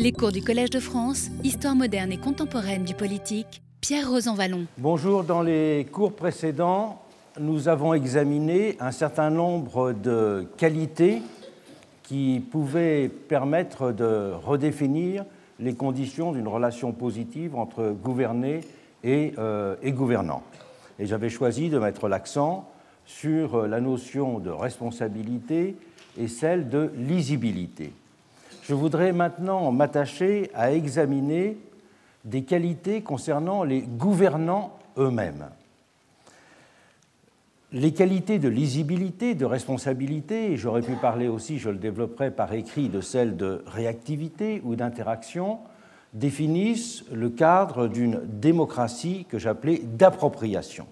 Les cours du Collège de France, Histoire moderne et contemporaine du politique, Pierre Rosanvallon. Bonjour, dans les cours précédents, nous avons examiné un certain nombre de qualités qui pouvaient permettre de redéfinir les conditions d'une relation positive entre gouverné et, euh, gouvernant. Et j'avais choisi de mettre l'accent sur la notion de responsabilité et celle de lisibilité. Je voudrais maintenant m'attacher à examiner des qualités concernant les gouvernants eux-mêmes. Les qualités de lisibilité, de responsabilité, et j'aurais pu parler aussi, je le développerai par écrit, de celles de réactivité ou d'interaction, définissent le cadre d'une démocratie que j'appelais d'appropriation.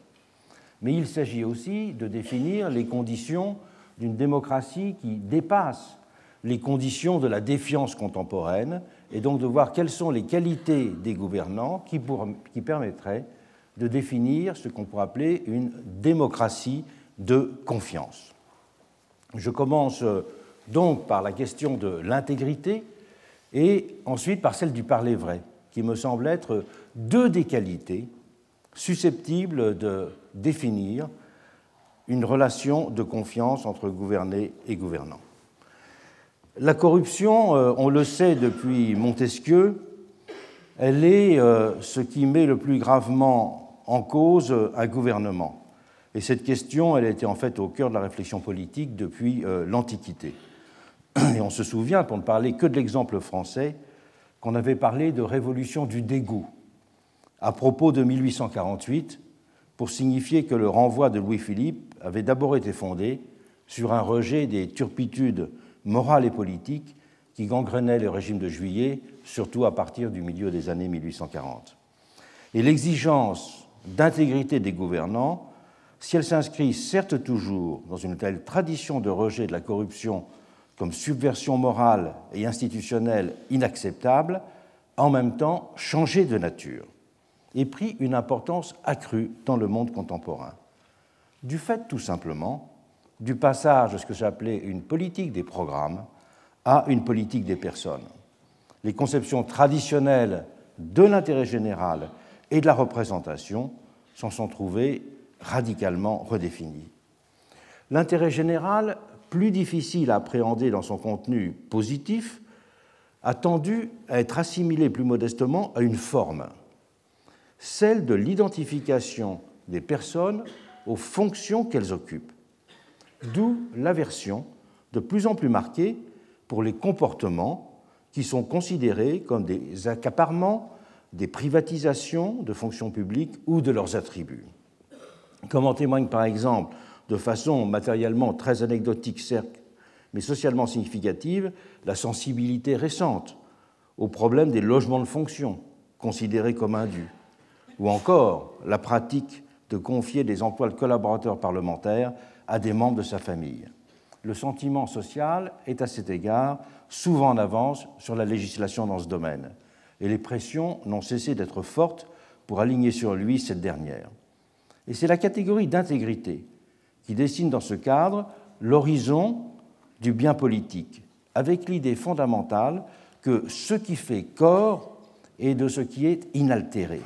Mais il s'agit aussi de définir les conditions d'une démocratie qui dépasse les conditions de la défiance contemporaine et donc de voir quelles sont les qualités des gouvernants qui, permettraient de définir ce qu'on pourrait appeler une démocratie de confiance. Je commence euh, donc par la question de l'intégrité et ensuite par celle du parler vrai, qui me semble être deux des qualités susceptibles de définir une relation de confiance entre gouverné et gouvernant. La corruption, euh, on le sait depuis Montesquieu, elle est euh, ce qui met le plus gravement en cause un gouvernement. Et cette question, elle était en fait au cœur de la réflexion politique depuis euh, l'Antiquité. Et on se souvient, pour ne parler que de l'exemple français, qu'on avait parlé de révolution du dégoût à propos de 1848 pour signifier que le renvoi de Louis-Philippe avait d'abord été fondé sur un rejet des turpitudes morale et politique qui gangrenait le régime de juillet, surtout à partir du milieu des années 1840. Et l'exigence d'intégrité des gouvernants, si elle s'inscrit certes toujours dans une telle tradition de rejet de la corruption comme subversion morale et institutionnelle inacceptable, en même temps changé de nature et pris une importance accrue dans le monde contemporain. Du fait tout simplement du passage de ce que j'appelais une politique des programmes à une politique des personnes. Les conceptions traditionnelles de l'intérêt général et de la représentation s'en sont trouvées radicalement redéfinies. L'intérêt général, plus difficile à appréhender dans son contenu positif, a tendu à être assimilé plus modestement à une forme, celle de l'identification des personnes aux fonctions qu'elles occupent d'où l'aversion de plus en plus marquée pour les comportements qui sont considérés comme des accaparements, des privatisations de fonctions publiques ou de leurs attributs. Comme en témoigne par exemple, de façon matériellement très anecdotique certes, mais socialement significative, la sensibilité récente au problème des logements de fonction, considérés comme indus, ou encore la pratique de confier des emplois de collaborateurs parlementaires à des membres de sa famille. Le sentiment social est à cet égard souvent en avance sur la législation dans ce domaine, et les pressions n'ont cessé d'être fortes pour aligner sur lui cette dernière. Et c'est la catégorie d'intégrité qui dessine dans ce cadre l'horizon du bien politique, avec l'idée fondamentale que ce qui fait corps est de ce qui est inaltéré.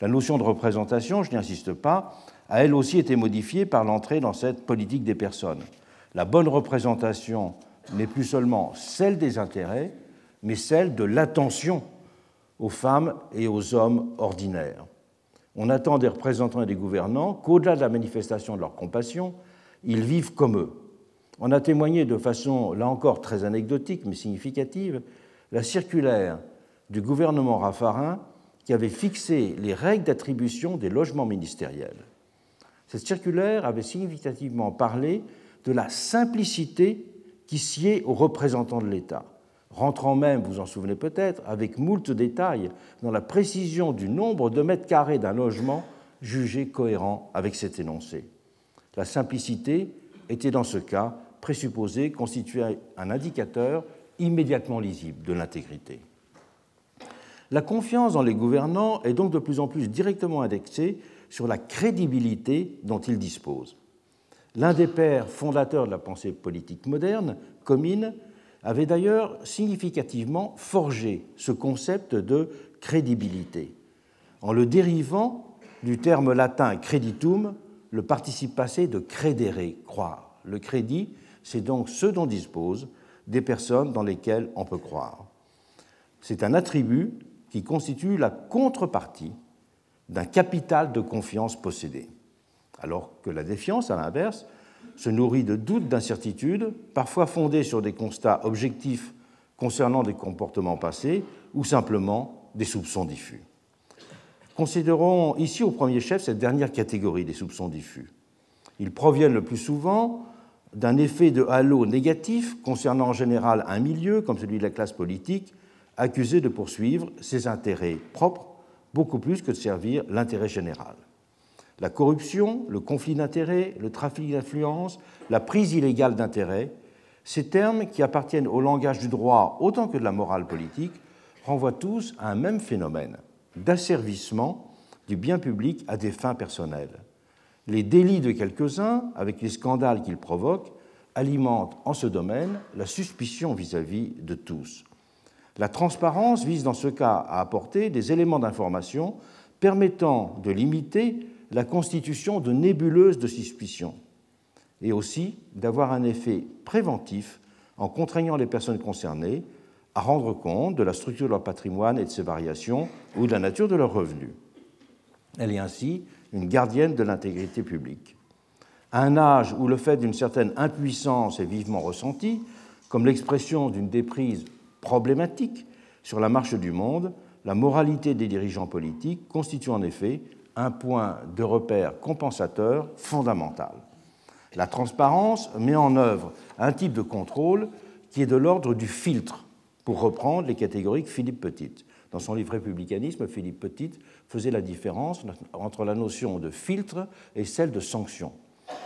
La notion de représentation, je n'y insiste pas, a elle aussi été modifiée par l'entrée dans cette politique des personnes. La bonne représentation n'est plus seulement celle des intérêts, mais celle de l'attention aux femmes et aux hommes ordinaires. On attend des représentants et des gouvernants qu'au-delà de la manifestation de leur compassion, ils vivent comme eux. On a témoigné de façon, là encore très anecdotique mais significative, la circulaire du gouvernement Raffarin qui avait fixé les règles d'attribution des logements ministériels. Cette circulaire avait significativement parlé de la simplicité qui sied aux représentants de l'État, rentrant même, vous en souvenez peut-être, avec moult détails dans la précision du nombre de mètres carrés d'un logement jugé cohérent avec cet énoncé. La simplicité était dans ce cas présupposée constituer un indicateur immédiatement lisible de l'intégrité. La confiance dans les gouvernants est donc de plus en plus directement indexée sur la crédibilité dont ils disposent. L'un des pères fondateurs de la pensée politique moderne, Comines, avait d'ailleurs significativement forgé ce concept de crédibilité, en le dérivant du terme latin creditum, le participe passé de credere, croire. Le crédit, c'est donc ce dont disposent des personnes dans lesquelles on peut croire. C'est un attribut qui constitue la contrepartie d'un capital de confiance possédé, alors que la défiance, à l'inverse, se nourrit de doutes, d'incertitudes, parfois fondés sur des constats objectifs concernant des comportements passés ou simplement des soupçons diffus. Considérons ici au premier chef cette dernière catégorie des soupçons diffus. Ils proviennent le plus souvent d'un effet de halo négatif concernant en général un milieu, comme celui de la classe politique, accusé de poursuivre ses intérêts propres beaucoup plus que de servir l'intérêt général. La corruption, le conflit d'intérêts, le trafic d'influence, la prise illégale d'intérêts, ces termes qui appartiennent au langage du droit autant que de la morale politique, renvoient tous à un même phénomène d'asservissement du bien public à des fins personnelles. Les délits de quelques-uns, avec les scandales qu'ils provoquent, alimentent en ce domaine la suspicion vis-à-vis -vis de tous. La transparence vise dans ce cas à apporter des éléments d'information permettant de limiter la constitution de nébuleuses de suspicion et aussi d'avoir un effet préventif en contraignant les personnes concernées à rendre compte de la structure de leur patrimoine et de ses variations ou de la nature de leurs revenus. Elle est ainsi une gardienne de l'intégrité publique. À un âge où le fait d'une certaine impuissance est vivement ressenti, comme l'expression d'une déprise problématique sur la marche du monde, la moralité des dirigeants politiques constitue en effet un point de repère compensateur fondamental. La transparence met en œuvre un type de contrôle qui est de l'ordre du filtre, pour reprendre les catégories que Philippe Petit. Dans son livre Républicanisme, Philippe Petit faisait la différence entre la notion de filtre et celle de sanction.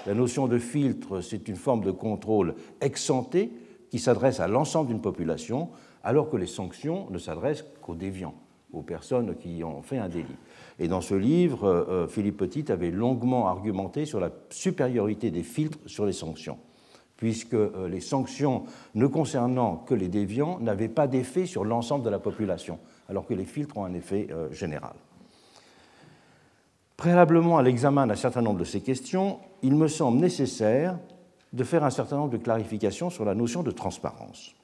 La notion de filtre, c'est une forme de contrôle exempté qui s'adresse à l'ensemble d'une population, alors que les sanctions ne s'adressent qu'aux déviants, aux personnes qui ont fait un délit. Et dans ce livre, euh, euh, Philippe Petit avait longuement argumenté sur la supériorité des filtres sur les sanctions, puisque euh, les sanctions ne concernant que les déviants n'avaient pas d'effet sur l'ensemble de la population, alors que les filtres ont un effet général. Préalablement à l'examen d'un certain nombre de ces questions, il me semble nécessaire de faire un certain nombre de clarifications sur la notion de transparence.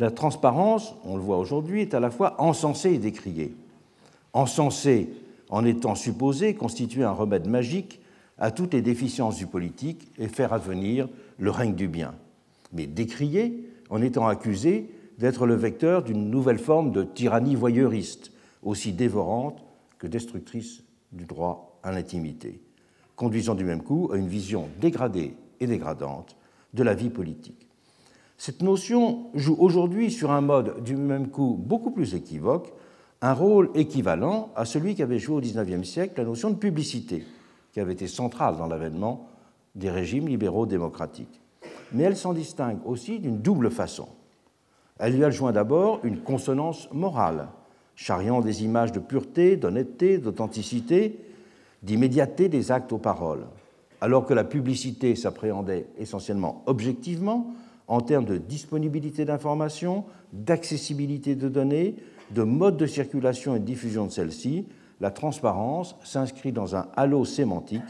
La transparence, on le voit aujourd'hui, est à la fois encensée et décriée encensé en étant supposé constituer un remède magique à toutes les déficiences du politique et faire advenir le règne du bien, mais décrié en étant accusé d'être le vecteur d'une nouvelle forme de tyrannie voyeuriste, aussi dévorante que destructrice du droit à l'intimité, conduisant du même coup à une vision dégradée et dégradante de la vie politique. Cette notion joue aujourd'hui sur un mode du même coup beaucoup plus équivoque un rôle équivalent à celui qu'avait joué au XIXe siècle la notion de publicité, qui avait été centrale dans l'avènement des régimes libéraux démocratiques. Mais elle s'en distingue aussi d'une double façon. Elle lui adjoint d'abord une consonance morale, charriant des images de pureté, d'honnêteté, d'authenticité, d'immédiateté des actes aux paroles, alors que la publicité s'appréhendait essentiellement objectivement en termes de disponibilité d'informations, d'accessibilité de données, de mode de circulation et de diffusion de celle-ci, la transparence s'inscrit dans un halo sémantique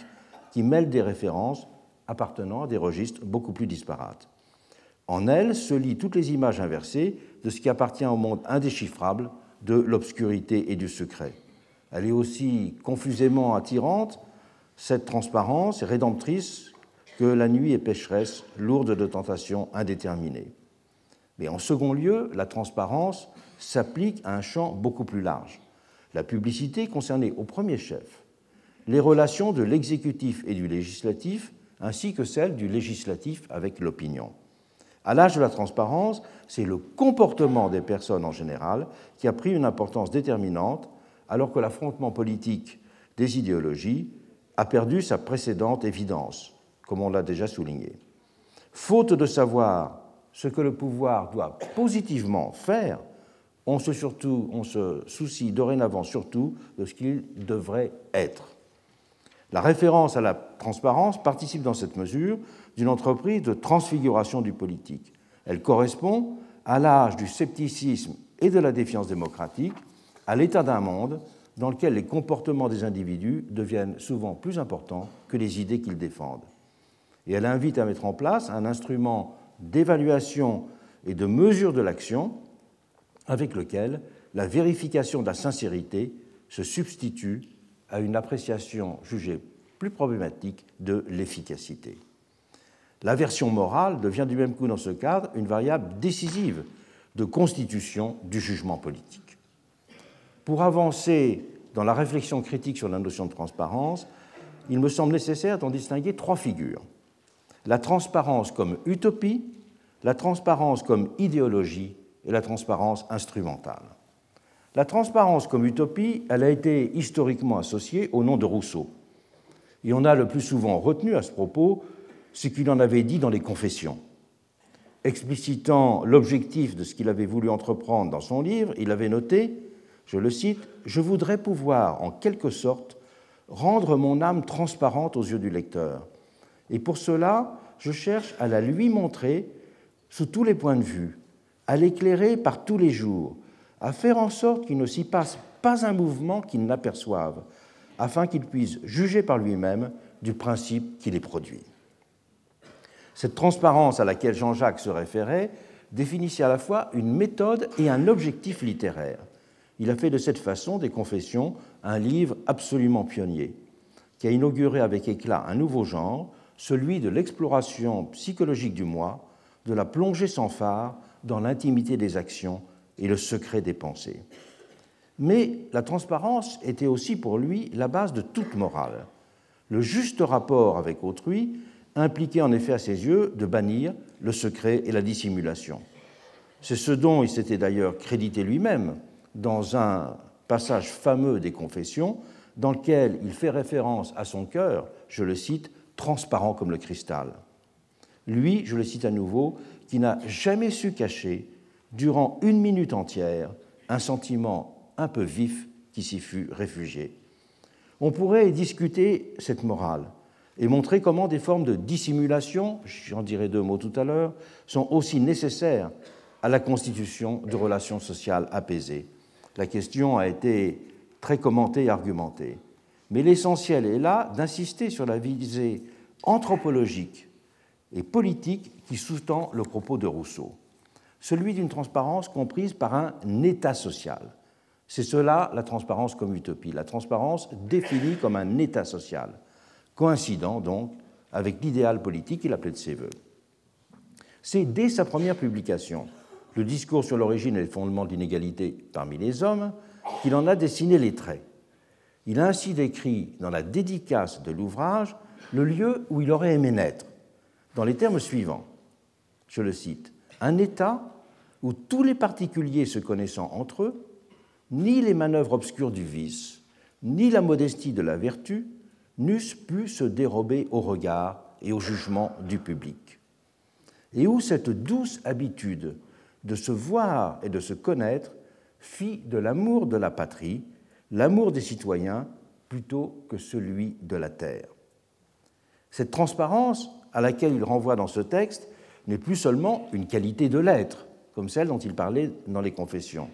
qui mêle des références appartenant à des registres beaucoup plus disparates. En elle se lient toutes les images inversées de ce qui appartient au monde indéchiffrable de l'obscurité et du secret. Elle est aussi confusément attirante, cette transparence rédemptrice que la nuit est pécheresse, lourde de tentations indéterminées. Mais en second lieu, la transparence s'applique à un champ beaucoup plus large. La publicité concernait au premier chef les relations de l'exécutif et du législatif, ainsi que celles du législatif avec l'opinion. À l'âge de la transparence, c'est le comportement des personnes en général qui a pris une importance déterminante, alors que l'affrontement politique des idéologies a perdu sa précédente évidence, comme on l'a déjà souligné. Faute de savoir ce que le pouvoir doit positivement faire, on se, on se soucie dorénavant surtout de ce qu'il devrait être. La référence à la transparence participe dans cette mesure d'une entreprise de transfiguration du politique. Elle correspond à l'âge du scepticisme et de la défiance démocratique, à l'état d'un monde dans lequel les comportements des individus deviennent souvent plus importants que les idées qu'ils défendent. Elle invite à mettre en place un instrument d'évaluation et de mesure de l'action avec lequel la vérification de la sincérité se substitue à une appréciation jugée plus problématique de l'efficacité. La version morale devient du même coup dans ce cadre une variable décisive de constitution du jugement politique. Pour avancer dans la réflexion critique sur la notion de transparence, il me semble nécessaire d'en distinguer trois figures. La transparence comme utopie, la transparence comme idéologie et la transparence instrumentale. La transparence comme utopie, elle a été historiquement associée au nom de Rousseau. Et on a le plus souvent retenu à ce propos ce qu'il en avait dit dans les Confessions. Explicitant l'objectif de ce qu'il avait voulu entreprendre dans son livre, il avait noté, je le cite, Je voudrais pouvoir, en quelque sorte, rendre mon âme transparente aux yeux du lecteur. Et pour cela, je cherche à la lui montrer sous tous les points de vue, à l'éclairer par tous les jours, à faire en sorte qu'il ne s'y passe pas un mouvement qu'il n'aperçoive, afin qu'il puisse juger par lui-même du principe qui les produit. Cette transparence à laquelle Jean-Jacques se référait définissait à la fois une méthode et un objectif littéraire. Il a fait de cette façon des Confessions un livre absolument pionnier, qui a inauguré avec éclat un nouveau genre, celui de l'exploration psychologique du moi, de la plongée sans phare dans l'intimité des actions et le secret des pensées. Mais la transparence était aussi pour lui la base de toute morale. Le juste rapport avec autrui impliquait en effet à ses yeux de bannir le secret et la dissimulation. C'est ce dont il s'était d'ailleurs crédité lui-même dans un passage fameux des Confessions, dans lequel il fait référence à son cœur, je le cite, transparent comme le cristal. Lui, je le cite à nouveau, qui n'a jamais su cacher durant une minute entière un sentiment un peu vif qui s'y fut réfugié. On pourrait discuter cette morale et montrer comment des formes de dissimulation, j'en dirai deux mots tout à l'heure, sont aussi nécessaires à la constitution de relations sociales apaisées. La question a été très commentée et argumentée. Mais l'essentiel est là d'insister sur la visée anthropologique et politique qui sous-tend le propos de Rousseau celui d'une transparence comprise par un état social. C'est cela la transparence comme utopie, la transparence définie comme un état social, coïncident donc avec l'idéal politique qu'il appelait de ses voeux. C'est dès sa première publication, le discours sur l'origine et le fondement de l'inégalité parmi les hommes, qu'il en a dessiné les traits. Il a ainsi décrit dans la dédicace de l'ouvrage le lieu où il aurait aimé naître, dans les termes suivants. Je le cite un État où tous les particuliers se connaissant entre eux, ni les manœuvres obscures du vice, ni la modestie de la vertu n'eussent pu se dérober au regard et au jugement du public, et où cette douce habitude de se voir et de se connaître fit de l'amour de la patrie l'amour des citoyens plutôt que celui de la terre. Cette transparence à laquelle il renvoie dans ce texte n'est plus seulement une qualité de l'être, comme celle dont il parlait dans les confessions,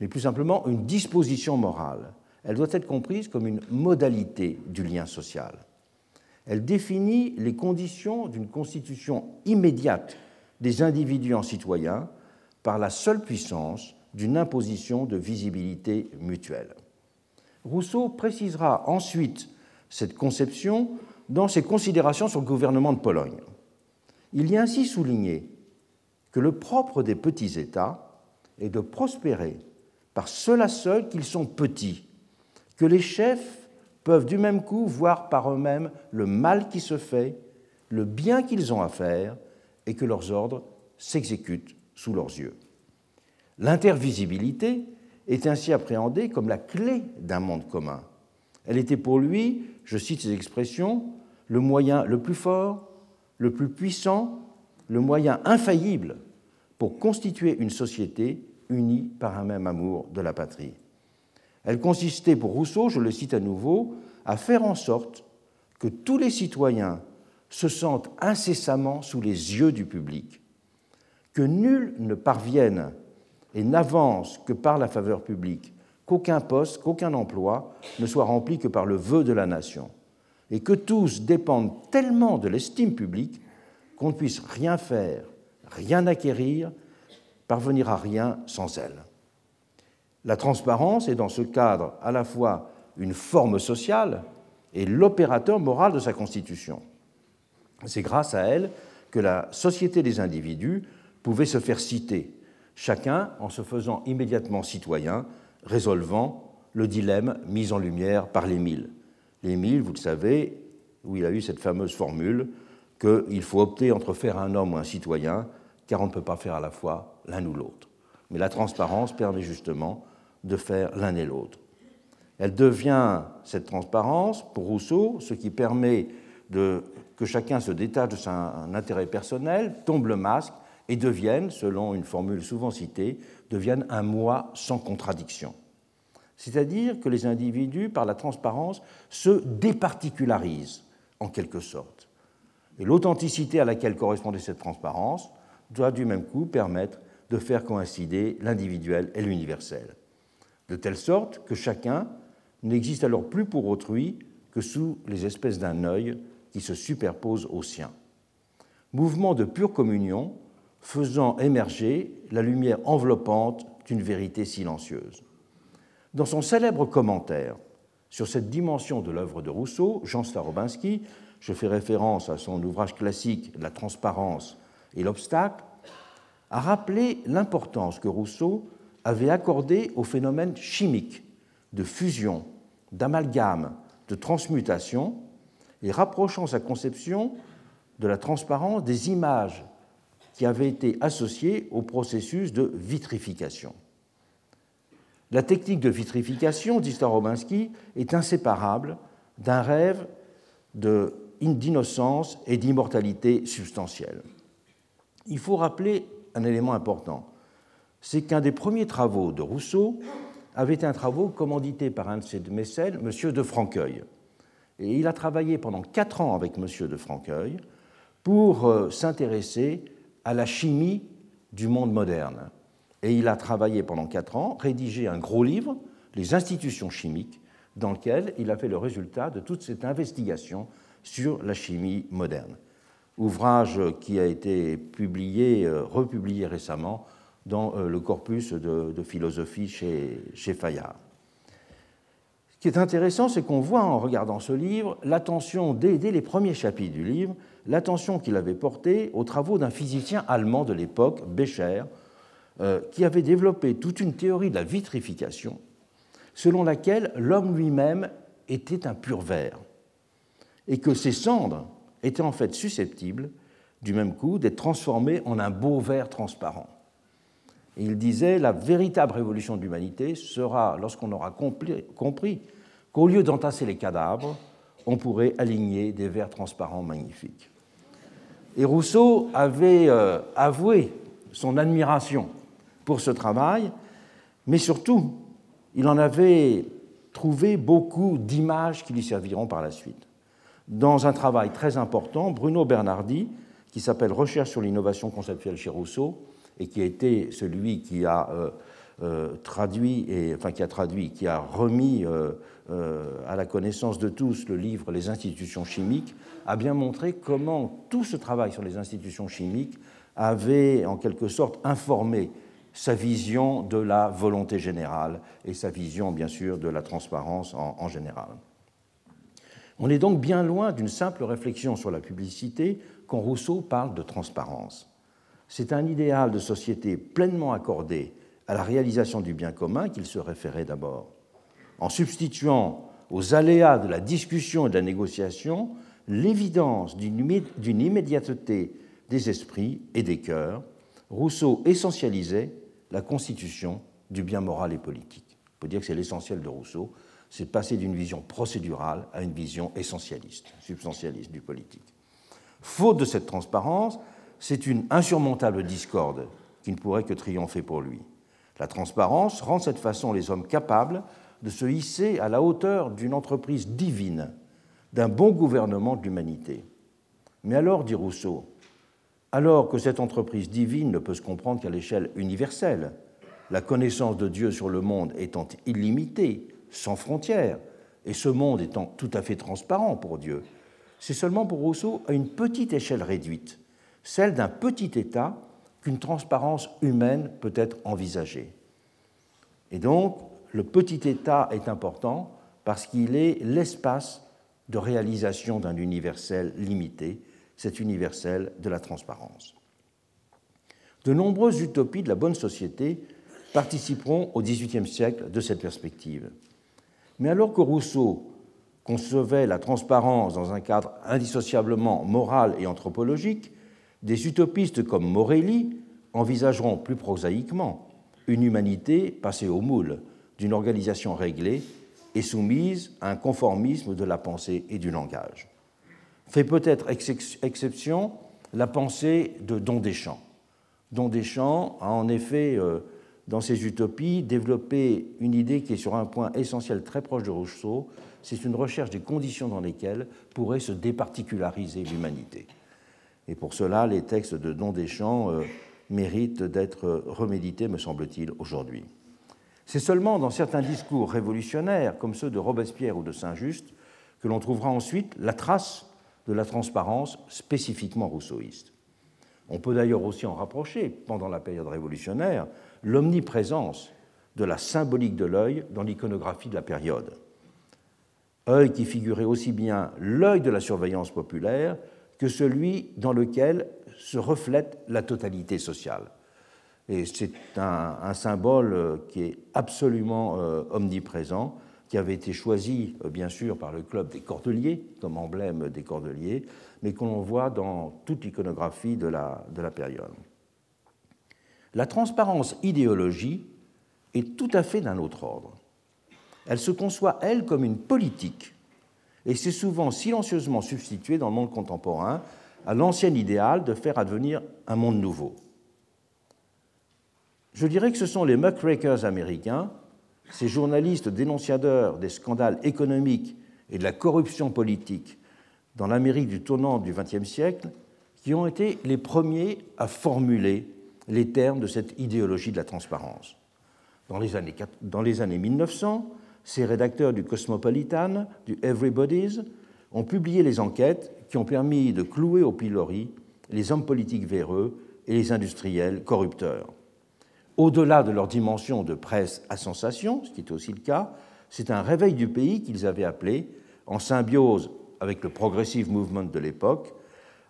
mais plus simplement une disposition morale. Elle doit être comprise comme une modalité du lien social. Elle définit les conditions d'une constitution immédiate des individus en citoyens par la seule puissance d'une imposition de visibilité mutuelle. Rousseau précisera ensuite cette conception dans ses considérations sur le gouvernement de Pologne. Il y a ainsi souligné que le propre des petits États est de prospérer par cela seul qu'ils sont petits, que les chefs peuvent du même coup voir par eux-mêmes le mal qui se fait, le bien qu'ils ont à faire, et que leurs ordres s'exécutent sous leurs yeux. L'intervisibilité est ainsi appréhendée comme la clé d'un monde commun. Elle était pour lui, je cite ses expressions, le moyen le plus fort, le plus puissant, le moyen infaillible pour constituer une société unie par un même amour de la patrie. Elle consistait pour Rousseau, je le cite à nouveau, à faire en sorte que tous les citoyens se sentent incessamment sous les yeux du public, que nul ne parvienne et n'avance que par la faveur publique, qu'aucun poste, qu'aucun emploi ne soit rempli que par le vœu de la nation, et que tous dépendent tellement de l'estime publique qu'on ne puisse rien faire, rien acquérir, parvenir à rien sans elle. La transparence est dans ce cadre à la fois une forme sociale et l'opérateur moral de sa constitution. C'est grâce à elle que la société des individus pouvait se faire citer, chacun en se faisant immédiatement citoyen, résolvant le dilemme mis en lumière par l'Émile. L'Émile, vous le savez, où il a eu cette fameuse formule qu'il faut opter entre faire un homme ou un citoyen, car on ne peut pas faire à la fois l'un ou l'autre. Mais la transparence permet justement de faire l'un et l'autre. Elle devient, cette transparence, pour Rousseau, ce qui permet de, que chacun se détache de son intérêt personnel, tombe le masque et devienne, selon une formule souvent citée, devienne un moi sans contradiction. C'est-à-dire que les individus, par la transparence, se départicularisent, en quelque sorte. Et l'authenticité à laquelle correspondait cette transparence doit du même coup permettre de faire coïncider l'individuel et l'universel, de telle sorte que chacun n'existe alors plus pour autrui que sous les espèces d'un œil qui se superpose au sien. Mouvement de pure communion faisant émerger la lumière enveloppante d'une vérité silencieuse. Dans son célèbre commentaire sur cette dimension de l'œuvre de Rousseau, Jean Starobinski, je fais référence à son ouvrage classique La transparence et l'obstacle, a rappelé l'importance que Rousseau avait accordée au phénomène chimique de fusion, d'amalgame, de transmutation, et rapprochant sa conception de la transparence des images qui avaient été associées au processus de vitrification. La technique de vitrification, dit Starobinski, est inséparable d'un rêve d'innocence et d'immortalité substantielle. Il faut rappeler un élément important, c'est qu'un des premiers travaux de Rousseau avait été un travaux commandité par un de ses mécènes, M. de Franqueuil. Et il a travaillé pendant quatre ans avec M. de Franqueuil pour euh, s'intéresser à la chimie du monde moderne. Et il a travaillé pendant quatre ans, rédigé un gros livre, Les institutions chimiques, dans lequel il a fait le résultat de toute cette investigation sur la chimie moderne. Ouvrage qui a été publié, euh, republié récemment dans euh, le corpus de, philosophie chez, chez Fayard. Ce qui est intéressant, c'est qu'on voit en regardant ce livre l'attention, dès, les premiers chapitres du livre, l'attention qu'il avait portée aux travaux d'un physicien allemand de l'époque, Becher, euh, qui avait développé toute une théorie de la vitrification, selon laquelle l'homme lui-même était un pur verre, et que ses cendres étaient en fait susceptibles, du même coup, d'être transformées en un beau verre transparent il disait la véritable révolution de l'humanité sera lorsqu'on aura compris qu'au lieu d'entasser les cadavres, on pourrait aligner des vers transparents magnifiques. Et Rousseau avait euh, avoué son admiration pour ce travail, mais surtout, il en avait trouvé beaucoup d'images qui lui serviront par la suite. Dans un travail très important, Bruno Bernardi, qui s'appelle Recherche sur l'innovation conceptuelle chez Rousseau, et qui a été celui qui a euh, euh, traduit, et, enfin qui a traduit, qui a remis euh, à la connaissance de tous le livre Les institutions chimiques, a bien montré comment tout ce travail sur les institutions chimiques avait en quelque sorte informé sa vision de la volonté générale et sa vision, bien sûr, de la transparence en, en général. On est donc bien loin d'une simple réflexion sur la publicité quand Rousseau parle de transparence. C'est un idéal de société pleinement accordé à la réalisation du bien commun qu'il se référait d'abord. En substituant aux aléas de la discussion et de la négociation l'évidence d'une immédiateté des esprits et des cœurs, Rousseau essentialisait la constitution du bien moral et politique. On peut dire que c'est l'essentiel de Rousseau, c'est passer d'une vision procédurale à une vision essentialiste, substantialiste du politique. Faute de cette transparence, c'est une insurmontable discorde qui ne pourrait que triompher pour lui. La transparence rend cette façon les hommes capables de se hisser à la hauteur d'une entreprise divine, d'un bon gouvernement de l'humanité. Mais alors, dit Rousseau, Alors que cette entreprise divine ne peut se comprendre qu'à l'échelle universelle, la connaissance de Dieu sur le monde étant illimitée, sans frontières, et ce monde étant tout à fait transparent pour Dieu, c'est seulement pour Rousseau à une petite échelle réduite, celle d'un petit État, qu'une transparence humaine peut être envisagée. Et donc, le petit État est important parce qu'il est l'espace de réalisation d'un universel limité, cet universel de la transparence. De nombreuses utopies de la bonne société participeront au XVIIIe siècle de cette perspective. Mais alors que Rousseau concevait la transparence dans un cadre indissociablement moral et anthropologique, des utopistes comme Morelli envisageront plus prosaïquement une humanité passée au moule d'une organisation réglée et soumise à un conformisme de la pensée et du langage. Fait peut-être exception la pensée de Don Deschamps. Don Deschamps a en effet euh, dans ses utopies, développer une idée qui est sur un point essentiel très proche de Rousseau, c'est une recherche des conditions dans lesquelles pourrait se départiculariser l'humanité. Et pour cela, les textes de Don Deschamps euh, méritent d'être remédités, me semble-t-il, aujourd'hui. C'est seulement dans certains discours révolutionnaires, comme ceux de Robespierre ou de Saint-Just, que l'on trouvera ensuite la trace de la transparence spécifiquement rousseauiste. On peut d'ailleurs aussi en rapprocher, pendant la période révolutionnaire, l'omniprésence de la symbolique de l'œil dans l'iconographie de la période. œil qui figurait aussi bien l'œil de la surveillance populaire que celui dans lequel se reflète la totalité sociale. Et c'est un, symbole qui est absolument euh, omniprésent, qui avait été choisi euh, bien sûr par le club des Cordeliers comme emblème des Cordeliers, mais qu'on voit dans toute l'iconographie de la, de la période. La transparence idéologie est tout à fait d'un autre ordre. Elle se conçoit, elle, comme une politique, et s'est souvent silencieusement substituée dans le monde contemporain à l'ancien idéal de faire advenir un monde nouveau. Je dirais que ce sont les muckrakers américains, ces journalistes dénonciateurs des scandales économiques et de la corruption politique dans l'Amérique du tournant du XXe siècle, qui ont été les premiers à formuler les termes de cette idéologie de la transparence. Dans les années 1900, ces rédacteurs du Cosmopolitan, du Everybody's, ont publié les enquêtes qui ont permis de clouer au pilori les hommes politiques véreux et les industriels corrupteurs. Au-delà de leur dimension de presse à sensation, ce qui est aussi le cas, c'est un réveil du pays qu'ils avaient appelé, en symbiose avec le progressive movement de l'époque,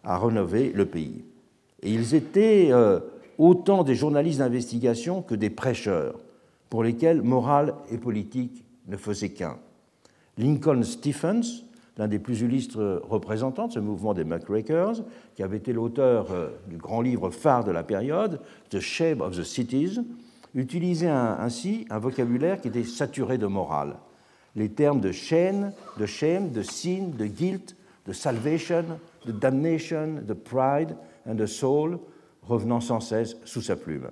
à rénover le pays. Et ils étaient euh, autant des journalistes d'investigation que des prêcheurs, pour lesquels morale et politique ne faisaient qu'un. Lincoln Stephens, l'un des plus illustres représentants de ce mouvement des muckrakers, qui avait été l'auteur euh, du grand livre phare de la période, The Shape of the Cities, utilisait ainsi un vocabulaire qui était saturé de morale. Les termes de shame, de sin, de guilt, de salvation, de damnation, de pride and de soul revenant sans cesse sous sa plume.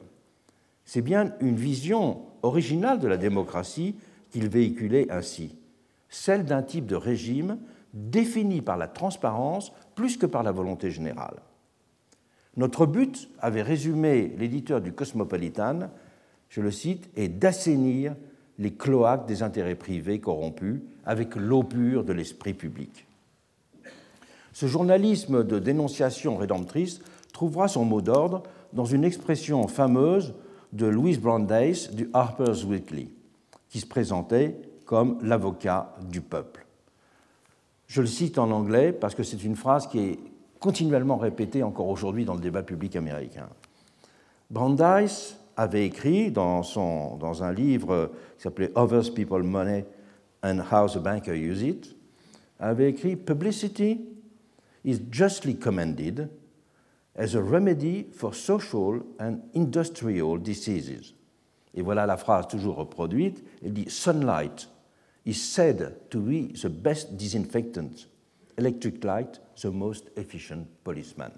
C'est bien une vision originale de la démocratie qu'il véhiculait ainsi, celle d'un type de régime défini par la transparence plus que par la volonté générale. Notre but, avait résumé l'éditeur du Cosmopolitan, je le cite, est d'assainir les cloaques des intérêts privés corrompus avec l'eau pure de l'esprit public. Ce journalisme de dénonciation rédemptrice trouvera son mot d'ordre dans une expression fameuse de Louis Brandeis du Harper's Weekly, qui se présentait comme l'avocat du peuple. Je le cite en anglais parce que c'est une phrase qui est continuellement répétée encore aujourd'hui dans le débat public américain. Brandeis avait écrit dans, son, dans un livre qui s'appelait Others People Money and How the Banker Use It, avait écrit Publicity is justly commended as a remedy for social and industrial diseases. Et voilà la phrase toujours reproduite. Elle dit Sunlight is said to be the best disinfectant, electric light the most efficient policeman.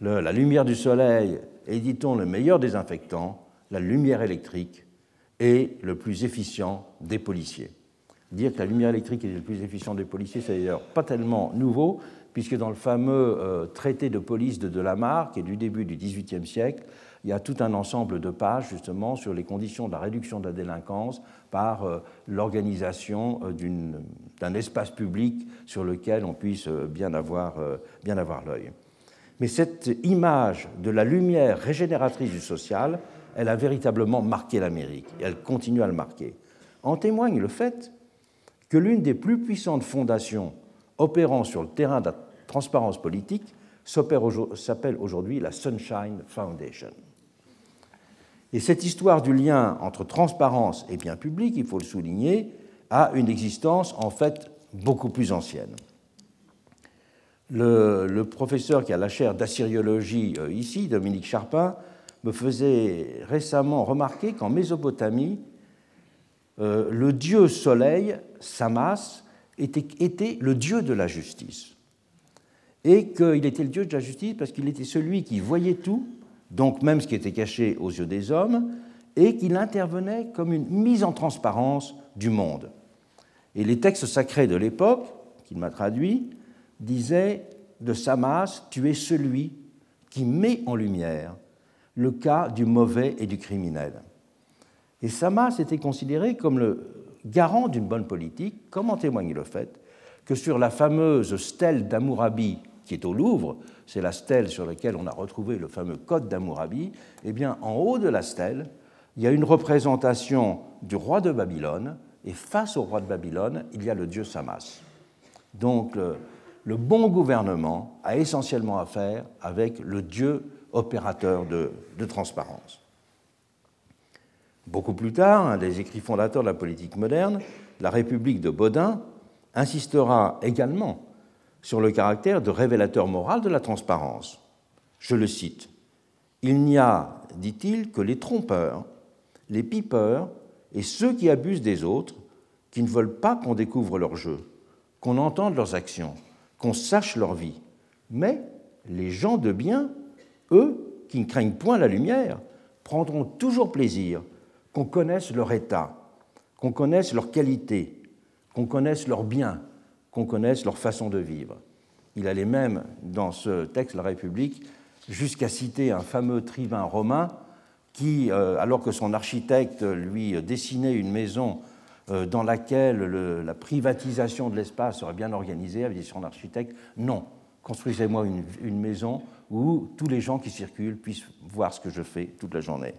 la lumière du soleil est, dit-on, le meilleur désinfectant, la lumière électrique est le plus efficient des policiers. Dire que la lumière électrique est le plus efficient des policiers, c'est d'ailleurs pas tellement nouveau, puisque dans le fameux euh, traité de police de Delamarre, qui est du début du XVIIIe siècle, il y a tout un ensemble de pages justement sur les conditions de la réduction de la délinquance par euh, l'organisation euh, d'un espace public sur lequel on puisse bien avoir, bien avoir l'œil. Mais cette image de la lumière régénératrice du social, elle a véritablement marqué l'Amérique et elle continue à le marquer. En témoigne le fait que l'une des plus puissantes fondations opérant sur le terrain de la transparence politique s'appelle aujourd'hui la Sunshine Foundation. Et cette histoire du lien entre transparence et bien public, il faut le souligner, a une existence en fait beaucoup plus ancienne. Le, professeur qui a la chaire d'assyriologie euh, ici, Dominique Charpin, me faisait récemment remarquer qu'en Mésopotamie, euh, le dieu soleil, Samas, était, était le dieu de la justice. Et qu'il était le dieu de la justice parce qu'il était celui qui voyait tout, donc même ce qui était caché aux yeux des hommes, et qu'il intervenait comme une mise en transparence du monde. Et les textes sacrés de l'époque, qu'il m'a traduit, disaient de Samas, tu es celui qui met en lumière le cas du mauvais et du criminel. Et Samas était considéré comme le garant d'une bonne politique, comme en témoigne le fait que sur la fameuse stèle d'Amourabi qui est au Louvre, c'est la stèle sur laquelle on a retrouvé le fameux code d'Amourabi, eh bien en haut de la stèle, il y a une représentation du roi de Babylone, et face au roi de Babylone, il y a le dieu Samas. Donc le, bon gouvernement a essentiellement à faire avec le dieu opérateur de transparence. Beaucoup plus tard, un des écrits fondateurs de la politique moderne, la République de Baudin, insistera également sur le caractère de révélateur moral de la transparence. Je le cite. Il n'y a, dit-il, que les trompeurs, les pipeurs et ceux qui abusent des autres, qui ne veulent pas qu'on découvre leur jeu, qu'on entende leurs actions, qu'on sache leur vie. Mais les gens de bien, eux, qui ne craignent point la lumière, prendront toujours plaisir qu'on connaisse leur état, qu'on connaisse leur qualité, qu'on connaisse leurs biens, qu'on connaisse leur façon de vivre. Il allait même, dans ce texte, La République, jusqu'à citer un fameux tribun romain qui, euh, alors que son architecte lui dessinait une maison euh, dans laquelle la privatisation de l'espace serait bien organisée, avait dit son architecte, non, construisez-moi une maison où tous les gens qui circulent puissent voir ce que je fais toute la journée.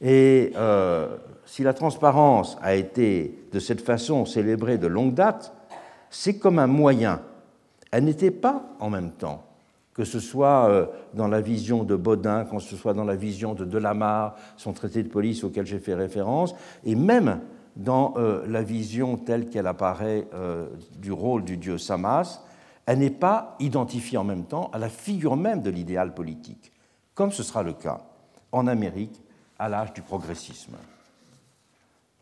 Et euh, si la transparence a été de cette façon célébrée de longue date, c'est comme un moyen. Elle n'était pas en même temps, que ce soit euh, dans la vision de Baudin, que ce soit dans la vision de Delamarre, son traité de police auquel j'ai fait référence, et même dans euh, la vision telle qu'elle apparaît du rôle du dieu Samas, elle n'est pas identifiée en même temps à la figure même de l'idéal politique, comme ce sera le cas en Amérique à l'âge du progressisme.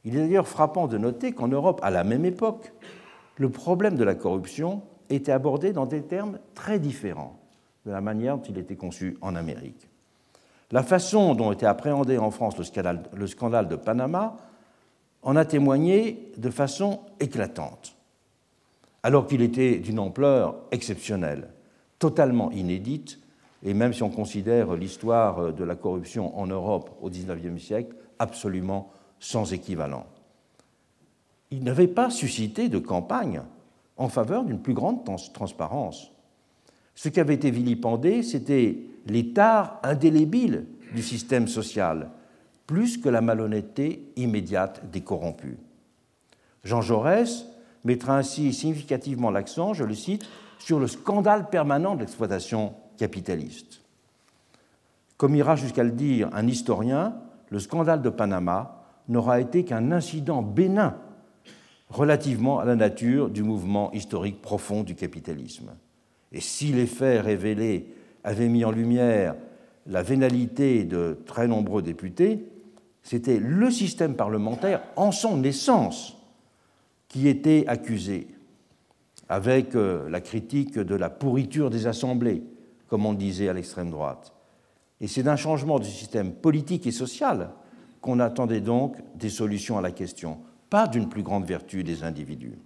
Il est d'ailleurs frappant de noter qu'en Europe, à la même époque, le problème de la corruption était abordé dans des termes très différents de la manière dont il était conçu en Amérique. La façon dont était appréhendé en France le scandale, le scandale de Panama en a témoigné de façon éclatante, alors qu'il était d'une ampleur exceptionnelle, totalement inédite et même si on considère l'histoire de la corruption en Europe au XIXe siècle, absolument sans équivalent. Il n'avait pas suscité de campagne en faveur d'une plus grande transparence. Ce qui avait été vilipendé, c'était l'état indélébile du système social, plus que la malhonnêteté immédiate des corrompus. Jean Jaurès mettra ainsi significativement l'accent, je le cite, sur le scandale permanent de l'exploitation capitaliste. Comme ira jusqu'à le dire un historien, le scandale de Panama n'aura été qu'un incident bénin relativement à la nature du mouvement historique profond du capitalisme. Et si les faits révélés avaient mis en lumière la vénalité de très nombreux députés, c'était le système parlementaire en son essence qui était accusé, avec euh, la critique de la pourriture des assemblées, comme on disait à l'extrême droite. Et c'est d'un changement du système politique et social qu'on attendait donc des solutions à la question, pas d'une plus grande vertu des individus.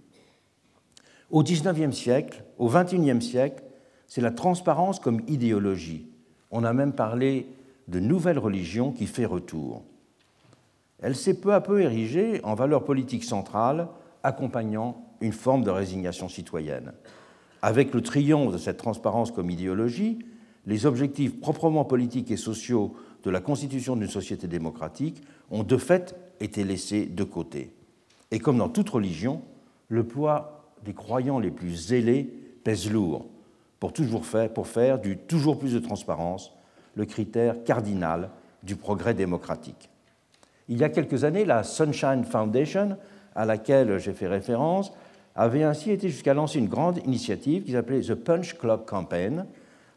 Au XIXe siècle, au XXIe siècle, c'est la transparence comme idéologie. On a même parlé de nouvelle religion qui fait retour. Elle s'est peu à peu érigée en valeur politique centrale, accompagnant une forme de résignation citoyenne. Avec le triomphe de cette transparence comme idéologie, les objectifs proprement politiques et sociaux de la constitution d'une société démocratique ont de fait été laissés de côté. Et comme dans toute religion, le poids des croyants les plus zélés pèse lourd pour, toujours faire, pour faire du toujours plus de transparence le critère cardinal du progrès démocratique. Il y a quelques années, la Sunshine Foundation, à laquelle j'ai fait référence, avait ainsi été jusqu'à lancer une grande initiative qui s'appelait The Punch Club Campaign,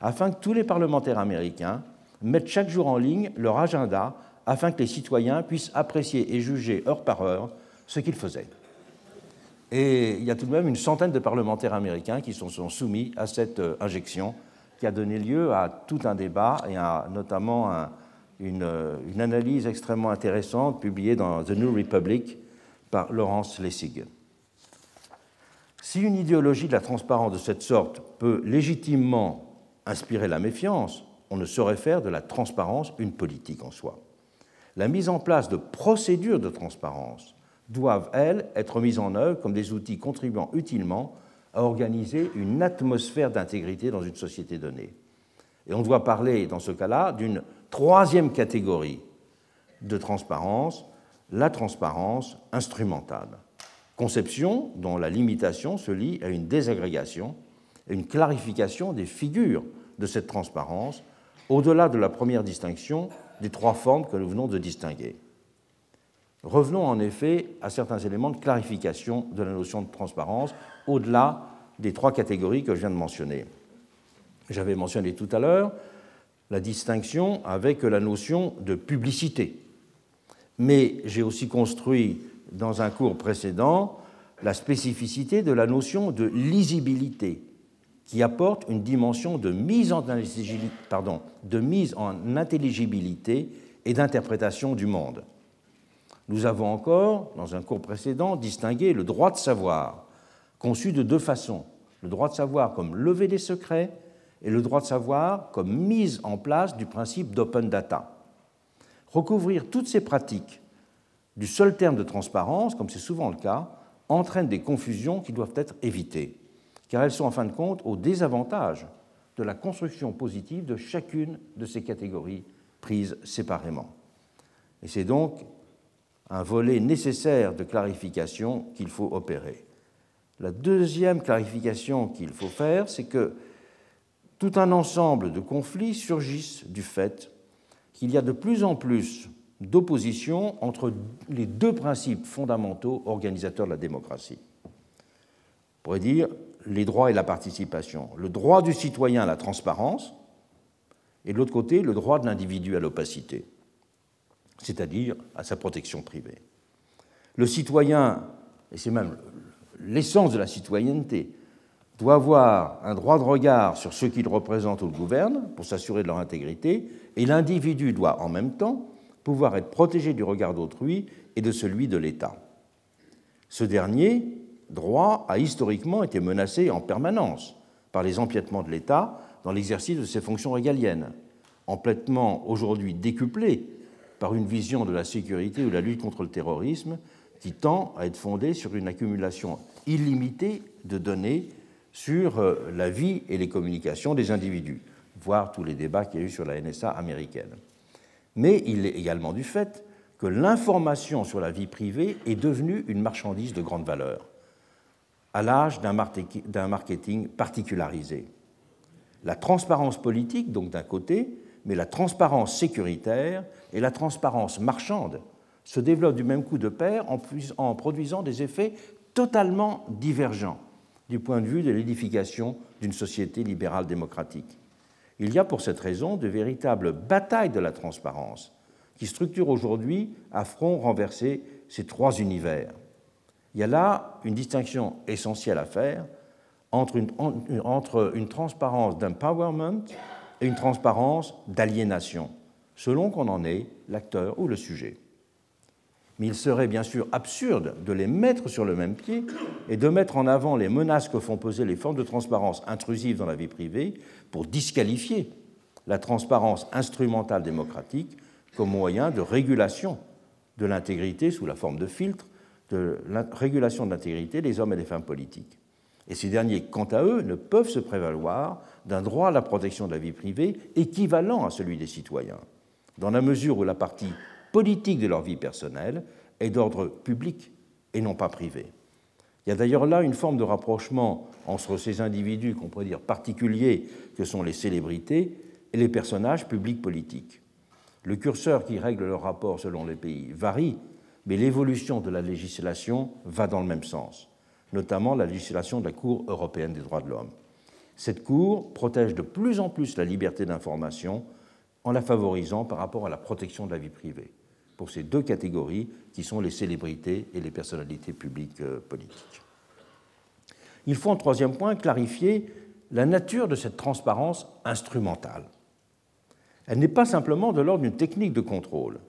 afin que tous les parlementaires américains mettent chaque jour en ligne leur agenda afin que les citoyens puissent apprécier et juger heure par heure ce qu'ils faisaient. Et il y a tout de même une centaine de parlementaires américains qui sont, soumis à cette euh, injection qui a donné lieu à tout un débat et à notamment une, euh, une, analyse extrêmement intéressante publiée dans The New Republic par Laurence Lessig. Si une idéologie de la transparence de cette sorte peut légitimement inspirer la méfiance, on ne saurait faire de la transparence une politique en soi. La mise en place de procédures de transparence doivent, elles, être mises en œuvre comme des outils contribuant utilement à organiser une atmosphère d'intégrité dans une société donnée. Et on doit parler, dans ce cas-là, d'une troisième catégorie de transparence, la transparence instrumentale conception dont la limitation se lie à une désagrégation et une clarification des figures de cette transparence, au-delà de la première distinction des trois formes que nous venons de distinguer. Revenons en effet à certains éléments de clarification de la notion de transparence, au-delà des trois catégories que je viens de mentionner. J'avais mentionné tout à l'heure la distinction avec la notion de publicité, mais j'ai aussi construit dans un cours précédent la spécificité de la notion de lisibilité, qui apporte une dimension de mise en, intelligibilité et d'interprétation du monde. Nous avons encore, dans un cours précédent, distingué le droit de savoir, conçu de deux façons. Le droit de savoir comme lever des secrets et le droit de savoir comme mise en place du principe d'open data. Recouvrir toutes ces pratiques du seul terme de transparence, comme c'est souvent le cas, entraîne des confusions qui doivent être évitées, car elles sont en fin de compte au désavantage de la construction positive de chacune de ces catégories prises séparément. Et c'est donc un volet nécessaire de clarification qu'il faut opérer. La deuxième clarification qu'il faut faire, c'est que tout un ensemble de conflits surgissent du fait qu'il y a de plus en plus d'opposition entre les deux principes fondamentaux organisateurs de la démocratie. On pourrait dire les droits et la participation. Le droit du citoyen à la transparence et de l'autre côté le droit de l'individu à l'opacité, c'est-à-dire à sa protection privée. Le citoyen, et c'est même l'essence de la citoyenneté, doit avoir un droit de regard sur ceux qu'il représente ou le gouverne pour s'assurer de leur intégrité, et l'individu doit en même temps pouvoir être protégé du regard d'autrui et de celui de l'État. Ce dernier droit a historiquement été menacé en permanence par les empiètements de l'État dans l'exercice de ses fonctions régaliennes, empiètements aujourd'hui décuplés par une vision de la sécurité ou de la lutte contre le terrorisme qui tend à être fondée sur une accumulation illimitée de données sur euh, la vie et les communications des individus, voire tous les débats qu'il y a eu sur la NSA américaine mais il est également du fait que l'information sur la vie privée est devenue une marchandise de grande valeur, à l'âge d'un marketing particularisé. La transparence politique, donc d'un côté, mais la transparence sécuritaire et la transparence marchande se développent du même coup de pair en produisant des effets totalement divergents du point de vue de l'édification d'une société libérale démocratique. Il y a pour cette raison de véritables batailles de la transparence qui structurent aujourd'hui à front renversé ces trois univers. Il y a là une distinction essentielle à faire entre une, transparence d'empowerment et une transparence d'aliénation, selon qu'on en est l'acteur ou le sujet. Mais il serait bien sûr absurde de les mettre sur le même pied et de mettre en avant les menaces que font poser les formes de transparence intrusives dans la vie privée pour disqualifier la transparence instrumentale démocratique comme moyen de régulation de l'intégrité sous la forme de filtre, de la régulation de l'intégrité des hommes et des femmes politiques. Et ces derniers, quant à eux, ne peuvent se prévaloir d'un droit à la protection de la vie privée équivalent à celui des citoyens, dans la mesure où la partie politique de leur vie personnelle est d'ordre public et non pas privé. Il y a d'ailleurs là une forme de rapprochement entre ces individus qu'on pourrait dire particuliers que sont les célébrités et les personnages publics politiques. Le curseur qui règle leur rapport selon les pays varie, mais l'évolution de la législation va dans le même sens, notamment la législation de la Cour européenne des droits de l'homme. Cette Cour protège de plus en plus la liberté d'information en la favorisant par rapport à la protection de la vie privée, pour ces deux catégories qui sont les célébrités et les personnalités publiques euh, politiques. Il faut en troisième point clarifier la nature de cette transparence instrumentale. Elle n'est pas simplement de l'ordre d'une technique de contrôle,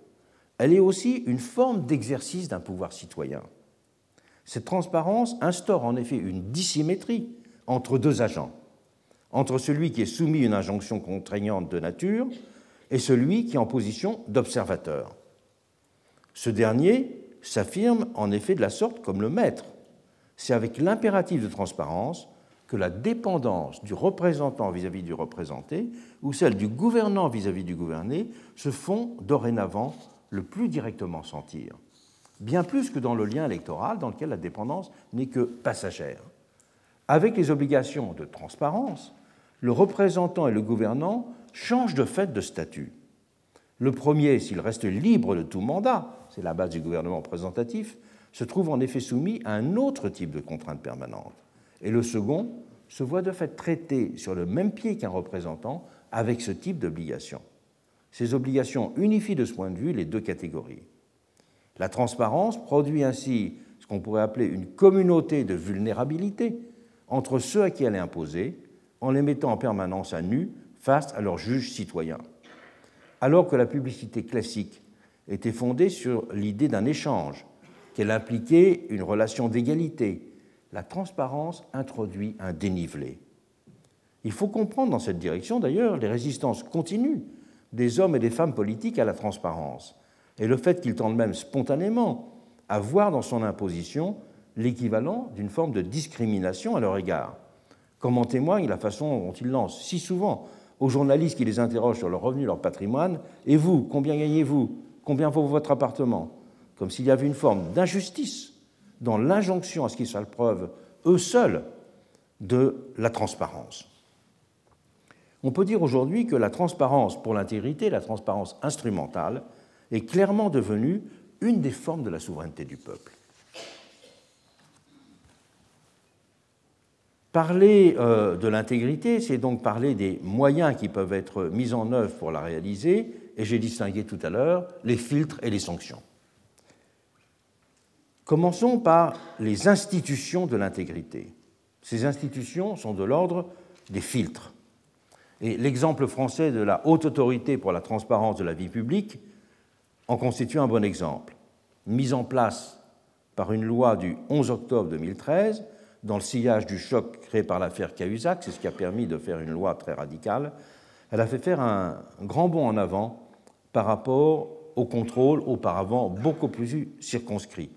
elle est aussi une forme d'exercice d'un pouvoir citoyen. Cette transparence instaure en effet une dissymétrie entre deux agents, entre celui qui est soumis à une injonction contraignante de nature et celui qui est en position d'observateur. Ce dernier s'affirme en effet de la sorte comme le maître. C'est avec l'impératif de transparence que la dépendance du représentant vis-à-vis du représenté ou celle du gouvernant vis-à-vis du gouverné se font dorénavant le plus directement sentir, bien plus que dans le lien électoral dans lequel la dépendance n'est que passagère. Avec les obligations de transparence, le représentant et le gouvernant changent de fait de statut. Le premier, s'il reste libre de tout mandat, c'est la base du gouvernement représentatif, se trouve en effet soumis à un autre type de contrainte permanente et le second se voit de fait traité sur le même pied qu'un représentant avec ce type d'obligation. Ces obligations unifient de ce point de vue les deux catégories. La transparence produit ainsi ce qu'on pourrait appeler une communauté de vulnérabilité entre ceux à qui elle est imposée, en les mettant en permanence à nu face à leurs juges citoyens. Alors que la publicité classique était fondée sur l'idée d'un échange, qu'elle impliquait une relation d'égalité, la transparence introduit un dénivelé. Il faut comprendre dans cette direction d'ailleurs les résistances continues des hommes et des femmes politiques à la transparence et le fait qu'ils tendent même spontanément à voir dans son imposition l'équivalent d'une forme de discrimination à leur égard, comme en témoigne la façon dont ils lancent si souvent aux journalistes qui les interrogent sur leurs revenus, leur patrimoine, et vous, combien gagnez-vous Combien vaut votre appartement Comme s'il y avait une forme d'injustice dans l'injonction à ce qu'ils soient preuve, eux seuls, de la transparence. On peut dire aujourd'hui que la transparence pour l'intégrité, la transparence instrumentale, est clairement devenue une des formes de la souveraineté du peuple. Parler euh, de l'intégrité, c'est donc parler des moyens qui peuvent être mis en œuvre pour la réaliser, et j'ai distingué tout à l'heure les filtres et les sanctions. Commençons par les institutions de l'intégrité. Ces institutions sont de l'ordre des filtres. Et l'exemple français de la haute autorité pour la transparence de la vie publique en constitue un bon exemple. Mise en place par une loi du 11 octobre 2013, dans le sillage du choc créé par l'affaire Cahuzac, c'est ce qui a permis de faire une loi très radicale, elle a fait faire un grand bond en avant par rapport au contrôle auparavant beaucoup plus circonscrit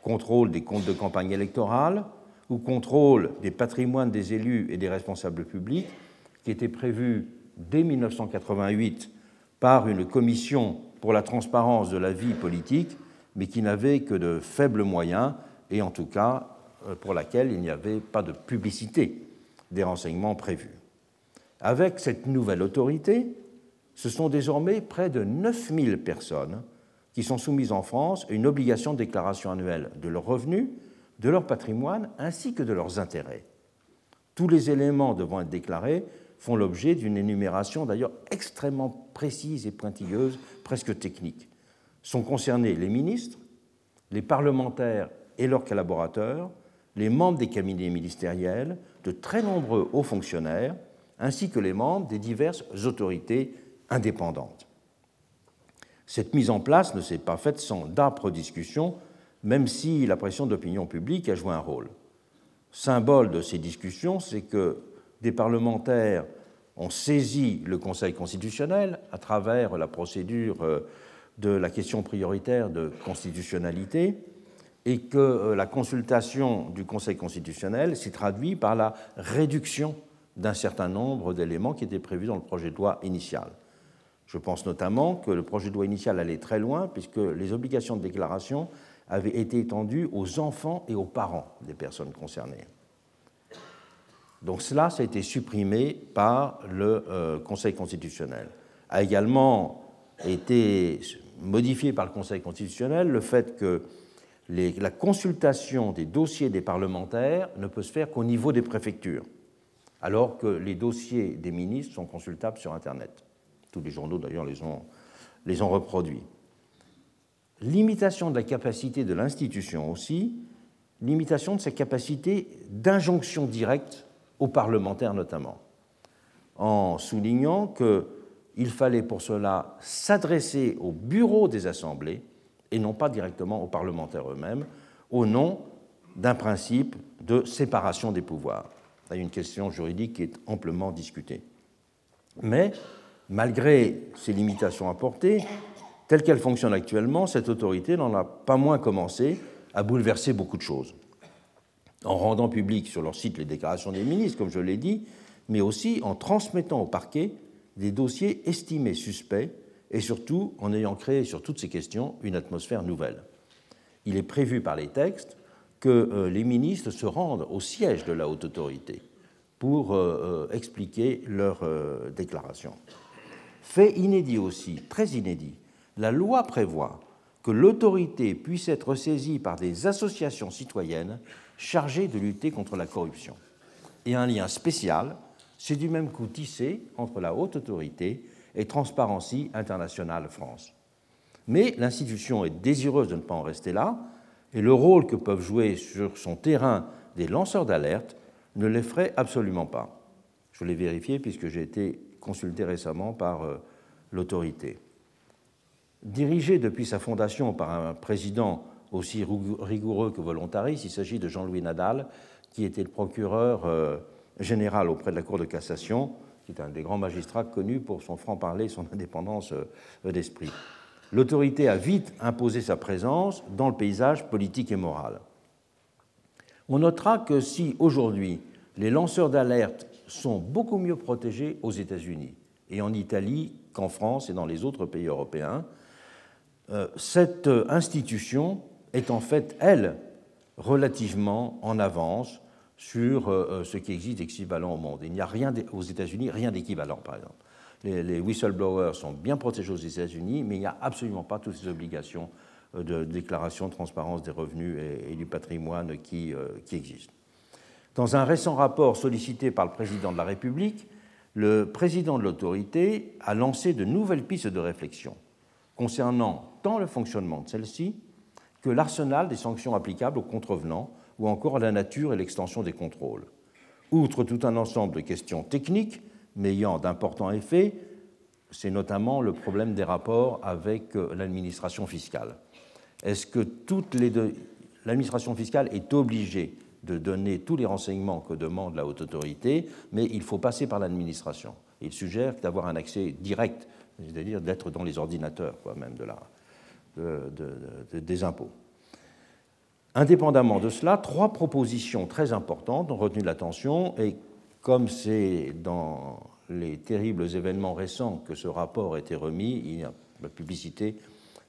contrôle des comptes de campagne électorale ou contrôle des patrimoines des élus et des responsables publics, qui était prévu dès 1988 par une commission pour la transparence de la vie politique, mais qui n'avait que de faibles moyens et en tout cas euh, pour laquelle il n'y avait pas de publicité des renseignements prévus. Avec cette nouvelle autorité, ce sont désormais près de 9000 personnes qui sont soumises en France à une obligation de déclaration annuelle de leurs revenus, de leur patrimoine ainsi que de leurs intérêts. Tous les éléments devant être déclarés font l'objet d'une énumération d'ailleurs extrêmement précise et pointilleuse, presque technique. Sont concernés les ministres, les parlementaires et leurs collaborateurs, les membres des cabinets ministériels, de très nombreux hauts fonctionnaires, ainsi que les membres des diverses autorités indépendantes. Cette mise en place ne s'est pas faite sans d'âpres discussions, même si la pression d'opinion publique a joué un rôle. Symbole de ces discussions, c'est que des parlementaires ont saisi le Conseil constitutionnel à travers la procédure euh, de la question prioritaire de constitutionnalité et que euh, la consultation du Conseil constitutionnel s'est traduite par la réduction d'un certain nombre d'éléments qui étaient prévus dans le projet de loi initial. Je pense notamment que le projet de loi initial allait très loin puisque les obligations de déclaration avaient été étendues aux enfants et aux parents des personnes concernées. Donc cela, ça a été supprimé par le euh, Conseil constitutionnel. A également été modifié par le Conseil constitutionnel le fait que la consultation des dossiers des parlementaires ne peut se faire qu'au niveau des préfectures, alors que les dossiers des ministres sont consultables sur Internet. Tous les journaux, d'ailleurs, les ont, les ont reproduits. Limitation de la capacité de l'institution aussi, limitation de sa capacité d'injonction directe aux parlementaires notamment, en soulignant qu'il fallait pour cela s'adresser au bureau des assemblées et non pas directement aux parlementaires eux-mêmes, au nom d'un principe de séparation des pouvoirs. C'est une question juridique qui est amplement discutée. Mais, malgré ces limitations apportées, telle qu'elle fonctionne actuellement, cette autorité n'en a pas moins commencé à bouleverser beaucoup de choses. En rendant public sur leur site les déclarations des ministres, comme je l'ai dit, mais aussi en transmettant au parquet des dossiers estimés suspects et surtout en ayant créé sur toutes ces questions une atmosphère nouvelle. Il est prévu par les textes que euh, les ministres se rendent au siège de la haute autorité pour euh, euh, expliquer leurs déclarations. Fait inédit aussi, très inédit, la loi prévoit que l'autorité puisse être saisie par des associations citoyennes chargées de lutter contre la corruption. Et un lien spécial, c'est du même coup tissé entre la haute autorité et Transparency International France. Mais l'institution est désireuse de ne pas en rester là, et le rôle que peuvent jouer sur son terrain des lanceurs d'alerte ne l'effraie absolument pas. Je l'ai vérifié puisque j'ai été consulté récemment par euh, l'autorité. Dirigé depuis sa fondation par un président aussi rigoureux que volontariste, il s'agit de Jean-Louis Nadal, qui était le procureur euh, général auprès de la Cour de cassation qui est un des grands magistrats connus pour son franc-parler et son indépendance euh, d'esprit. L'autorité a vite imposé sa présence dans le paysage politique et moral. On notera que si aujourd'hui les lanceurs d'alerte sont beaucoup mieux protégés aux États-Unis et en Italie qu'en France et dans les autres pays européens, euh, cette institution est en fait, elle, relativement en avance sur euh, euh, ce qui existe d'équivalent au monde. Il n'y a rien aux États-Unis, rien d'équivalent, par exemple. Les, whistleblowers sont bien protégés aux États-Unis, mais il n'y a absolument pas toutes ces obligations euh, de déclaration de transparence des revenus et, du patrimoine qui, qui existent. Dans un récent rapport sollicité par le président de la République, le président de l'autorité a lancé de nouvelles pistes de réflexion concernant tant le fonctionnement de celle-ci que l'arsenal des sanctions applicables aux contrevenants ou encore la nature et l'extension des contrôles. Outre tout un ensemble de questions techniques, mais ayant d'importants effets, c'est notamment le problème des rapports avec euh, l'administration fiscale. Est-ce que l'administration fiscale est obligée de donner tous les renseignements que demande la haute autorité, mais il faut passer par l'administration. Il suggère d'avoir un accès direct, c'est-à-dire d'être dans les ordinateurs, même de la, des impôts. Indépendamment de cela, trois propositions très importantes ont retenu l'attention et comme c'est dans les terribles événements récents que ce rapport a été remis, la publicité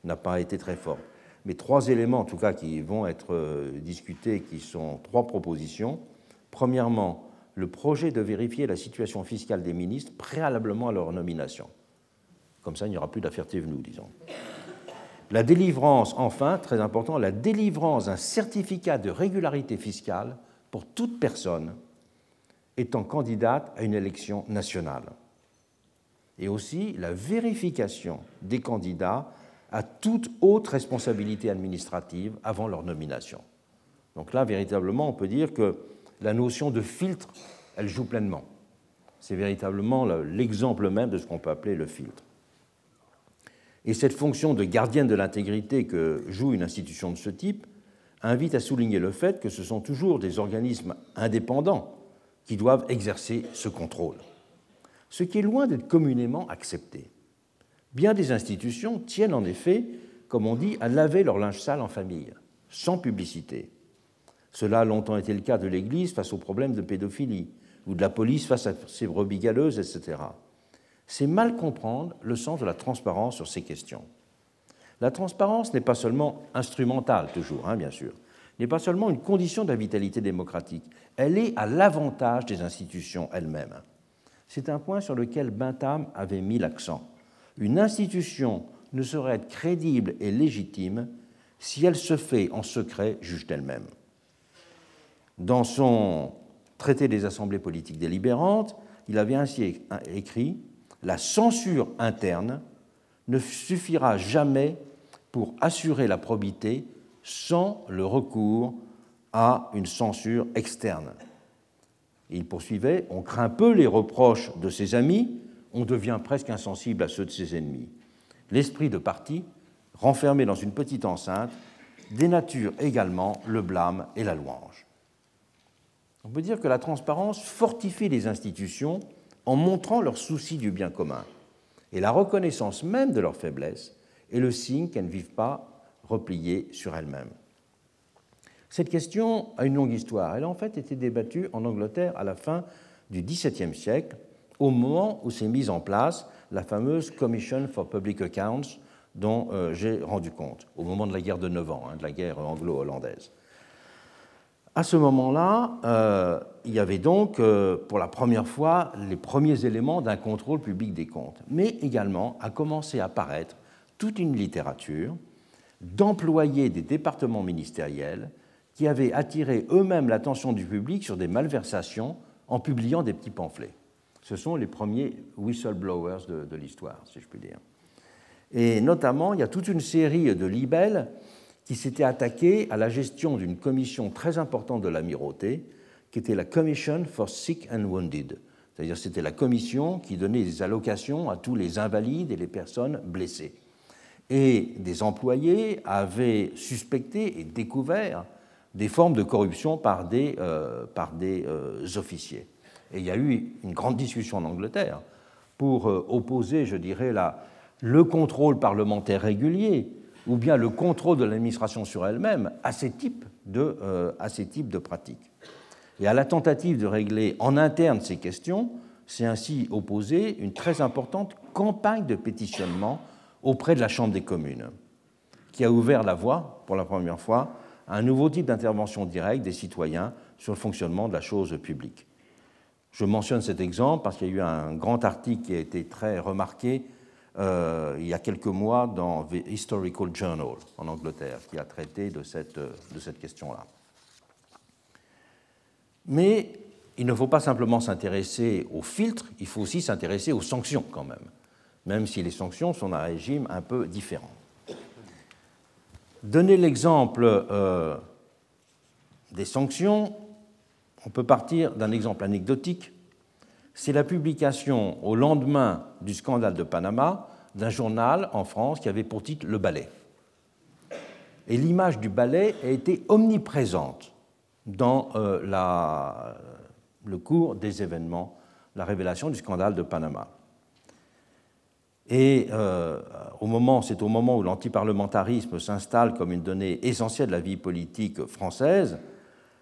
n'a pas été très forte. Mais trois éléments, en tout cas, qui vont être euh, discutés, qui sont trois propositions. Premièrement, le projet de vérifier la situation fiscale des ministres préalablement à leur nomination. Comme ça, il n'y aura plus d'affaires nous disons. La délivrance, enfin, très important, la délivrance d'un certificat de régularité fiscale pour toute personne étant candidate à une élection nationale. Et aussi la vérification des candidats à toute haute responsabilité administrative avant leur nomination. Donc là, véritablement, on peut dire que la notion de filtre, elle joue pleinement. C'est véritablement l'exemple même de ce qu'on peut appeler le filtre. Et cette fonction de gardienne de l'intégrité que joue une institution de ce type invite à souligner le fait que ce sont toujours des organismes indépendants qui doivent exercer ce contrôle, ce qui est loin d'être communément accepté. Bien des institutions tiennent en effet, comme on dit, à laver leur linge sale en famille, sans publicité. Cela a longtemps été le cas de l'Église face aux problèmes de pédophilie, ou de la police face à ses brebis galeuses, etc. C'est mal comprendre le sens de la transparence sur ces questions. La transparence n'est pas seulement instrumentale, toujours, hein, bien sûr, n'est pas seulement une condition de la vitalité démocratique, elle est à l'avantage des institutions elles-mêmes. C'est un point sur lequel Bentham avait mis l'accent. Une institution ne saurait être crédible et légitime si elle se fait en secret juge d'elle-même. Dans son traité des assemblées politiques délibérantes, il avait ainsi écrit La censure interne ne suffira jamais pour assurer la probité sans le recours à une censure externe. il poursuivait On craint peu les reproches de ses amis, on devient presque insensible à ceux de ses ennemis. L'esprit de parti, renfermé dans une petite enceinte, dénature également le blâme et la louange. On peut dire que la transparence fortifie les institutions en montrant leur souci du bien commun. Et la reconnaissance même de leur faiblesse est le signe qu'elles ne vivent pas repliées sur elles-mêmes. Cette question a une longue histoire. Elle a en fait été débattue en Angleterre à la fin du XVIIe siècle, au moment où s'est mise en place la fameuse Commission for Public Accounts dont euh, j'ai rendu compte, au moment de la guerre de Neuf ans, hein, de la guerre anglo-hollandaise. À ce moment-là, euh, il y avait donc euh, pour la première fois les premiers éléments d'un contrôle public des comptes, mais également a commencé à apparaître toute une littérature d'employés des départements ministériels qui avaient attiré eux-mêmes l'attention du public sur des malversations en publiant des petits pamphlets. Ce sont les premiers whistleblowers de, de l'histoire, si je puis dire. Et notamment, il y a toute une série de libelles qui s'était attaqué à la gestion d'une commission très importante de l'amirauté, qui était la Commission for Sick and Wounded. C'est-à-dire c'était la commission qui donnait des allocations à tous les invalides et les personnes blessées. Et des employés avaient suspecté et découvert des formes de corruption par des, euh, par des euh, officiers. Et il y a eu une grande discussion en Angleterre pour euh, opposer, je dirais, la, le contrôle parlementaire régulier ou bien le contrôle de l'administration sur elle-même à ces types de, euh, à ces types de pratiques. Et à la tentative de régler en interne ces questions, s'est ainsi opposée une très importante campagne de pétitionnement auprès de la Chambre des communes, qui a ouvert la voie, pour la première fois, à un nouveau type d'intervention directe des citoyens sur le fonctionnement de la chose publique. Je mentionne cet exemple parce qu'il y a eu un grand article qui a été très remarqué euh, il y a quelques mois dans The Historical Journal en Angleterre, qui a traité de cette, de cette question-là. Mais il ne faut pas simplement s'intéresser aux filtres, il faut aussi s'intéresser aux sanctions quand même, même si les sanctions sont d'un régime un peu différent. Donner l'exemple euh, des sanctions, on peut partir d'un exemple anecdotique c'est la publication au lendemain du scandale de Panama d'un journal en France qui avait pour titre Le ballet. Et l'image du ballet a été omniprésente dans euh, le cours des événements, la révélation du scandale de Panama. Et euh, c'est au moment où l'antiparlementarisme s'installe comme une donnée essentielle de la vie politique française,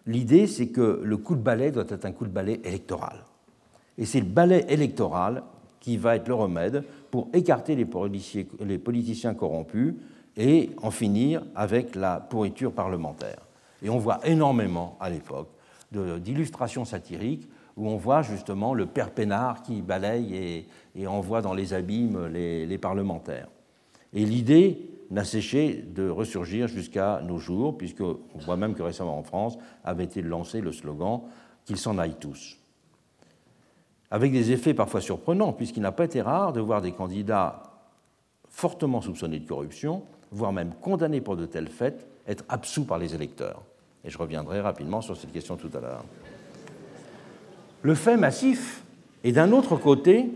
l'idée c'est que le coup de balai doit être un coup de balai électoral. Et c'est le balai électoral qui va être le remède pour écarter les, politiciens corrompus et en finir avec la pourriture parlementaire. Et on voit énormément à l'époque d'illustrations satiriques où on voit justement le père Pénard qui balaye et, envoie dans les abîmes les, les parlementaires. Et l'idée n'a séché de ressurgir jusqu'à nos jours, puisqu'on voit même que récemment en France avait été lancé le slogan Qu'ils s'en aillent tous avec des effets parfois surprenants, puisqu'il n'a pas été rare de voir des candidats fortement soupçonnés de corruption, voire même condamnés pour de tels faits, être absous par les électeurs. Et je reviendrai rapidement sur cette question tout à l'heure. Le fait massif est d'un autre côté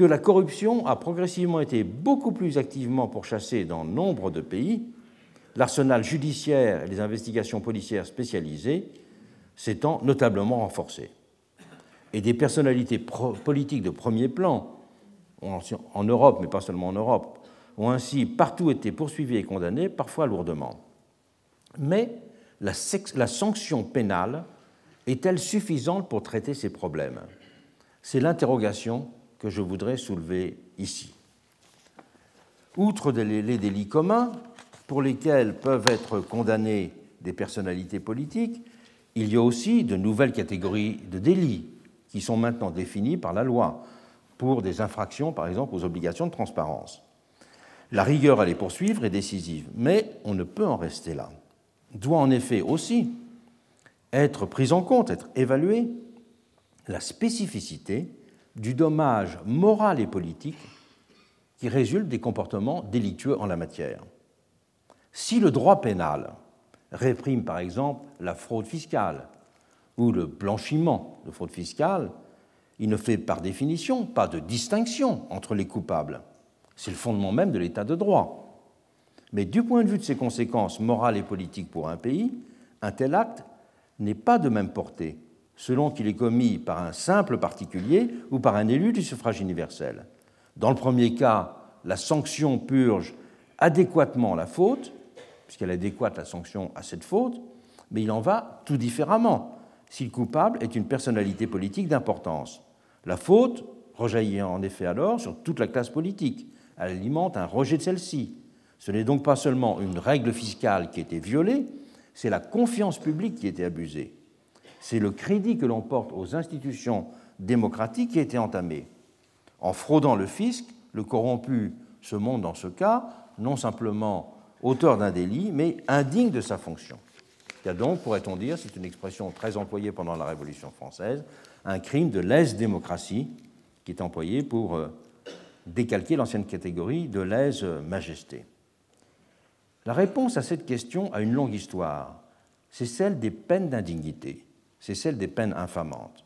que la corruption a progressivement été beaucoup plus activement pourchassée dans nombre de pays, l'arsenal judiciaire et les investigations policières spécialisées s'étant notablement renforcés. Et des personnalités politiques de premier plan, en Europe, mais pas seulement en Europe, ont ainsi partout été poursuivies et condamnées, parfois lourdement. Mais la, la sanction pénale est-elle suffisante pour traiter ces problèmes? C'est l'interrogation que je voudrais soulever ici. Outre les délits communs, pour lesquels peuvent être condamnées des personnalités politiques, il y a aussi de nouvelles catégories de délits qui sont maintenant définies par la loi pour des infractions, par exemple, aux obligations de transparence. La rigueur à les poursuivre est décisive, mais on ne peut en rester là. Doit en effet aussi être prise en compte, être évaluée la spécificité du dommage moral et politique qui résulte des comportements délictueux en la matière. Si le droit pénal réprime par exemple la fraude fiscale ou le blanchiment de fraude fiscale, il ne fait par définition pas de distinction entre les coupables. C'est le fondement même de l'état de droit. Mais du point de vue de ses conséquences morales et politiques pour un pays, un tel acte n'est pas de même portée selon qu'il est commis par un simple particulier ou par un élu du suffrage universel. Dans le premier cas, la sanction purge adéquatement la faute, puisqu'elle adéquate la sanction à cette faute, mais il en va tout différemment si le coupable est une personnalité politique d'importance. La faute rejaillit en effet alors sur toute la classe politique. Elle alimente un rejet de celle-ci. Ce n'est donc pas seulement une règle fiscale qui été violée, c'est la confiance publique qui été abusée c'est le crédit que l'on porte aux institutions démocratiques qui a été entamé. En fraudant le fisc, le corrompu se montre dans ce cas non simplement auteur d'un délit, mais indigne de sa fonction. Il y a donc, pourrait-on dire, c'est une expression très employée pendant la Révolution française, un crime de lèse-démocratie qui est employé pour euh, décalquer l'ancienne catégorie de lèse-majesté. La réponse à cette question a une longue histoire. C'est celle des peines d'indignité c'est celle des peines infamantes.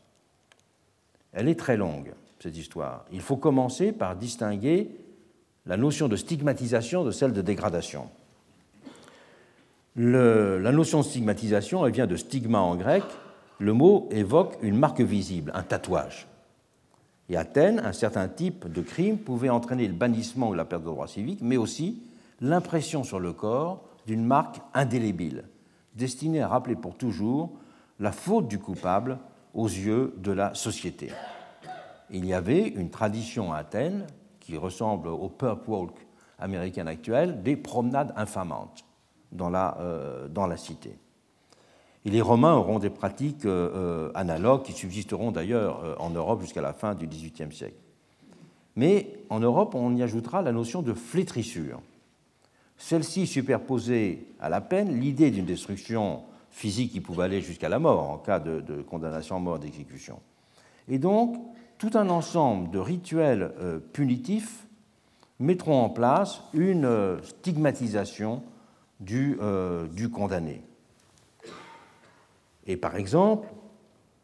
Elle est très longue, cette histoire. Il faut commencer par distinguer la notion de stigmatisation de celle de dégradation. la notion de stigmatisation, elle vient de stigma en grec. Le mot évoque une marque visible, un tatouage. Et à Athènes, un certain type de crime pouvait entraîner le bannissement ou la perte de droits civiques, mais aussi l'impression sur le corps d'une marque indélébile, destinée à rappeler pour toujours la faute du coupable aux yeux de la société. Il y avait une tradition à Athènes qui ressemble au purp walk américain actuel, des promenades infamantes dans la, euh, dans la cité. Et les Romains auront des pratiques euh, euh, analogues qui subsisteront d'ailleurs en Europe jusqu'à la fin du XVIIIe siècle. Mais en Europe, on y ajoutera la notion de flétrissure. Celle-ci superposait à la peine l'idée d'une destruction physique qui pouvait aller jusqu'à la mort en cas de, condamnation à mort d'exécution. Et donc, tout un ensemble de rituels euh, punitifs mettront en place une euh, stigmatisation du, euh, du, condamné. Et par exemple,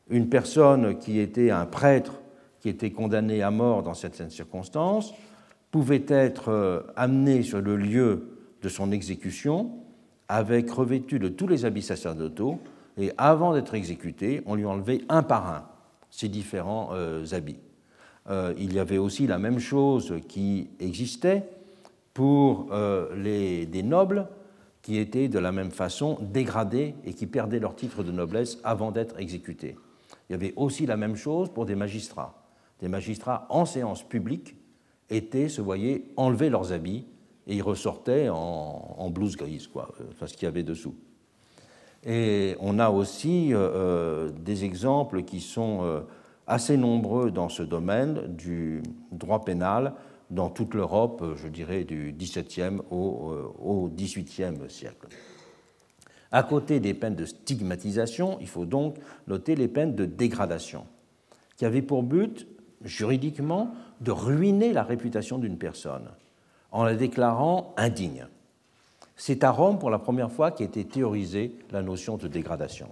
une personne qui était un prêtre qui était condamné à mort dans certaines circonstances pouvait être amené sur le lieu de son exécution avec revêtu de tous les habits sacerdotaux, et avant d'être exécuté, on lui enlevait un par un ces différents euh, habits. Euh, il y avait aussi la même chose qui existait pour euh, les, des nobles qui étaient de la même façon dégradés et qui perdaient leur titre de noblesse avant d'être exécutés. Il y avait aussi la même chose pour des magistrats. Des magistrats en séance publique étaient, se voyaient, enlever leurs habits et il ressortait en, blouse grise, quoi, euh, ce qu'il y avait dessous. Et on a aussi euh, euh, des exemples qui sont assez nombreux dans ce domaine du droit pénal dans toute l'Europe, je dirais du XVIIe au XVIIIe siècle. À côté des peines de stigmatisation, il faut donc noter les peines de dégradation, qui avaient pour but, juridiquement, de ruiner la réputation d'une personne en la déclarant indigne. C'est à Rome pour la première fois qu'a été théorisée la notion de dégradation.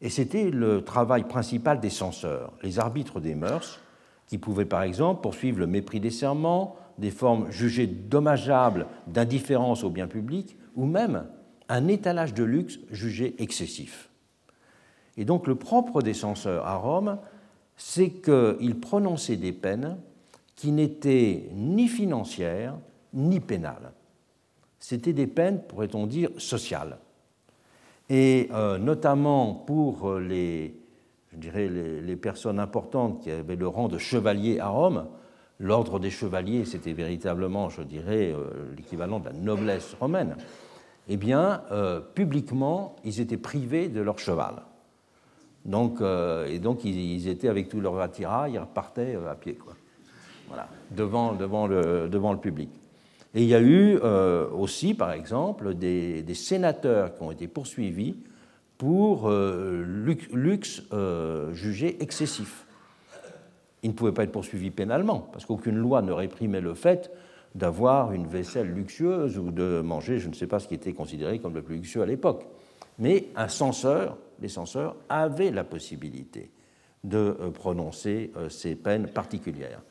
Et c'était le travail principal des censeurs, les arbitres des mœurs, qui pouvaient par exemple poursuivre le mépris des serments, des formes jugées dommageables d'indifférence au bien public, ou même un étalage de luxe jugé excessif. Et donc le propre des censeurs à Rome, c'est qu'ils prononçaient des peines qui n'étaient ni financières ni pénales. C'était des peines, pourrait-on dire, sociales. Et euh, notamment pour les, je dirais, les, personnes importantes qui avaient le rang de chevalier à Rome, l'ordre des chevaliers, c'était véritablement, je dirais, euh, l'équivalent de la noblesse romaine, eh bien, euh, publiquement, ils étaient privés de leur cheval. Donc, euh, et donc, ils, étaient avec tout leur attirail, ils repartaient à pied, quoi. Devant, devant, le, devant le public. Et il y a eu aussi, par exemple, des, sénateurs qui ont été poursuivis pour luxe jugé excessif il ne pouvait pas être poursuivi pénalement, parce qu'aucune loi ne réprimait le fait d'avoir une vaisselle luxueuse ou de manger, je ne sais pas ce qui était considéré comme le plus luxueux à l'époque. Mais un censeur, les censeurs, avaient la possibilité de euh, prononcer euh, ces peines particulières.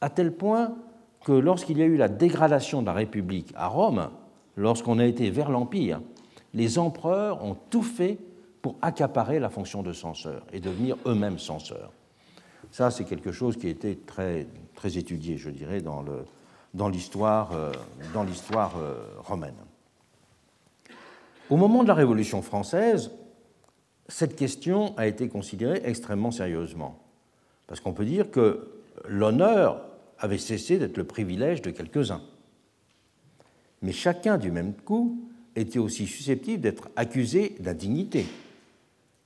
À tel point que lorsqu'il y a eu la dégradation de la République à Rome, lorsqu'on a été vers l'Empire, les empereurs ont tout fait pour accaparer la fonction de censeur et devenir eux-mêmes censeurs. Ça, c'est quelque chose qui a été très, très étudié, je dirais, dans, le, dans l'histoire, euh, dans l'histoire euh, romaine. Au moment de la Révolution française, cette question a été considérée extrêmement sérieusement, parce qu'on peut dire que l'honneur avait cessé d'être le privilège de quelques-uns. Mais chacun, du même coup, était aussi susceptible d'être accusé d'indignité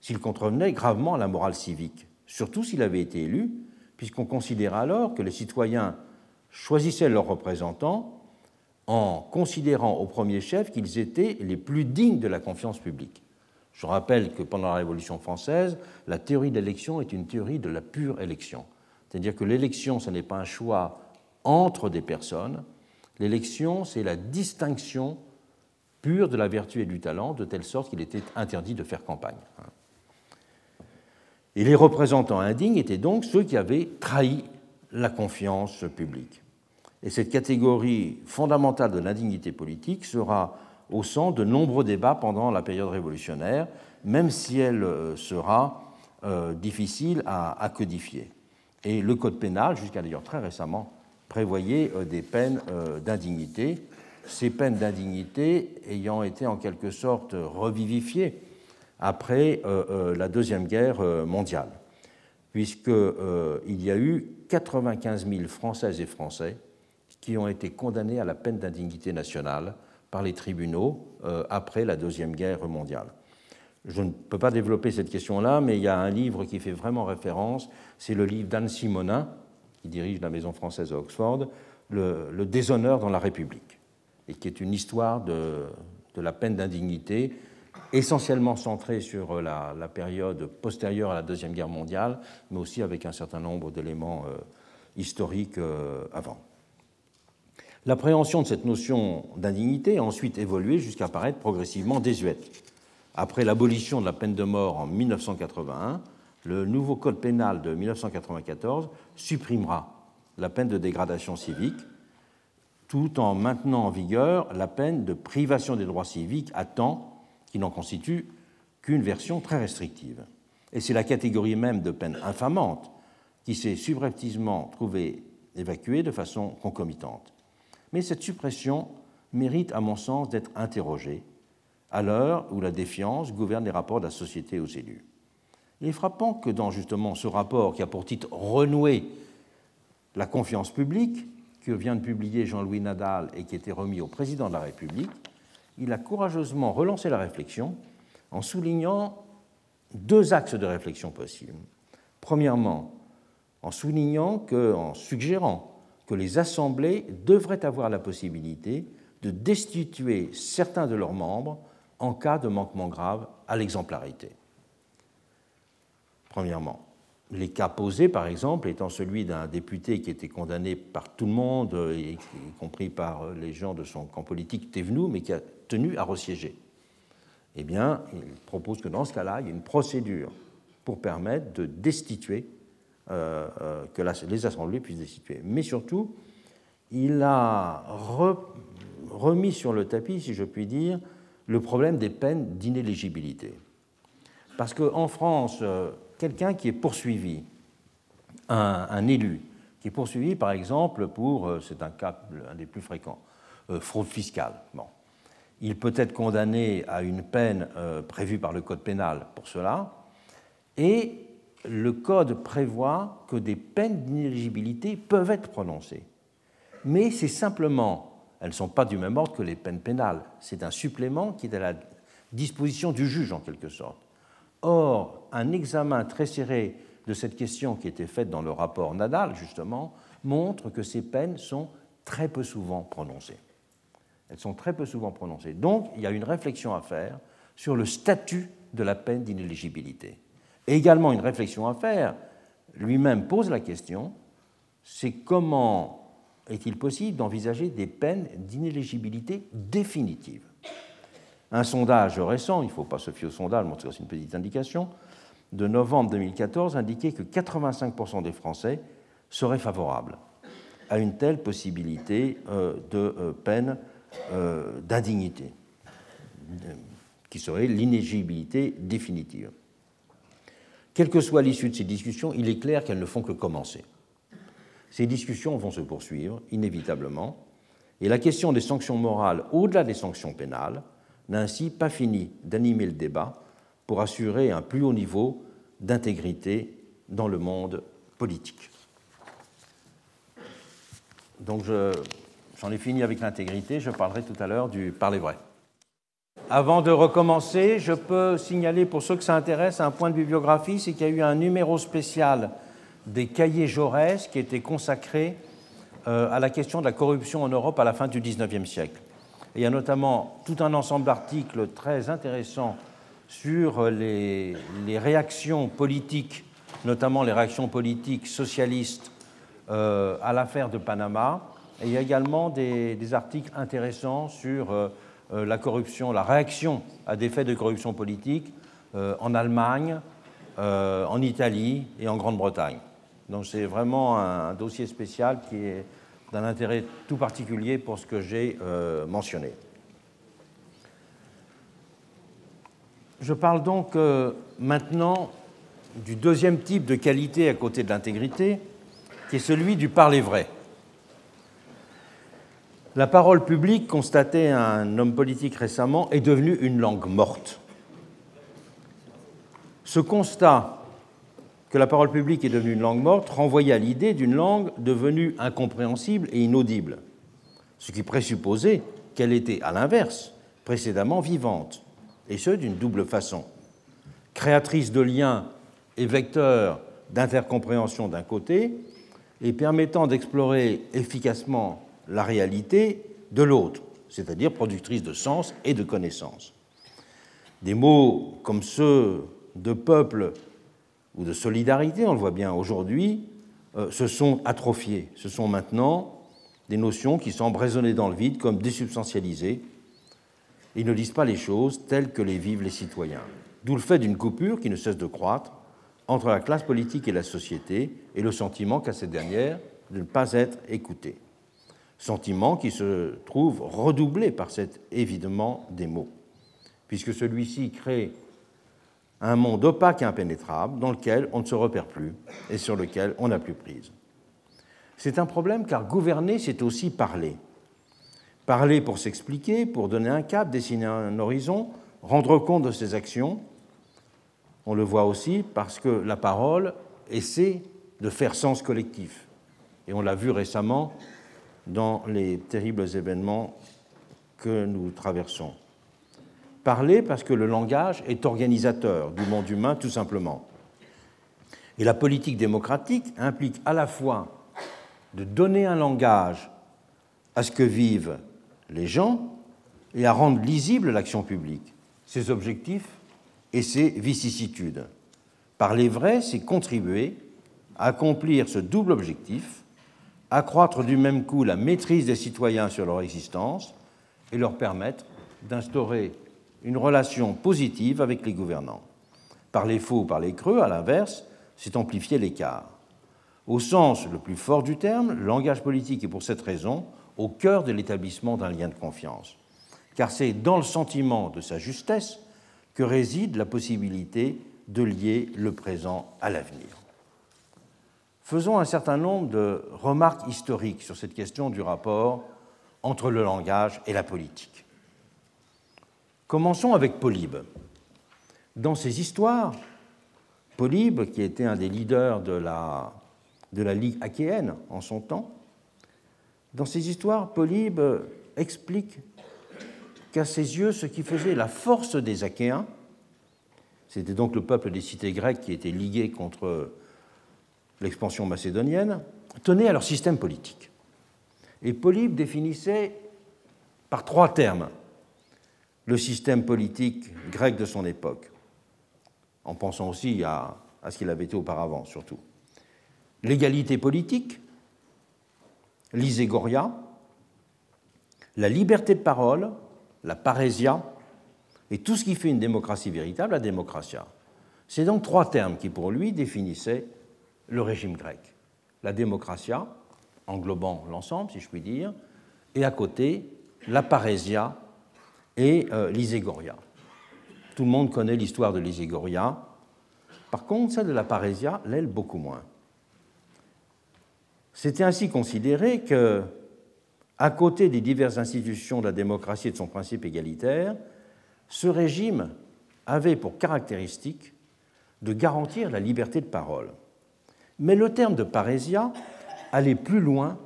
s'il contrevenait gravement à la morale civique surtout s'il avait été élu, puisqu'on considérait alors que les citoyens choisissaient leurs représentants en considérant au premier chef qu'ils étaient les plus dignes de la confiance publique. Je rappelle que pendant la Révolution française, la théorie de l'élection est une théorie de la pure élection. C'est-à-dire que l'élection, ce n'est pas un choix entre des personnes, l'élection, c'est la distinction pure de la vertu et du talent, de telle sorte qu'il était interdit de faire campagne. Et les représentants indignes étaient donc ceux qui avaient trahi la confiance publique. Et cette catégorie fondamentale de l'indignité politique sera au centre de nombreux débats pendant la période révolutionnaire, même si elle euh, sera euh, difficile à, codifier. Et le Code pénal, jusqu'à d'ailleurs très récemment, prévoyait euh, des peines d'indignité, ces peines d'indignité ayant été en quelque sorte revivifiées après euh, euh, la Deuxième Guerre euh, mondiale, puisqu'il y a eu 95 000 Françaises et Français qui ont été condamnés à la peine d'indignité nationale par les tribunaux après la Deuxième Guerre mondiale. Je ne peux pas développer cette question-là, mais il y a un livre qui fait vraiment référence, c'est le livre d'Anne Simonin, qui dirige la Maison française à Oxford, le, déshonneur dans la République, et qui est une histoire de, la peine d'indignité essentiellement centré sur euh, la, période postérieure à la Deuxième Guerre mondiale, mais aussi avec un certain nombre d'éléments euh, historiques euh, avant. L'appréhension de cette notion d'indignité a ensuite évolué jusqu'à paraître progressivement désuète. Après l'abolition de la peine de mort en 1981, le nouveau code pénal de 1994 supprimera la peine de dégradation civique, tout en maintenant en vigueur la peine de privation des droits civiques à temps qui n'en constitue qu'une version très restrictive. Et c'est la catégorie même de peine infamante qui s'est subrepticement trouvée évacuée de façon concomitante. Mais cette suppression mérite, à mon sens, d'être interrogée à l'heure où la défiance gouverne les rapports de la société aux élus. Il est frappant que dans justement ce rapport qui a pour titre Renouer la confiance publique, que vient de publier Jean-Louis Nadal et qui était remis au président de la République, il a courageusement relancé la réflexion en soulignant deux axes de réflexion possibles. Premièrement, en soulignant que, en suggérant que les assemblées devraient avoir la possibilité de destituer certains de leurs membres en cas de manquement grave à l'exemplarité. Premièrement les cas posés, par exemple, étant celui d'un député qui était condamné par tout le monde, y compris par les gens de son camp politique Thévenoud, mais qui a tenu à resiéger. Eh bien, il propose que dans ce cas-là, il y ait une procédure pour permettre de destituer que les assemblées puissent destituer. Mais surtout, il a remis sur le tapis, si je puis dire, le problème des peines d'inéligibilité. Parce qu'en France, quelqu'un qui est poursuivi, un, élu, qui est poursuivi par exemple pour, euh, c'est un cas un des plus fréquents, euh, fraude fiscale. Bon. Il peut être condamné à une peine euh, prévue par le Code pénal pour cela, et le Code prévoit que des peines d'inéligibilité peuvent être prononcées. Mais c'est simplement, elles ne sont pas du même ordre que les peines pénales, c'est un supplément qui est à la disposition du juge en quelque sorte. Or, un examen très serré de cette question qui était faite dans le rapport Nadal, justement, montre que ces peines sont très peu souvent prononcées. Elles sont très peu souvent prononcées. Donc, il y a une réflexion à faire sur le statut de la peine d'inéligibilité. Et également une réflexion à faire, lui-même pose la question, c'est comment est-il possible d'envisager des peines d'inéligibilité définitive? Un sondage récent, il ne faut pas se fier au sondage, mais c'est une petite indication, de novembre 2014 indiquait que 85% des Français seraient favorables à une telle possibilité euh, de euh, peine euh, d'indignité, qui serait l'inégibilité définitive. Quelle que soit l'issue de ces discussions, il est clair qu'elles ne font que commencer. Ces discussions vont se poursuivre inévitablement, et la question des sanctions morales au-delà des sanctions pénales n'a ainsi pas fini d'animer le débat pour assurer un plus haut niveau d'intégrité dans le monde politique. Donc j'en ai fini avec l'intégrité, je parlerai tout à l'heure du parler vrai. Avant de recommencer, je peux signaler pour ceux que ça intéresse un point de bibliographie, c'est qu'il y a eu un numéro spécial des cahiers Jaurès qui était consacré euh, à la question de la corruption en Europe à la fin du XIXe siècle il y a notamment tout un ensemble d'articles très intéressants sur les, réactions politiques, notamment les réactions politiques socialistes euh, à l'affaire de Panama. Et il y a également des, articles intéressants sur euh, euh, la corruption, la réaction à des faits de corruption politique en Allemagne, en Italie et en Grande-Bretagne. Donc c'est vraiment un dossier spécial qui est d'un intérêt tout particulier pour ce que j'ai euh, mentionné. Je parle donc euh, maintenant du deuxième type de qualité à côté de l'intégrité, qui est celui du parler vrai. La parole publique, constatait un homme politique récemment, est devenue une langue morte. Ce constat que la parole publique est devenue une langue morte renvoyait à l'idée d'une langue devenue incompréhensible et inaudible, ce qui présupposait qu'elle était, à l'inverse, précédemment vivante, et ce d'une double façon. Créatrice de liens et vecteur d'intercompréhension d'un côté, et permettant d'explorer efficacement la réalité de l'autre, c'est-à-dire productrice de sens et de connaissances. Des mots comme ceux de peuple ou de solidarité, on le voit bien aujourd'hui, euh, se sont atrophiés. Ce sont maintenant des notions qui semblent résonner dans le vide comme désubstantialisées. Ils ne disent pas les choses telles que les vivent les citoyens. D'où le fait d'une coupure qui ne cesse de croître entre la classe politique et la société et le sentiment qu'a cette dernière de ne pas être écoutée. Sentiment qui se trouve redoublé par cet évidement des mots, puisque celui-ci crée un monde opaque et impénétrable dans lequel on ne se repère plus et sur lequel on n'a plus prise. C'est un problème car gouverner, c'est aussi parler. Parler pour s'expliquer, pour donner un cap, dessiner un horizon, rendre compte de ses actions. On le voit aussi parce que la parole essaie de faire sens collectif. Et on l'a vu récemment dans les terribles événements que nous traversons. Parler parce que le langage est organisateur du monde humain, tout simplement. Et la politique démocratique implique à la fois de donner un langage à ce que vivent les gens et à rendre lisible l'action publique, ses objectifs et ses vicissitudes. Parler vrai, c'est contribuer à accomplir ce double objectif, accroître du même coup la maîtrise des citoyens sur leur existence et leur permettre d'instaurer une relation positive avec les gouvernants. Par les faux ou par les creux, à l'inverse, c'est amplifier l'écart. Au sens le plus fort du terme, le langage politique est pour cette raison au cœur de l'établissement d'un lien de confiance, car c'est dans le sentiment de sa justesse que réside la possibilité de lier le présent à l'avenir. Faisons un certain nombre de remarques historiques sur cette question du rapport entre le langage et la politique. Commençons avec Polybe. Dans ses histoires, Polybe, qui était un des leaders de la, Ligue achéenne en son temps, dans ses histoires, Polybe explique qu'à ses yeux, ce qui faisait la force des Achéens, c'était donc le peuple des cités grecques qui était ligué contre l'expansion macédonienne, tenait à leur système politique. Et Polybe définissait par trois termes le système politique grec de son époque en pensant aussi à, ce qu'il avait été auparavant, surtout. L'égalité politique, l'iségoria, la liberté de parole, la parésia, et tout ce qui fait une démocratie véritable, la démocratia. C'est donc trois termes qui, pour lui, définissaient le régime grec. La démocratia, englobant l'ensemble, si je puis dire, et à côté, la parésia et euh, l'iségoria. Tout le monde connaît l'histoire de l'Iségoria. Par contre, celle de la Parésia l'aile beaucoup moins. C'était ainsi considéré que, à côté des diverses institutions de la démocratie et de son principe égalitaire, ce régime avait pour caractéristique de garantir la liberté de parole. Mais le terme de parésia allait plus loin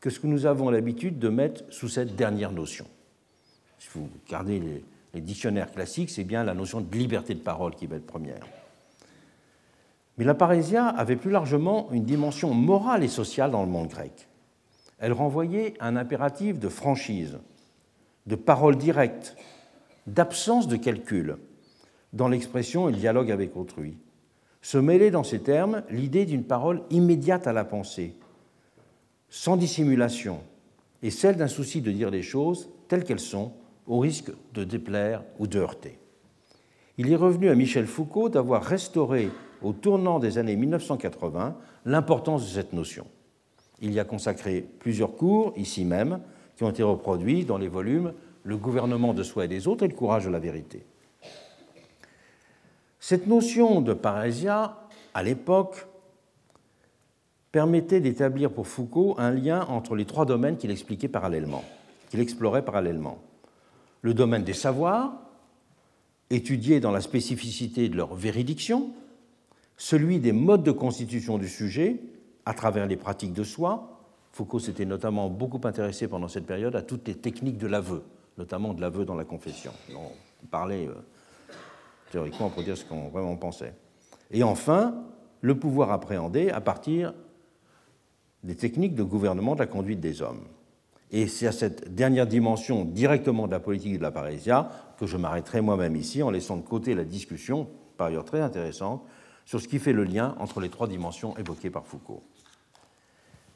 que ce que nous avons l'habitude de mettre sous cette dernière notion. Si vous regardez les, les dictionnaires classiques, c'est bien la notion de liberté de parole qui va être première. Mais la parésia avait plus largement une dimension morale et sociale dans le monde grec. Elle renvoyait à un impératif de franchise, de parole directe, d'absence de calcul dans l'expression et le dialogue avec autrui. Se mêlait dans ces termes l'idée d'une parole immédiate à la pensée, sans dissimulation, et celle d'un souci de dire les choses telles qu'elles sont, au risque de déplaire ou de heurter. Il est revenu à Michel Foucault d'avoir restauré au tournant des années 1980 l'importance de cette notion. Il y a consacré plusieurs cours, ici même, qui ont été reproduits dans les volumes Le gouvernement de soi et des autres et Le courage de la vérité. Cette notion de parésia, à l'époque, permettait d'établir pour Foucault un lien entre les trois domaines qu'il expliquait parallèlement, qu'il explorait parallèlement le domaine des savoirs, étudié dans la spécificité de leur véridiction, celui des modes de constitution du sujet à travers les pratiques de soi. Foucault s'était notamment beaucoup intéressé pendant cette période à toutes les techniques de l'aveu, notamment de l'aveu dans la confession. On parlait euh, théoriquement pour dire ce qu'on vraiment pensait. Et enfin, le pouvoir appréhendé à partir des techniques de gouvernement de la conduite des hommes. Et c'est à cette dernière dimension directement de la politique de la parésia que je m'arrêterai moi-même ici en laissant de côté la discussion, par ailleurs très intéressante, sur ce qui fait le lien entre les trois dimensions évoquées par Foucault.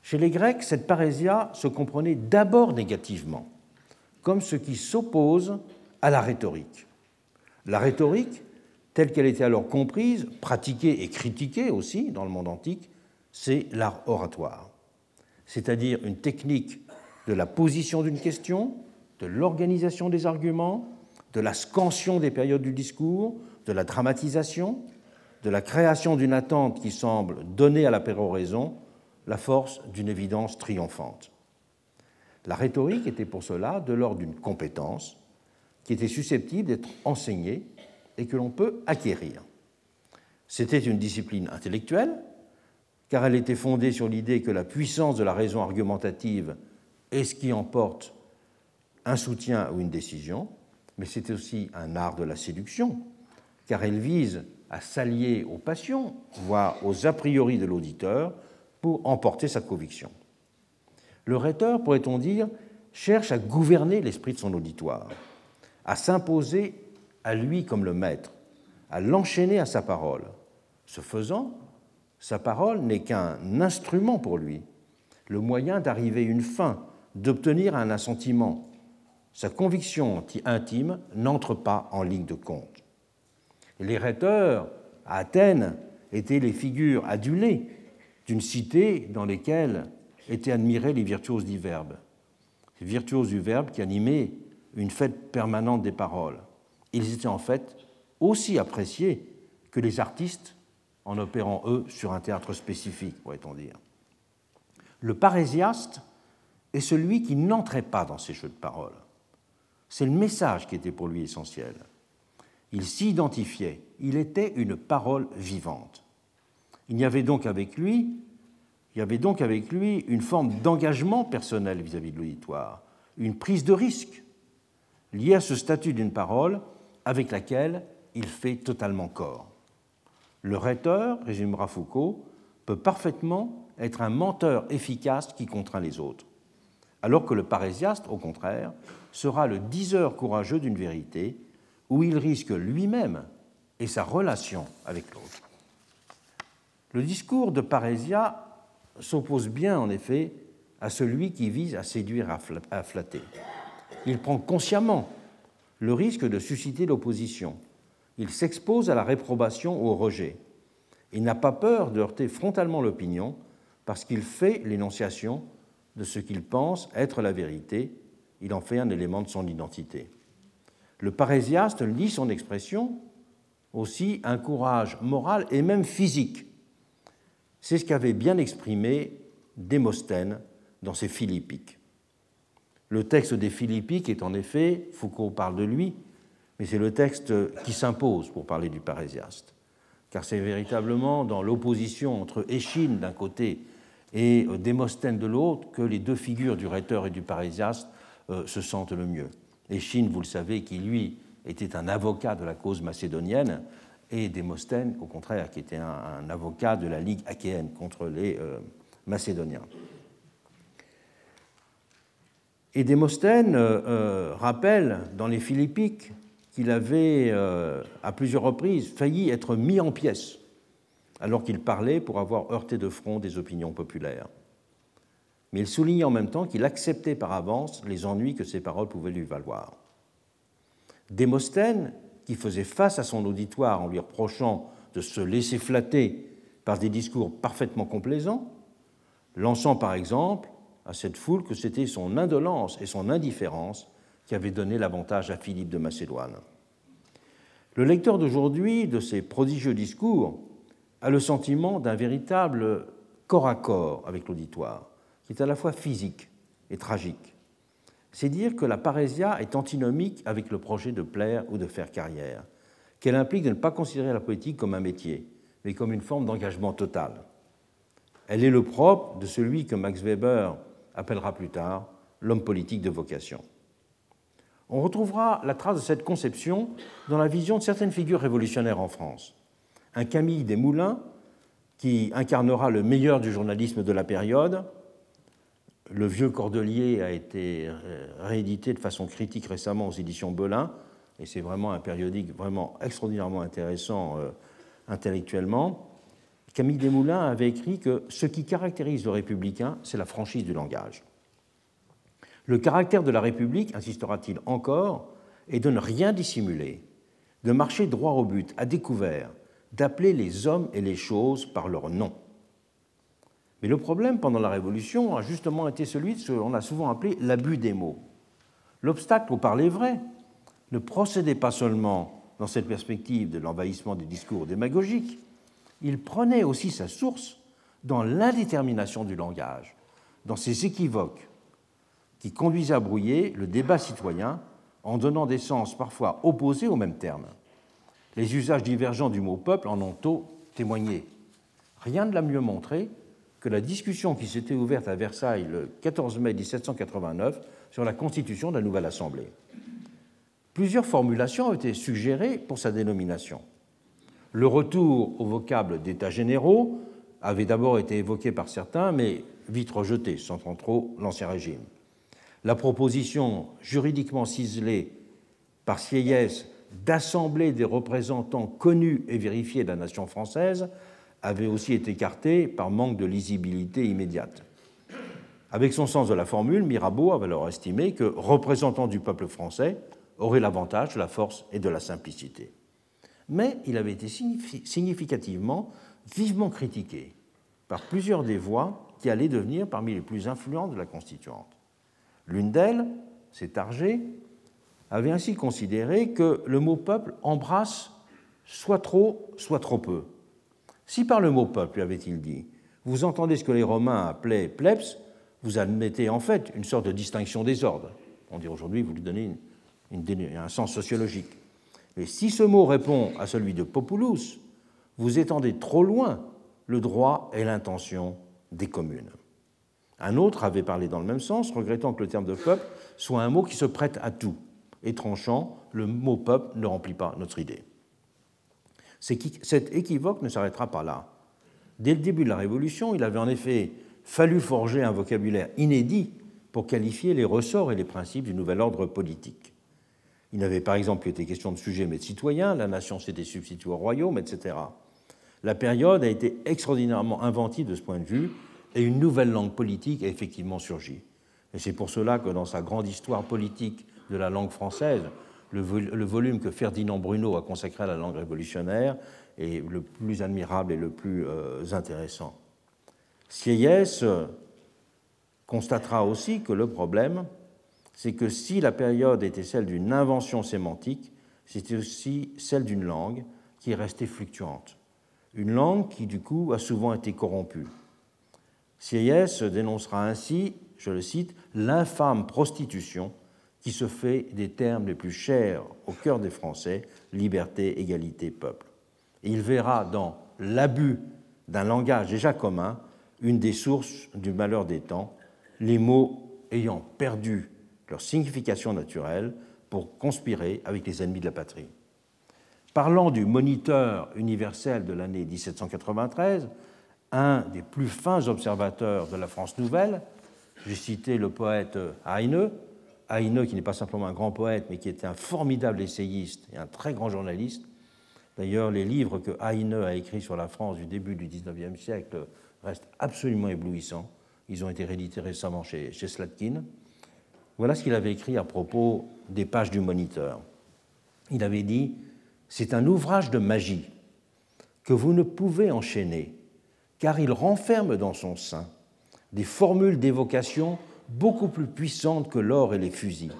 Chez les Grecs, cette parésia se comprenait d'abord négativement, comme ce qui s'oppose à la rhétorique. La rhétorique, telle qu'elle était alors comprise, pratiquée et critiquée aussi dans le monde antique, c'est l'art oratoire, c'est-à-dire une technique de la position d'une question, de l'organisation des arguments, de la scansion des périodes du discours, de la dramatisation, de la création d'une attente qui semble donner à la péroraison la force d'une évidence triomphante. La rhétorique était pour cela de l'ordre d'une compétence qui était susceptible d'être enseignée et que l'on peut acquérir. C'était une discipline intellectuelle, car elle était fondée sur l'idée que la puissance de la raison argumentative est ce qui emporte un soutien ou une décision, mais c'est aussi un art de la séduction, car elle vise à s'allier aux passions, voire aux a priori de l'auditeur, pour emporter sa conviction. Le rhéteur, pourrait-on dire, cherche à gouverner l'esprit de son auditoire, à s'imposer à lui comme le maître, à l'enchaîner à sa parole. Ce faisant, sa parole n'est qu'un instrument pour lui, le moyen d'arriver à une fin, d'obtenir un assentiment. Sa conviction intime n'entre pas en ligne de compte. Les rhéteurs à Athènes étaient les figures adulées d'une cité dans laquelle étaient admirés les virtuoses du verbe. Les virtuoses du verbe qui animaient une fête permanente des paroles. Ils étaient en fait aussi appréciés que les artistes en opérant, eux, sur un théâtre spécifique, pourrait-on dire. Le parésiaste est celui qui n'entrait pas dans ces jeux de paroles. C'est le message qui était pour lui essentiel. Il s'identifiait, il était une parole vivante. Il y avait donc avec lui, il y avait donc avec lui une forme d'engagement personnel vis-à-vis de l'auditoire, une prise de risque liée à ce statut d'une parole avec laquelle il fait totalement corps. Le rhéteur, résumera Foucault, peut parfaitement être un menteur efficace qui contraint les autres, alors que le parésiaste, au contraire, sera le diseur courageux d'une vérité où il risque lui-même et sa relation avec l'autre. Le discours de Parésia s'oppose bien, en effet, à celui qui vise à séduire, à flatter. Il prend consciemment le risque de susciter l'opposition. Il s'expose à la réprobation ou au rejet. Il n'a pas peur de heurter frontalement l'opinion parce qu'il fait l'énonciation de ce qu'il pense être la vérité. Il en fait un élément de son identité. Le parésiaste lit son expression aussi un courage moral et même physique. C'est ce qu'avait bien exprimé Démosthène dans ses Philippiques. Le texte des Philippiques est en effet, Foucault parle de lui, mais c'est le texte qui s'impose pour parler du parésiaste. Car c'est véritablement dans l'opposition entre Échine d'un côté et Démosthène de l'autre que les deux figures du rhéteur et du parésiaste euh, se sentent le mieux. Échine, vous le savez, qui lui était un avocat de la cause macédonienne, et Démosthène, au contraire, qui était un, avocat de la Ligue achéenne contre les euh, Macédoniens. Et Démosthène euh, euh, rappelle dans les Philippiques qu'il avait à plusieurs reprises failli être mis en pièces alors qu'il parlait pour avoir heurté de front des opinions populaires. Mais il souligne en même temps qu'il acceptait par avance les ennuis que ses paroles pouvaient lui valoir. Démosthène, qui faisait face à son auditoire en lui reprochant de se laisser flatter par des discours parfaitement complaisants, lançant par exemple à cette foule que c'était son indolence et son indifférence qui avaient donné l'avantage à Philippe de Macédoine. Le lecteur d'aujourd'hui de ces prodigieux discours a le sentiment d'un véritable corps à corps avec l'auditoire, qui est à la fois physique et tragique c'est dire que la parésia est antinomique avec le projet de plaire ou de faire carrière, qu'elle implique de ne pas considérer la politique comme un métier, mais comme une forme d'engagement total. Elle est le propre de celui que Max Weber appellera plus tard l'homme politique de vocation. On retrouvera la trace de cette conception dans la vision de certaines figures révolutionnaires en France. Un Camille Desmoulins, qui incarnera le meilleur du journalisme de la période, le vieux Cordelier a été euh, réédité de façon critique récemment aux éditions Belin, et c'est vraiment un périodique vraiment extraordinairement intéressant euh, intellectuellement. Camille Desmoulins avait écrit que ce qui caractérise le républicain, c'est la franchise du langage. Le caractère de la République, insistera-t-il encore, est de ne rien dissimuler, de marcher droit au but, à découvert, d'appeler les hommes et les choses par leur nom. Mais le problème pendant la Révolution a justement été celui de ce qu'on a souvent appelé l'abus des mots. L'obstacle au parler vrai ne procédait pas seulement dans cette perspective de l'envahissement des discours démagogiques, il prenait aussi sa source dans l'indétermination du langage, dans ces équivoques qui conduisaient à brouiller le débat citoyen en donnant des sens parfois opposés aux mêmes termes. Les usages divergents du mot peuple en ont tôt témoigné. Rien ne l'a mieux montré que la discussion qui s'était ouverte à Versailles le 14 mai 1789 sur la constitution de la nouvelle Assemblée. Plusieurs formulations ont été suggérées pour sa dénomination. Le retour au vocable d'États généraux avait d'abord été évoqué par certains, mais vite rejeté, sans trop l'Ancien Régime. La proposition juridiquement ciselée par Sieyès d'assembler des représentants connus et vérifiés de la nation française avait aussi été écarté par manque de lisibilité immédiate. Avec son sens de la formule, Mirabeau avait alors estimé que représentant du peuple français aurait l'avantage de la force et de la simplicité. Mais il avait été significativement, vivement critiqué par plusieurs des voix qui allaient devenir parmi les plus influentes de la constituante. L'une d'elles, c'est Targé, avait ainsi considéré que le mot peuple embrasse soit trop, soit trop peu. Si par le mot peuple, lui avait-il dit, vous entendez ce que les Romains appelaient plebs, vous admettez en fait une sorte de distinction des ordres. On dirait aujourd'hui, vous lui donnez un sens sociologique. Mais si ce mot répond à celui de populus, vous étendez trop loin le droit et l'intention des communes. Un autre avait parlé dans le même sens, regrettant que le terme de peuple soit un mot qui se prête à tout. Et tranchant, le mot peuple ne remplit pas notre idée. Cet équivoque ne s'arrêtera pas là. Dès le début de la Révolution, il avait en effet fallu forger un vocabulaire inédit pour qualifier les ressorts et les principes du nouvel ordre politique. Il n'avait par exemple été question de sujets mais de citoyens, la nation s'était substituée au royaume, etc. La période a été extraordinairement inventive de ce point de vue et une nouvelle langue politique a effectivement surgi. Et c'est pour cela que dans sa grande histoire politique de la langue française, le, volume que Ferdinand Bruno a consacré à la langue révolutionnaire est le plus admirable et le plus euh, intéressant. Sieyès constatera aussi que le problème, c'est que si la période était celle d'une invention sémantique, c'était aussi celle d'une langue qui est restée fluctuante. Une langue qui, du coup, a souvent été corrompue. Sieyès dénoncera ainsi, je le cite, l'infâme prostitution qui se fait des termes les plus chers au cœur des Français, liberté, égalité, peuple. Il verra dans l'abus d'un langage déjà commun une des sources du malheur des temps, les mots ayant perdu leur signification naturelle pour conspirer avec les ennemis de la patrie. Parlant du moniteur universel de l'année 1793, un des plus fins observateurs de la France nouvelle, j'ai cité le poète Heine, Heine qui n'est pas simplement un grand poète, mais qui était un formidable essayiste et un très grand journaliste. D'ailleurs, les livres que Heine a écrits sur la France du début du XIXe siècle restent absolument éblouissants. Ils ont été réédités récemment chez, chez Slatkin. Voilà ce qu'il avait écrit à propos des pages du Moniteur. Il avait dit C'est un ouvrage de magie que vous ne pouvez enchaîner, car il renferme dans son sein des formules d'évocation beaucoup plus puissantes que l'or et les fusils,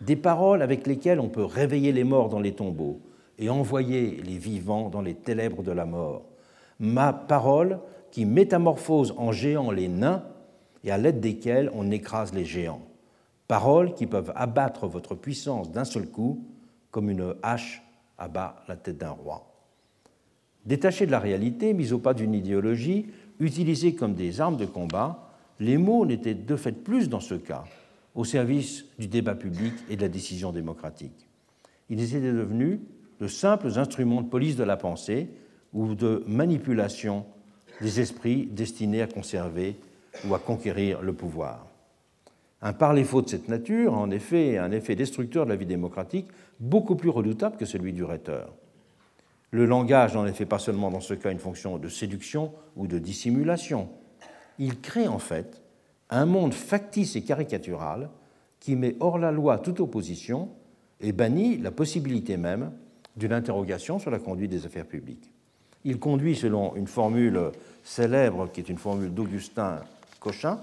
des paroles avec lesquelles on peut réveiller les morts dans les tombeaux et envoyer les vivants dans les ténèbres de la mort. Ma parole qui métamorphose en géants les nains et à l'aide desquels on écrase les géants. Paroles qui peuvent abattre votre puissance d'un seul coup, comme une hache abat la tête d'un roi. Détachés de la réalité, mis au pas d'une idéologie, utilisés comme des armes de combat, les mots n'étaient de fait plus dans ce cas au service du débat public et de la décision démocratique. Ils étaient devenus de simples instruments de police de la pensée ou de manipulation des esprits destinés à conserver ou à conquérir le pouvoir. Un parler-faux de cette nature a en effet un effet destructeur de la vie démocratique beaucoup plus redoutable que celui du rhéteur. Le langage n'en est fait pas seulement dans ce cas une fonction de séduction ou de dissimulation. Il crée en fait un monde factice et caricatural qui met hors la loi toute opposition et bannit la possibilité même d'une interrogation sur la conduite des affaires publiques. Il conduit, selon une formule célèbre qui est une formule d'Augustin Cochin,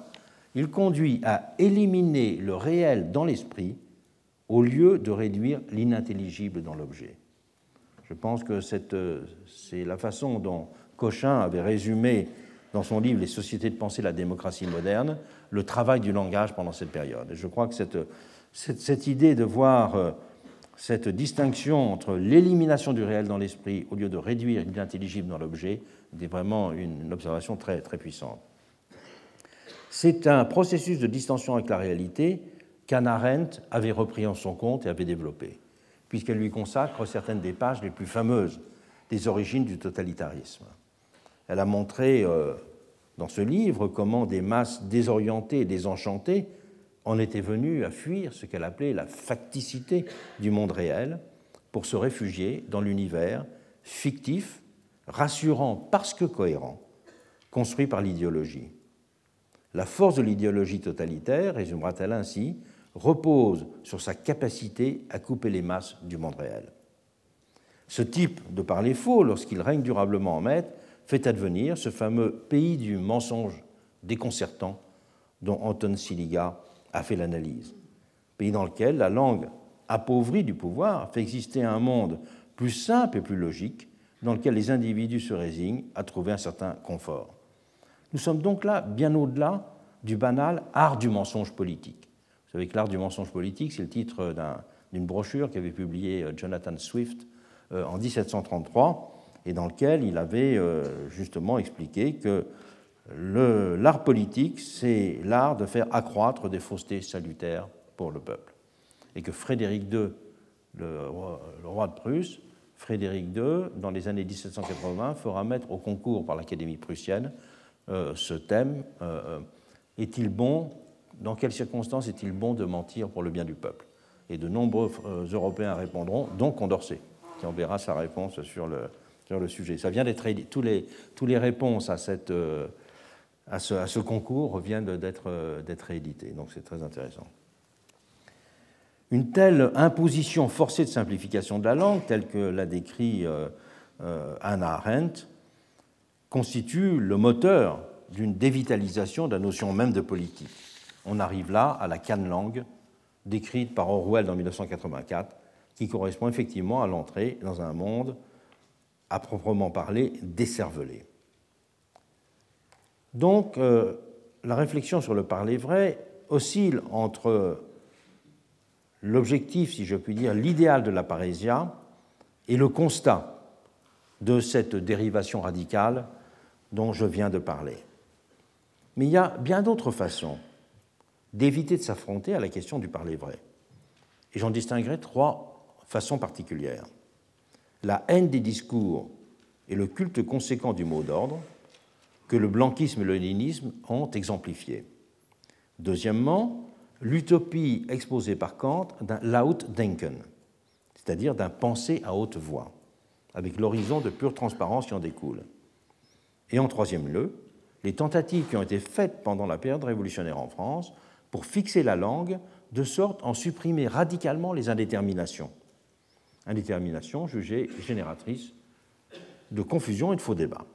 il conduit à éliminer le réel dans l'esprit au lieu de réduire l'inintelligible dans l'objet. Je pense que c'est la façon dont Cochin avait résumé dans son livre Les sociétés de pensée, la démocratie moderne, le travail du langage pendant cette période. Et je crois que cette, cette idée de voir euh, cette distinction entre l'élimination du réel dans l'esprit au lieu de réduire l'inintelligible dans l'objet est vraiment une observation très, très puissante. C'est un processus de distension avec la réalité qu'Anna Arendt avait repris en son compte et avait développé, puisqu'elle lui consacre certaines des pages les plus fameuses des origines du totalitarisme. Elle a montré euh, dans ce livre comment des masses désorientées et désenchantées en était venue à fuir ce qu'elle appelait la facticité du monde réel pour se réfugier dans l'univers fictif, rassurant parce que cohérent, construit par l'idéologie. La force de l'idéologie totalitaire, résumera-t-elle ainsi, repose sur sa capacité à couper les masses du monde réel. Ce type de parler faux, lorsqu'il règne durablement en maître, fait advenir ce fameux pays du mensonge déconcertant dont Anton Siliga a fait l'analyse. Pays dans lequel la langue appauvrie du pouvoir fait exister un monde plus simple et plus logique dans lequel les individus se résignent à trouver un certain confort. Nous sommes donc là bien au-delà du banal art du mensonge politique. Vous savez que l'art du mensonge politique, c'est le titre d'une brochure qu'avait publiée euh, Jonathan Swift euh, en 1733 et dans lequel il avait euh, justement expliqué que l'art politique, c'est l'art de faire accroître des faussetés salutaires pour le peuple. Et que Frédéric II, le roi, de Prusse, Frédéric II, dans les années 1780, fera mettre au concours par l'Académie prussienne euh, ce thème est-il bon, dans quelles circonstances est-il bon de mentir pour le bien du peuple? Et de nombreux Européens répondront, donc Condorcet qui enverra sa réponse sur le, sur le sujet. Ça vient d'être tous les, les réponses à, cette, euh, à, ce, à ce concours viennent d'être euh, rééditées, donc c'est très intéressant. Une telle imposition forcée de simplification de la langue, telle que l'a décrit euh, Anna Arendt, constitue le moteur d'une dévitalisation de la notion même de politique. On arrive là à la canne-langue décrite par Orwell en 1984 qui correspond effectivement à l'entrée dans un monde à proprement parler décervelé. Donc, euh, la réflexion sur le parler vrai oscille entre l'objectif, si je puis dire, l'idéal de la parésia et le constat de cette dérivation radicale dont je viens de parler. Mais il y a bien d'autres façons d'éviter de s'affronter à la question du parler vrai. Et j'en distinguerai trois façon particulière. La haine des discours et le culte conséquent du mot d'ordre que le blanquisme et le léninisme ont exemplifié. Deuxièmement, l'utopie exposée par Kant d'un Lautdenken, c'est-à-dire d'un penser à haute voix, avec l'horizon de pure transparence qui en découle. Et en troisième lieu, les tentatives qui ont été faites pendant la période révolutionnaire en France pour fixer la langue de sorte à en supprimer radicalement les indéterminations indétermination jugée génératrice de confusion et de faux débats.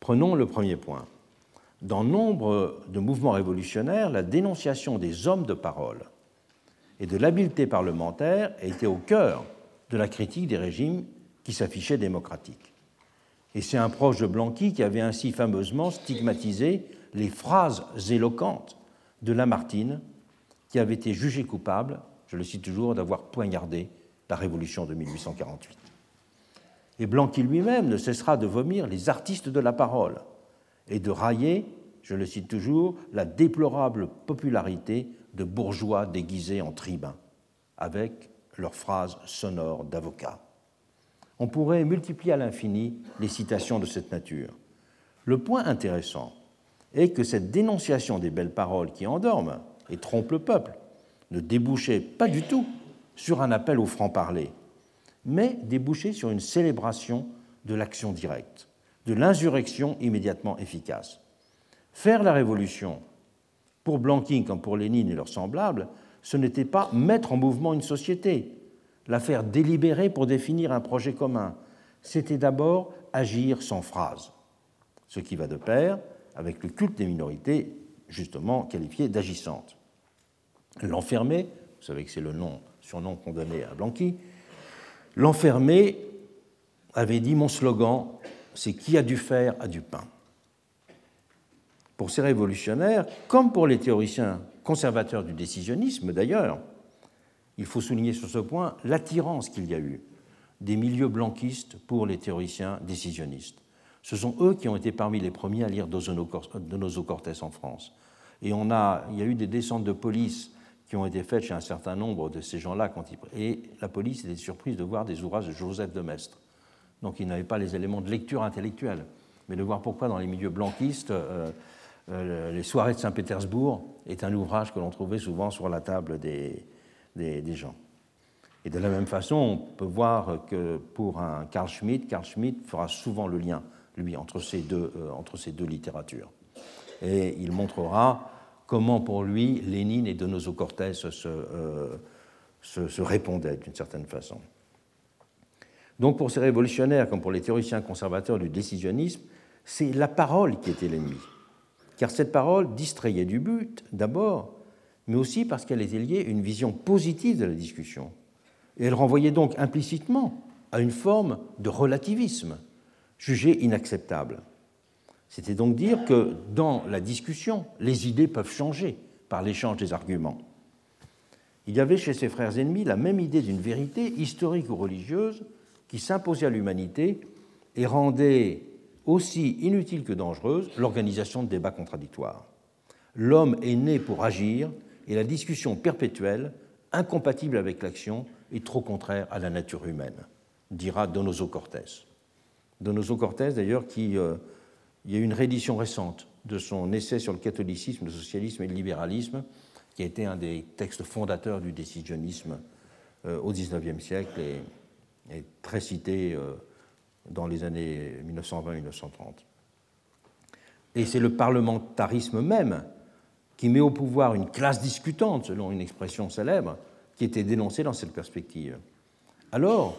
Prenons le premier point. Dans nombre de mouvements révolutionnaires, la dénonciation des hommes de parole et de l'habileté parlementaire été au cœur de la critique des régimes qui s'affichaient démocratiques. Et c'est un proche de Blanqui qui avait ainsi fameusement stigmatisé les phrases éloquentes de Lamartine, qui avait été jugé coupable je le cite toujours, d'avoir poignardé la révolution de 1848. Et Blanqui lui-même ne cessera de vomir les artistes de la parole et de railler, je le cite toujours, la déplorable popularité de bourgeois déguisés en tribuns, avec leurs phrases sonores d'avocats. On pourrait multiplier à l'infini les citations de cette nature. Le point intéressant est que cette dénonciation des belles paroles qui endorment et trompent le peuple ne débouchait pas du tout sur un appel au franc-parler, mais débouchait sur une célébration de l'action directe, de l'insurrection immédiatement efficace. Faire la révolution, pour Blanquin comme pour Lénine et leurs semblables, ce n'était pas mettre en mouvement une société, la faire délibérer pour définir un projet commun, c'était d'abord agir sans phrase, ce qui va de pair avec le culte des minorités, justement qualifiées d'agissantes l'enfermé, vous savez que c'est le nom, surnom qu'on donnait à Blanqui, l'enfermé avait dit mon slogan, c'est qui a du fer a du pain. Pour ces révolutionnaires, comme pour les théoriciens conservateurs du décisionnisme d'ailleurs, il faut souligner sur ce point l'attirance qu'il y a eu des milieux blanquistes pour les théoriciens décisionnistes. Ce sont eux qui ont été parmi les premiers à lire Donoso Cortés en France. Et on a, il y a eu des descentes de police qui ont été faites chez un certain nombre de ces gens-là. Et la police était surprise de voir des ouvrages de Joseph de Maistre. Donc ils n'avaient pas les éléments de lecture intellectuelle, mais de voir pourquoi dans les milieux blanquistes, euh, euh, les soirées de Saint-Pétersbourg est un ouvrage que l'on trouvait souvent sur la table des, des, gens. Et de la même façon, on peut voir que pour un Carl Schmitt, Carl Schmitt fera souvent le lien, lui, entre ces deux, euh, entre ces deux littératures. Et il montrera comment pour lui Lénine et Donoso Cortés se, euh, se, répondaient d'une certaine façon. Donc pour ces révolutionnaires, comme pour les théoriciens conservateurs du décisionnisme, c'est la parole qui était l'ennemi. Car cette parole distrayait du but, d'abord, mais aussi parce qu'elle était liée à une vision positive de la discussion. Et elle renvoyait donc implicitement à une forme de relativisme, jugé inacceptable. C'était donc dire que dans la discussion, les idées peuvent changer par l'échange des arguments. Il y avait chez ses frères ennemis la même idée d'une vérité historique ou religieuse qui s'imposait à l'humanité et rendait aussi inutile que dangereuse l'organisation de débats contradictoires. L'homme est né pour agir et la discussion perpétuelle, incompatible avec l'action, est trop contraire à la nature humaine, dira Donoso Cortés. Donoso Cortés, d'ailleurs, qui. Il y a eu une réédition récente de son essai sur le catholicisme, le socialisme et le libéralisme, qui a été un des textes fondateurs du décisionnisme euh, au XIXe siècle et, très cité euh, dans les années 1920-1930. Et c'est le parlementarisme même qui met au pouvoir une classe discutante, selon une expression célèbre, qui était dénoncée dans cette perspective. Alors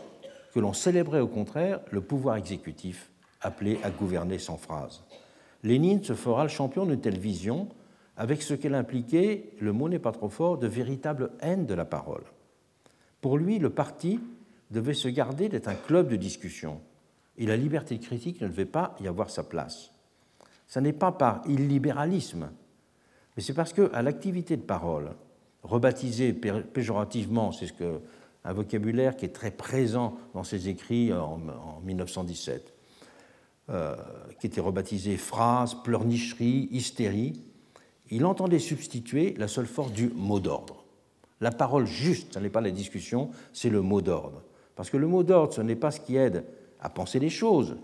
que l'on célébrait au contraire le pouvoir exécutif appelé à gouverner sans phrase. Lénine se fera le champion d'une telle vision avec ce qu'elle impliquait, le mot n'est pas trop fort, de véritable haine de la parole. Pour lui, le parti devait se garder d'être un club de discussion et la liberté critique ne devait pas y avoir sa place. Ce n'est pas par illibéralisme, mais c'est parce qu'à l'activité de parole, rebaptisée péjorativement, c'est ce que, un vocabulaire qui est très présent dans ses écrits en, 1917, euh, qui était rebaptisé phrase, pleurnicherie, hystérie, il entendait substituer la seule force du mot d'ordre. La parole juste, ce n'est pas la discussion, c'est le mot d'ordre. Parce que le mot d'ordre, ce n'est pas ce qui aide à penser les choses,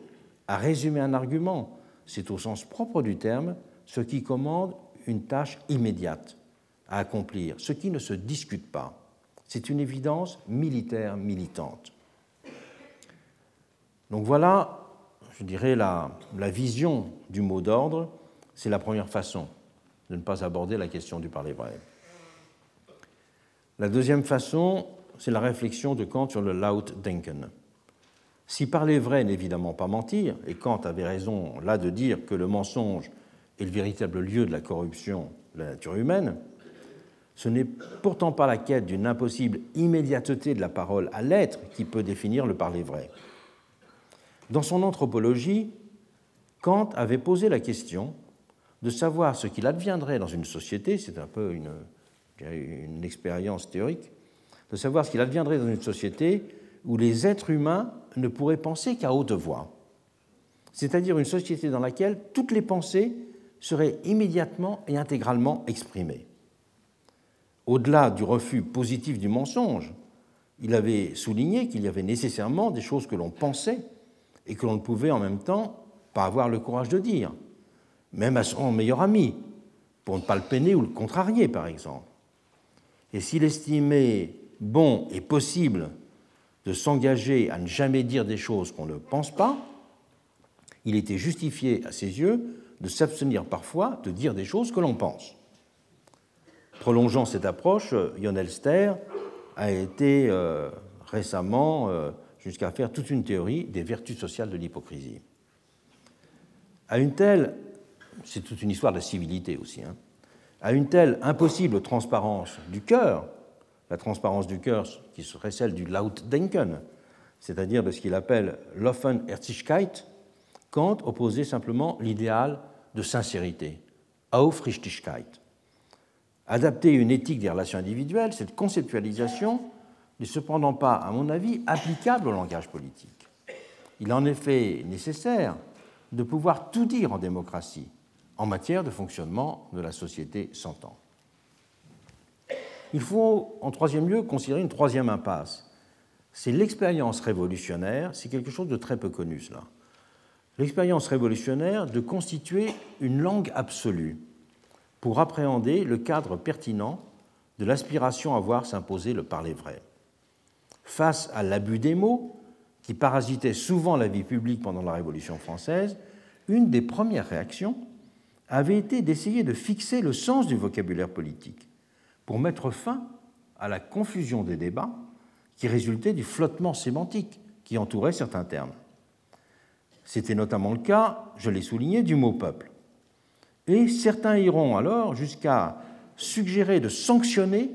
à résumer un argument, c'est au sens propre du terme ce qui commande une tâche immédiate à accomplir, ce qui ne se discute pas. C'est une évidence militaire militante. Donc voilà, je dirais, la, vision du mot d'ordre, c'est la première façon de ne pas aborder la question du parler vrai. La deuxième façon, c'est la réflexion de Kant sur le Laut Denken. Si parler vrai n'est évidemment pas mentir, et Kant avait raison là de dire que le mensonge est le véritable lieu de la corruption de la nature humaine, ce n'est pourtant pas la quête d'une impossible immédiateté de la parole à l'être qui peut définir le parler vrai. Dans son anthropologie, Kant avait posé la question de savoir ce qu'il adviendrait dans une société, c'est un peu une, expérience théorique, de savoir ce qu'il adviendrait dans une société où les êtres humains ne pourraient penser qu'à haute voix, c'est-à-dire une société dans laquelle toutes les pensées seraient immédiatement et intégralement exprimées. Au-delà du refus positif du mensonge, il avait souligné qu'il y avait nécessairement des choses que l'on pensait et que l'on ne pouvait en même temps pas avoir le courage de dire, même à son meilleur ami, pour ne pas le peiner ou le contrarier, par exemple. Et s'il estimait bon et possible de s'engager à ne jamais dire des choses qu'on ne pense pas, il était justifié à ses yeux de s'abstenir parfois de dire des choses que l'on pense. Prolongeant cette approche, Jon Elster a été euh, récemment euh, jusqu'à faire toute une théorie des vertus sociales de l'hypocrisie. À une telle, c'est toute une histoire de civilité aussi, hein, à une telle impossible transparence du cœur, la transparence du cœur qui serait celle du Lautdenken, c'est-à-dire de ce qu'il appelle l'Offenherzigkeit, Kant opposait simplement l'idéal de sincérité, Aufrichtigkeit. Adapter une éthique des relations individuelles, cette conceptualisation n'est cependant pas, à mon avis, applicable au langage politique. Il est en effet nécessaire de pouvoir tout dire en démocratie en matière de fonctionnement de la société s'entend. Il faut, en troisième lieu, considérer une troisième impasse. C'est l'expérience révolutionnaire, c'est quelque chose de très peu connu cela. L'expérience révolutionnaire de constituer une langue absolue pour appréhender le cadre pertinent de l'aspiration à voir s'imposer le parler vrai. Face à l'abus des mots, qui parasitait souvent la vie publique pendant la Révolution française, une des premières réactions avait été d'essayer de fixer le sens du vocabulaire politique pour mettre fin à la confusion des débats qui résultait du flottement sémantique qui entouraient certains termes. C'était notamment le cas, je l'ai souligné, du mot peuple. Et certains iront alors jusqu'à suggérer de sanctionner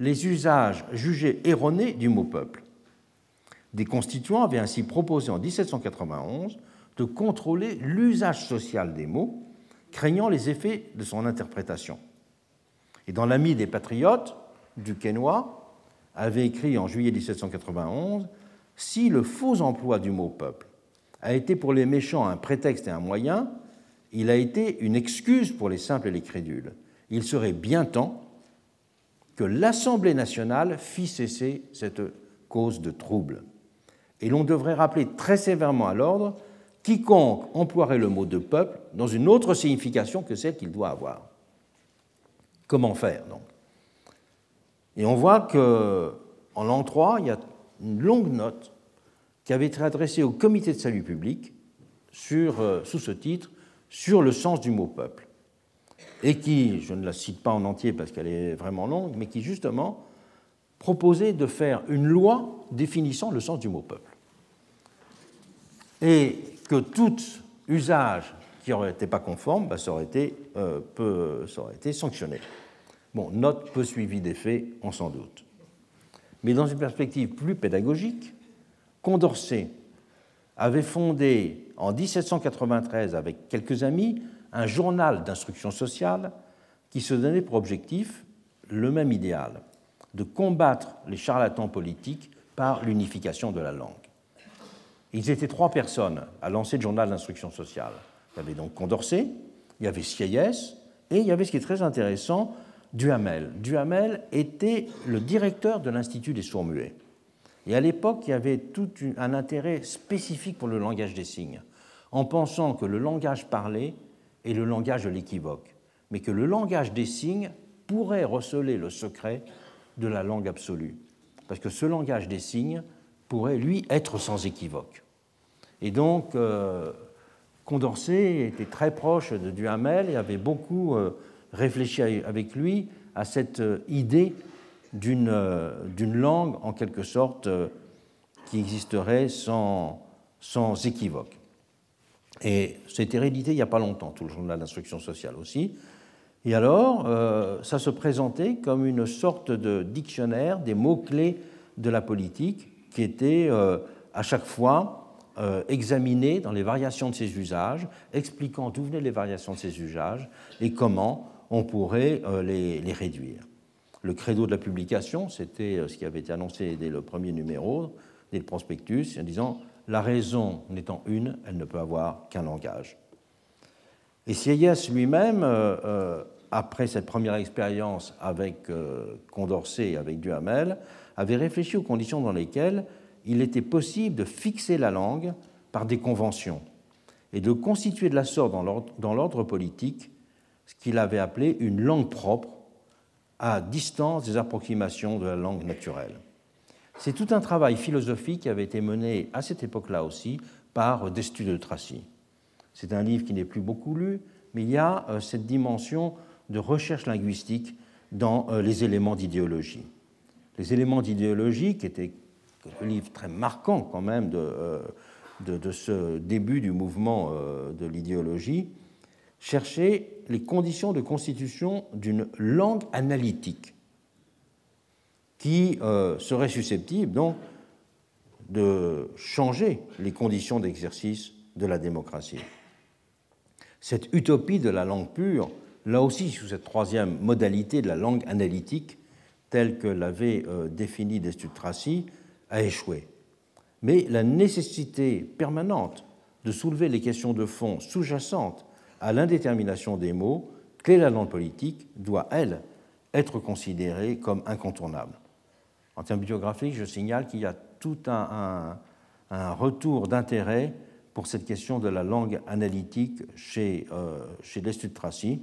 les usages jugés erronés du mot peuple. Des constituants avaient ainsi proposé en 1791 de contrôler l'usage social des mots, craignant les effets de son interprétation. Et dans l'ami des patriotes, du Quénois avait écrit en juillet 1791 Si le faux emploi du mot peuple a été pour les méchants un prétexte et un moyen, il a été une excuse pour les simples et les crédules. Il serait bien temps que l'Assemblée nationale fît cesser cette cause de trouble. Et l'on devrait rappeler très sévèrement à l'ordre quiconque emploierait le mot de peuple dans une autre signification que celle qu'il doit avoir. Comment faire donc? Et on voit que en l'an 3, il y a une longue note qui avait été adressée au comité de salut public euh, sous ce titre sur le sens du mot peuple et qui, je ne la cite pas en entier parce qu'elle est vraiment longue, mais qui justement proposait de faire une loi définissant le sens du mot peuple. Et que tout usage qui n'aurait été pas conforme, bah, été, euh, peu, ça aurait été sanctionné. Bon, note peu suivie des faits, on s'en doute. Mais dans une perspective plus pédagogique, Condorcet avait fondé en 1793 avec quelques amis un journal d'instruction sociale qui se donnait pour objectif le même idéal, de combattre les charlatans politiques par l'unification de la langue. Ils étaient trois personnes à lancer le journal d'instruction sociale. Il y avait donc Condorcet, il y avait Sieyès, et il y avait ce qui est très intéressant, Duhamel. Duhamel était le directeur de l'Institut des sourds-muets. Et à l'époque, il y avait tout un intérêt spécifique pour le langage des signes, en pensant que le langage parlé est le langage de l'équivoque, mais que le langage des signes pourrait receler le secret de la langue absolue, parce que ce langage des signes pourrait, lui, être sans équivoque. Et donc, euh, Condorcet était très proche de Duhamel et avait beaucoup euh, réfléchi avec lui à cette euh, idée d'une langue, en quelque sorte, qui existerait sans, sans équivoque. Et c'était réédité il n'y a pas longtemps, tout le journal d'instruction sociale aussi. Et alors, ça se présentait comme une sorte de dictionnaire des mots-clés de la politique qui était à chaque fois euh, examiné dans les variations de ces usages, expliquant d'où venaient les variations de ces usages et comment on pourrait euh, les, réduire. Le credo de la publication, c'était euh, ce qui avait été annoncé dès le premier numéro, dès le prospectus, en disant la raison n'étant une, elle ne peut avoir qu'un langage. Et Sieyès lui-même, après cette première expérience avec Condorcet et avec Duhamel, avait réfléchi aux conditions dans lesquelles il était possible de fixer la langue par des conventions et de constituer de la sorte dans l'ordre politique ce qu'il avait appelé une langue propre à distance des approximations de la langue naturelle. C'est tout un travail philosophique qui avait été mené à cette époque-là aussi par Destude de Tracy. C'est un livre qui n'est plus beaucoup lu, mais il y a euh, cette dimension de recherche linguistique dans euh, les éléments d'idéologie. Les éléments d'idéologie qui étaient un livre très marquant quand même euh, de, de, ce début du mouvement de l'idéologie, cherchait les conditions de constitution d'une langue analytique qui euh, serait susceptible donc de changer les conditions d'exercice de la démocratie. Cette utopie de la langue pure, là aussi sous cette troisième modalité de la langue analytique, telle que l'avait définie Destutt Tracy, a échoué. Mais la nécessité permanente de soulever les questions de fond sous-jacentes à l'indétermination des mots, clé de la langue politique, doit, elle, être considérée comme incontournable. En termes biographiques, je signale qu'il y a tout un, retour d'intérêt pour cette question de la langue analytique chez, euh, chez Tracy,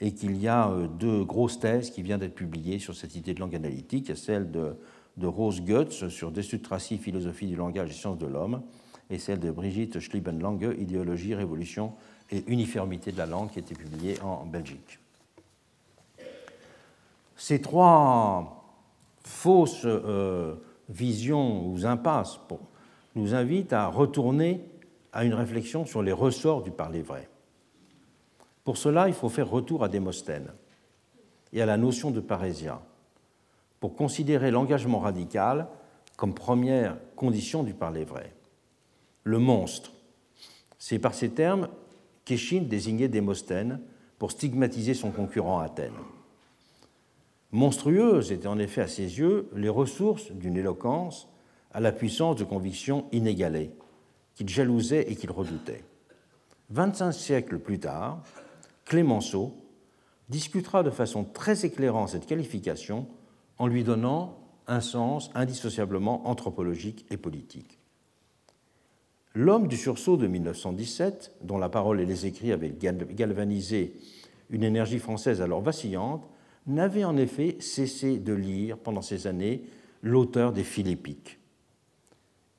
et qu'il y a euh, deux grosses thèses qui viennent d'être publiées sur cette idée de langue analytique. Il y a celle de de Rose Goetz sur Destructratie, philosophie du langage et sciences de l'homme, et celle de Brigitte Schliebenlange, idéologie, révolution et uniformité de la langue, qui a été publiée en Belgique. Ces trois fausses euh, visions ou impasses nous invite à retourner à une réflexion sur les ressorts du parler vrai. Pour cela, il faut faire retour à Démosthène et à la notion de parésia, pour considérer l'engagement radical comme première condition du parler vrai. Le monstre, c'est par ces termes qu'Échine désignait Démosthène pour stigmatiser son concurrent Athènes. Monstrueuses étaient en effet à ses yeux les ressources d'une éloquence à la puissance de conviction inégalée, qu'il jalousait et qu'il redoutait. 25 siècles plus tard, Clémenceau discutera de façon très éclairante cette qualification en lui donnant un sens indissociablement anthropologique et politique. L'homme du sursaut de 1917, dont la parole et les écrits avaient galvanisé une énergie française alors vacillante, n'avait en effet cessé de lire pendant ces années l'auteur des Philippiques.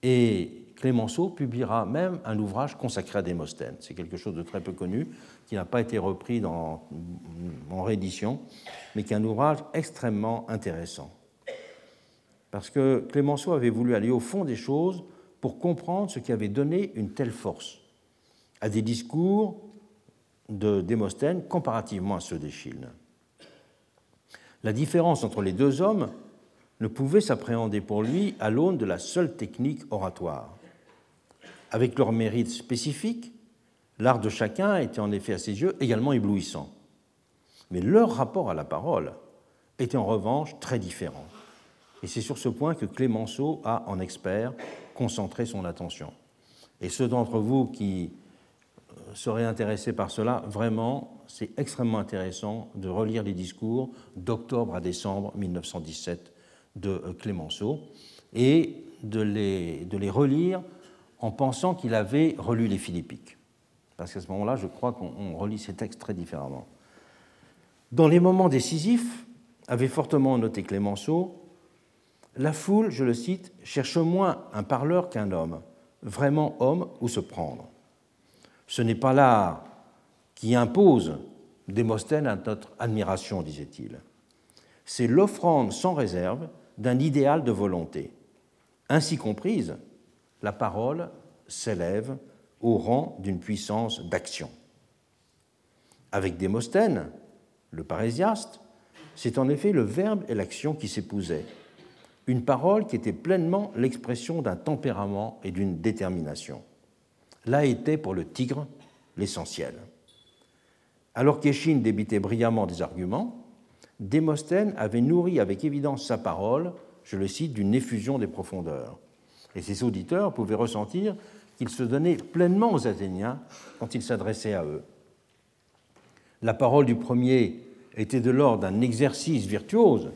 Et Clémenceau publiera même un ouvrage consacré à Démosthène. C'est quelque chose de très peu connu, qui n'a pas été repris dans, en réédition, mais qui est un ouvrage extrêmement intéressant. Parce que Clémenceau avait voulu aller au fond des choses pour comprendre ce qui avait donné une telle force à des discours de Démosthène comparativement à ceux d'Échille. La différence entre les deux hommes ne pouvait s'appréhender pour lui à l'aune de la seule technique oratoire. Avec leurs mérites spécifiques, l'art de chacun était en effet à ses yeux également éblouissant. Mais leur rapport à la parole était en revanche très différent. Et c'est sur ce point que Clémenceau a, en expert, concentré son attention. Et ceux d'entre vous qui seraient intéressés par cela, vraiment, c'est extrêmement intéressant de relire les discours d'octobre à décembre 1917 de euh, Clémenceau et de les, de les relire en pensant qu'il avait relu les Philippiques. Parce qu'à ce moment-là, je crois qu'on relit ces textes très différemment. Dans les moments décisifs, avait fortement noté Clémenceau, la foule, je le cite, cherche moins un parleur qu'un homme, vraiment homme où se prendre. Ce n'est pas l'art qui impose Démosthène à notre admiration, disait-il. C'est l'offrande sans réserve d'un idéal de volonté. Ainsi comprise, la parole s'élève au rang d'une puissance d'action. Avec Démosthène, le parésiaste, c'est en effet le verbe et l'action qui s'épousaient, une parole qui était pleinement l'expression d'un tempérament et d'une détermination. Là était pour le tigre l'essentiel. Alors qu'Échine débitait brillamment des arguments, Démosthène avait nourri avec évidence sa parole, je le cite, d'une effusion des profondeurs. Et ses auditeurs pouvaient ressentir qu'il se donnait pleinement aux Athéniens quand il s'adressait à eux. La parole du premier était de l'ordre d'un exercice virtuose,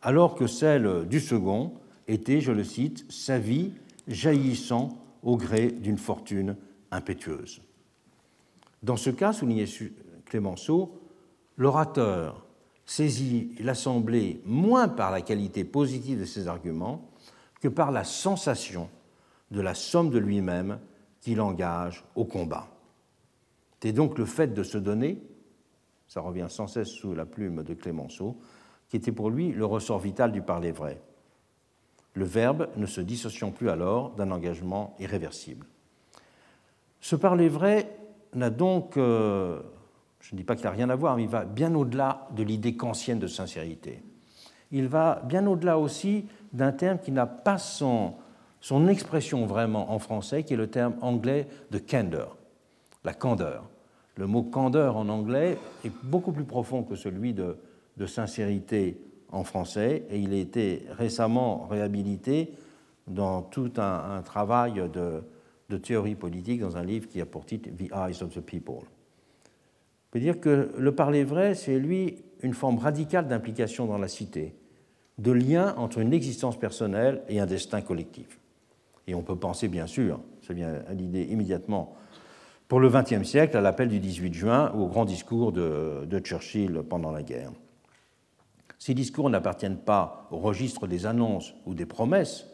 alors que celle du second était, je le cite, sa vie jaillissant au gré d'une fortune impétueuse. Dans ce cas, soulignait Clémenceau, l'orateur saisit l'Assemblée moins par la qualité positive de ses arguments que par la sensation de la somme de lui-même qu'il engage au combat. C'est donc le fait de se donner, ça revient sans cesse sous la plume de Clémenceau, qui était pour lui le ressort vital du parler vrai. Le verbe ne se dissociant plus alors d'un engagement irréversible. Ce parler vrai n'a donc, euh, je ne dis pas qu'il n'a rien à voir, mais il va bien au-delà de l'idée kantienne de sincérité. Il va bien au-delà aussi d'un terme qui n'a pas son, expression vraiment en français, qui est le terme anglais de candor, la candeur. Le mot candeur en anglais est beaucoup plus profond que celui de, sincérité en français, et il a été récemment réhabilité dans tout un travail de théorie politique dans un livre qui a pour titre The Eyes of the People. Peut dire que le parler vrai, c'est lui une forme radicale d'implication dans la cité, de lien entre une existence personnelle et un destin collectif. Et on peut penser, bien sûr, ça vient à l'idée immédiatement, pour le XXe siècle, à l'appel du 18 juin ou au grand discours de Churchill pendant la guerre. Ces discours n'appartiennent pas au registre des annonces ou des promesses,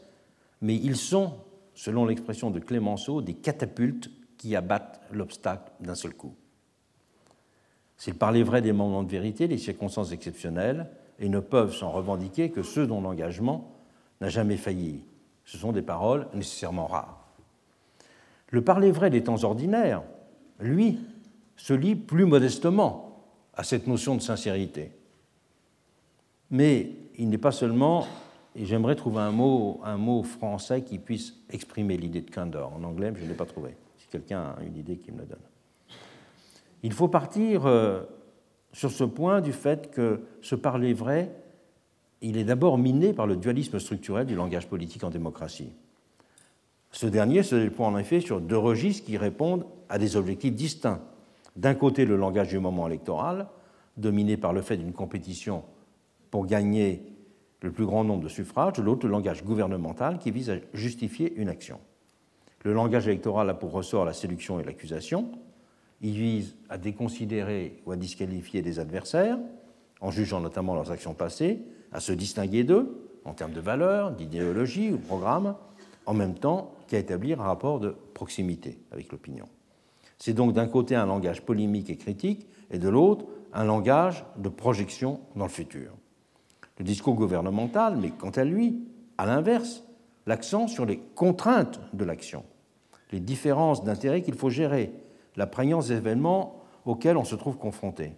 mais ils sont selon l'expression de Clémenceau, des catapultes qui abattent l'obstacle d'un seul coup. S'il parlait vrai des moments de vérité, des circonstances exceptionnelles, et ne peuvent s'en revendiquer que ceux dont l'engagement n'a jamais failli. Ce sont des paroles nécessairement rares. Le parler vrai des temps ordinaires, lui, se lie plus modestement à cette notion de sincérité. Mais il n'est pas seulement, et j'aimerais trouver un mot, un mot français qui puisse exprimer l'idée de candor. En anglais, je ne l'ai pas trouvé. Si quelqu'un a une idée, qu'il me la donne. Il faut partir euh, sur ce point du fait que ce parler vrai, il est d'abord miné par le dualisme structurel du langage politique en démocratie. Ce dernier se déploie en effet sur deux registres qui répondent à des objectifs distincts. D'un côté, le langage du moment électoral, dominé par le fait d'une compétition pour gagner le plus grand nombre de suffrages, de l'autre, le langage gouvernemental qui vise à justifier une action. Le langage électoral a pour ressort la séduction et l'accusation, il vise à déconsidérer ou à disqualifier des adversaires, en jugeant notamment leurs actions passées, à se distinguer d'eux en termes de valeurs, d'idéologie ou de programme, en même temps qu'à établir un rapport de proximité avec l'opinion. C'est donc d'un côté un langage polémique et critique, et de l'autre un langage de projection dans le futur. Le discours gouvernemental met quant à lui, à l'inverse, l'accent sur les contraintes de l'action, les différences d'intérêts qu'il faut gérer, la prégnance des événements auxquels on se trouve confronté.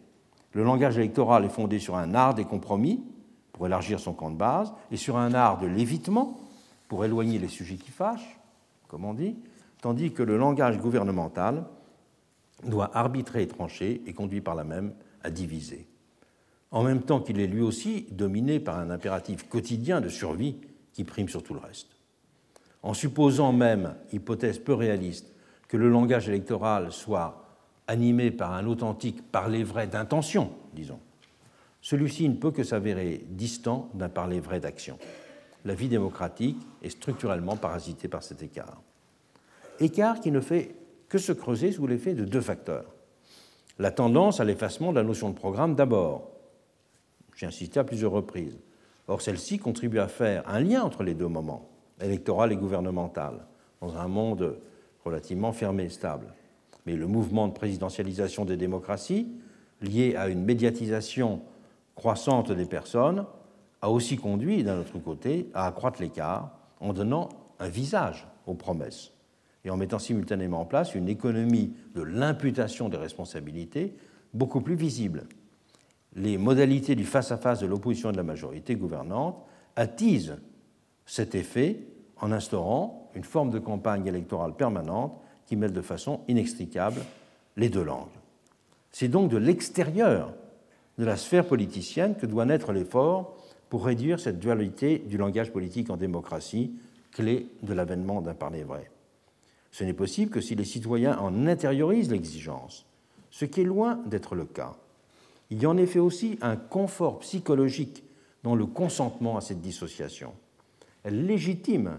Le langage électoral est fondé sur un art des compromis, pour élargir son camp de base, et sur un art de l'évitement, pour éloigner les sujets qui fâchent, comme on dit, tandis que le langage gouvernemental doit arbitrer et trancher et conduit par là même à diviser. En même temps qu'il est lui aussi dominé par un impératif quotidien de survie qui prime sur tout le reste. En supposant même, hypothèse peu réaliste, que le langage électoral soit animé par un authentique parler vrai d'intention, disons, celui-ci ne peut que s'avérer distant d'un parler vrai d'action. La vie démocratique est structurellement parasitée par cet écart. Écart qui ne fait que se creuser sous l'effet de deux facteurs. La tendance à l'effacement de la notion de programme d'abord. J'ai insisté à plusieurs reprises. Or, celle-ci contribue à faire un lien entre les deux moments, électoral et gouvernemental, dans un monde relativement fermé et stable. Mais le mouvement de présidentialisation des démocraties, lié à une médiatisation croissante des personnes, a aussi conduit, d'un autre côté, à accroître l'écart en donnant un visage aux promesses et en mettant simultanément en place une économie de l'imputation des responsabilités beaucoup plus visible. Les modalités du face-à-face -face de l'opposition et de la majorité gouvernante attisent cet effet en instaurant une forme de campagne électorale permanente qui mêle de façon inextricable les deux langues. C'est donc de l'extérieur de la sphère politicienne que doit naître l'effort pour réduire cette dualité du langage politique en démocratie, clé de l'avènement d'un parler vrai. Ce n'est possible que si les citoyens en intériorisent l'exigence, ce qui est loin d'être le cas. Il y a en effet aussi un confort psychologique dans le consentement à cette dissociation. Elle légitime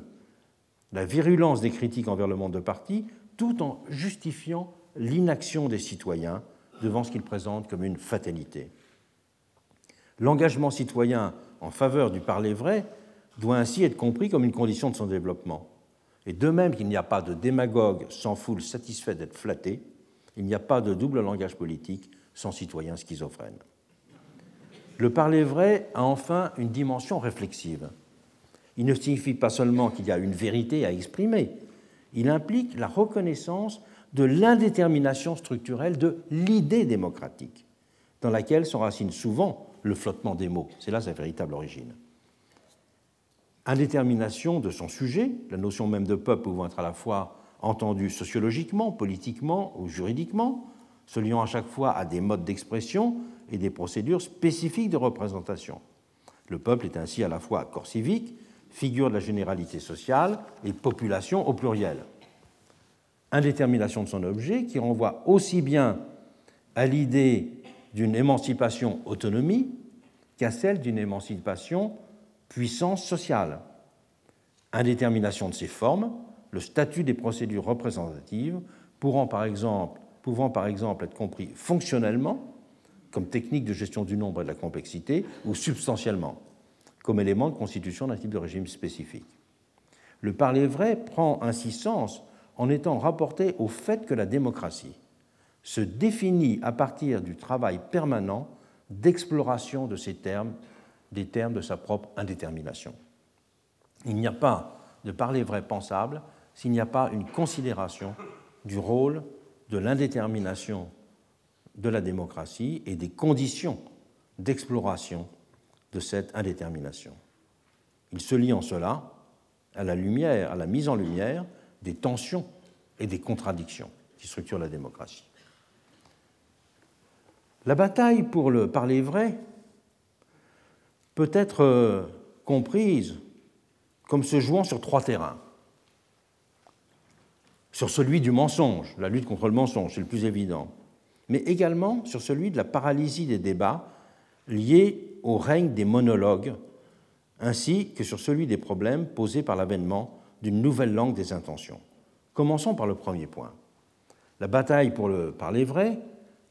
la virulence des critiques envers le monde de parti, tout en justifiant l'inaction des citoyens devant ce qu'ils présentent comme une fatalité. L'engagement citoyen en faveur du parler vrai doit ainsi être compris comme une condition de son développement. Et de même qu'il n'y a pas de démagogue sans foule satisfait d'être flatté, il n'y a pas de double langage politique sans citoyen schizophrène. Le parler vrai a enfin une dimension réflexive. Il ne signifie pas seulement qu'il y a une vérité à exprimer, il implique la reconnaissance de l'indétermination structurelle de l'idée démocratique, dans laquelle s'enracine souvent le flottement des mots. C'est là sa véritable origine. Indétermination de son sujet, la notion même de peuple pouvant être à la fois entendue sociologiquement, politiquement ou juridiquement, se liant à chaque fois à des modes d'expression et des procédures spécifiques de représentation. Le peuple est ainsi à la fois corps civique, figure de la généralité sociale et population au pluriel. Indétermination de son objet qui renvoie aussi bien à l'idée d'une émancipation autonomie qu'à celle d'une émancipation puissance sociale. Indétermination de ses formes, le statut des procédures représentatives pouvant par exemple, pouvant par exemple être compris fonctionnellement comme technique de gestion du nombre et de la complexité ou substantiellement comme élément de constitution d'un type de régime spécifique. Le parler vrai prend ainsi sens en étant rapporté au fait que la démocratie se définit à partir du travail permanent d'exploration de ces termes, des termes de sa propre indétermination. Il n'y a pas de parler vrai pensable s'il n'y a pas une considération du rôle de l'indétermination de la démocratie et des conditions d'exploration de cette indétermination. Il se lie en cela à la lumière, à la mise en lumière des tensions et des contradictions qui structurent la démocratie. La bataille pour le parler vrai peut être euh, comprise comme se jouant sur trois terrains. Sur celui du mensonge, la lutte contre le mensonge, c'est le plus évident, mais également sur celui de la paralysie des débats liés au règne des monologues, ainsi que sur celui des problèmes posés par l'avènement d'une nouvelle langue des intentions. Commençons par le premier point. La bataille pour le parler vrai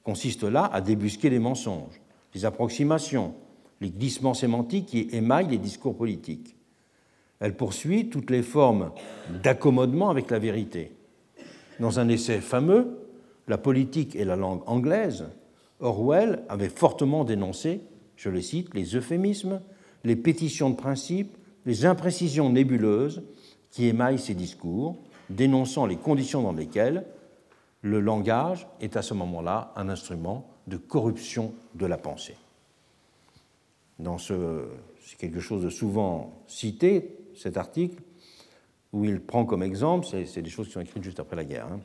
consiste là à débusquer les mensonges, les approximations, les glissements sémantiques qui émaillent les discours politiques. Elle poursuit toutes les formes d'accommodement avec la vérité. Dans un essai fameux, La politique et la langue anglaise, Orwell avait fortement dénoncé, je le cite, les euphémismes, les pétitions de principe, les imprécisions nébuleuses qui émaillent ses discours, dénonçant les conditions dans lesquelles le langage est à ce moment-là un instrument de corruption de la pensée. Dans ce, c'est quelque chose de souvent cité, cet article, où il prend comme exemple, c'est des choses qui sont écrites juste après la guerre, hein,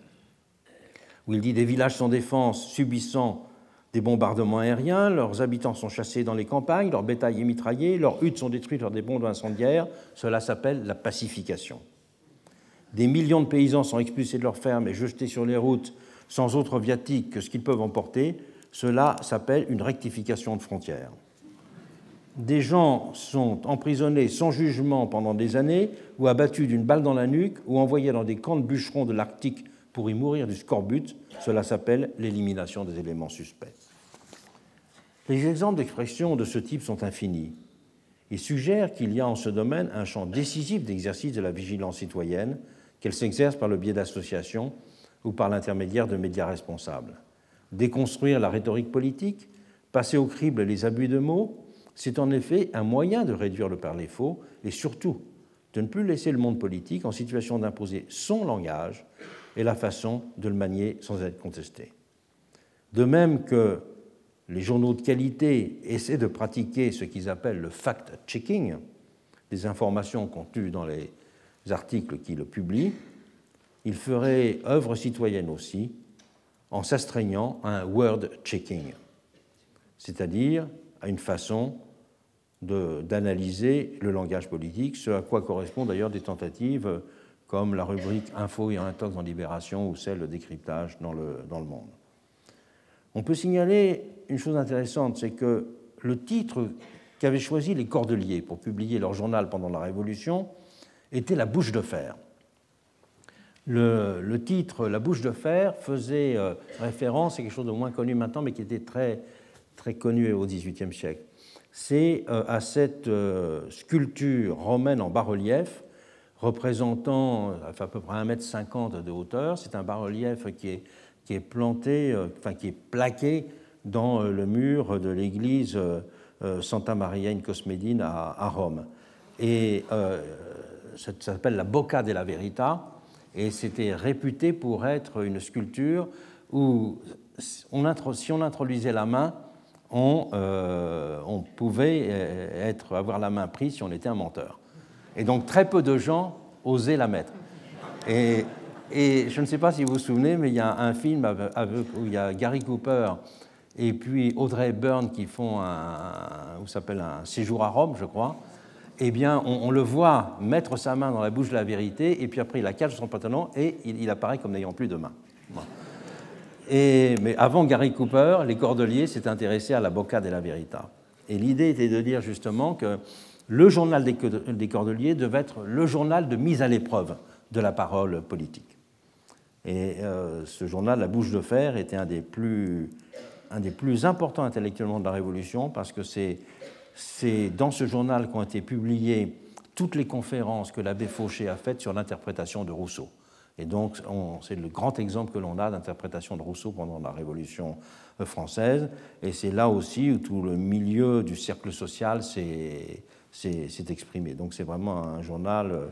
où il dit des villages sans défense subissant des bombardements aériens, leurs habitants sont chassés dans les campagnes, leur bétail est mitraillé, leurs huttes sont détruites par des bombes incendiaires, cela s'appelle la pacification. Des millions de paysans sont expulsés de leurs fermes et jetés sur les routes sans autre viatique que ce qu'ils peuvent emporter, cela s'appelle une rectification de frontières des gens sont emprisonnés sans jugement pendant des années, ou abattus d'une balle dans la nuque, ou envoyés dans des camps de bûcherons de l'Arctique pour y mourir du scorbut. Cela s'appelle l'élimination des éléments suspects. Les exemples d'expression de ce type sont infinis. Ils suggèrent qu'il y a en ce domaine un champ décisif d'exercice de la vigilance citoyenne, qu'elle s'exerce par le biais d'associations ou par l'intermédiaire de médias responsables. Déconstruire la rhétorique politique, passer au crible les abus de mots, c'est en effet un moyen de réduire le parler faux et surtout de ne plus laisser le monde politique en situation d'imposer son langage et la façon de le manier sans être contesté. De même que les journaux de qualité essaient de pratiquer ce qu'ils appellent le fact-checking, des informations contenues dans les articles qu'ils publient, ils feraient œuvre citoyenne aussi en s'astreignant à un word-checking, c'est-à-dire à une façon d'analyser le langage politique, ce à quoi correspondent d'ailleurs des tentatives comme la rubrique Info et intox en Libération ou celle de décryptage dans le monde. On peut signaler une chose intéressante, c'est que le titre qu'avaient choisi les Cordeliers pour publier leur journal pendant la Révolution était La bouche de fer. Le, titre La bouche de fer faisait euh, référence à quelque chose de moins connu maintenant, mais qui était très, très connu au XVIIIe siècle c'est euh, à cette euh, sculpture romaine en bas-relief représentant à peu près 1,50 m de hauteur. C'est un bas-relief qui est, qui est planté, enfin qui est plaqué dans le mur de l'église Santa Maria in Cosmedine à, Rome. Et ça s'appelle la Bocca della Verita, et c'était réputé pour être une sculpture où si on introduisait la main, euh, on, pouvait euh, être, avoir la main prise si on était un menteur. Et donc très peu de gens osaient la mettre. Et, je ne sais pas si vous vous souvenez, mais il y a un film où il y a Gary Cooper et puis Audrey Byrne qui font un, s'appelle un séjour à Rome, je crois. Eh bien, on, le voit mettre sa main dans la bouche de la vérité, et puis après, il la cache son pantalon et il, apparaît comme n'ayant plus de main mais avant Gary Cooper, les Cordeliers s'étaient intéressés à la Bocca la Verita. Et l'idée était de dire justement que le journal des Cordeliers devait être le journal de mise à l'épreuve de la parole politique. Et euh, ce journal, La Bouche de Fer, était un des plus, un des plus importants intellectuellement de la Révolution parce que c'est dans ce journal qu'ont été publiées toutes les conférences que l'abbé Fauché a faites sur l'interprétation de Rousseau. Et donc, c'est le grand exemple que l'on a d'interprétation de Rousseau pendant la Révolution euh, française. Et c'est là aussi où tout le milieu du cercle social s'est exprimé. Donc, c'est vraiment un journal euh,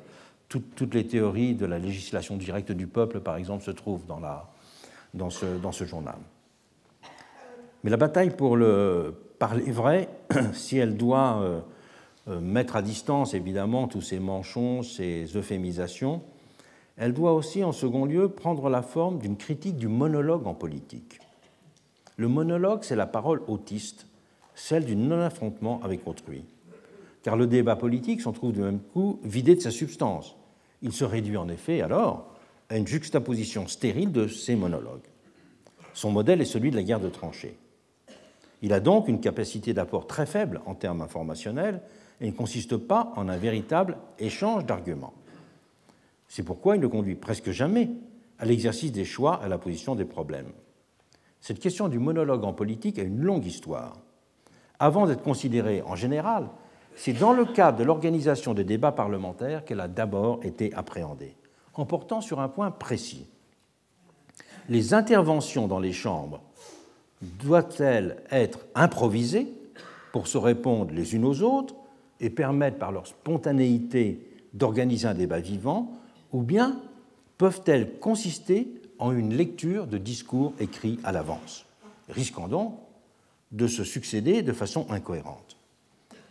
toutes les théories de la législation directe du peuple, par exemple, se trouvent dans ce journal. Mais la bataille pour le parler vrai, si elle doit euh, euh, mettre à distance évidemment tous ces manchons, ces euphémisations, elle doit aussi en second lieu prendre la forme d'une critique du monologue en politique. Le monologue, c'est la parole autiste, celle du non-affrontement avec autrui. Car le débat politique s'en trouve du même coup vidé de sa substance. Il se réduit en effet alors à une juxtaposition stérile de ces monologues. Son modèle est celui de la guerre de tranchées. Il a donc une capacité d'apport très faible en termes informationnels et ne consiste pas en un véritable échange d'arguments. C'est pourquoi il ne conduit presque jamais à l'exercice des choix à la position des problèmes. Cette question du monologue en politique a une longue histoire. Avant d'être considérée en général, c'est dans le cadre de l'organisation des débats parlementaires qu'elle a d'abord été appréhendée, en portant sur un point précis. Les interventions dans les chambres doivent-elles être improvisées pour se répondre les unes aux autres et permettre par leur spontanéité d'organiser un débat vivant, ou bien peuvent-elles consister en une lecture de discours écrits à l'avance, risquant donc de se succéder de façon incohérente?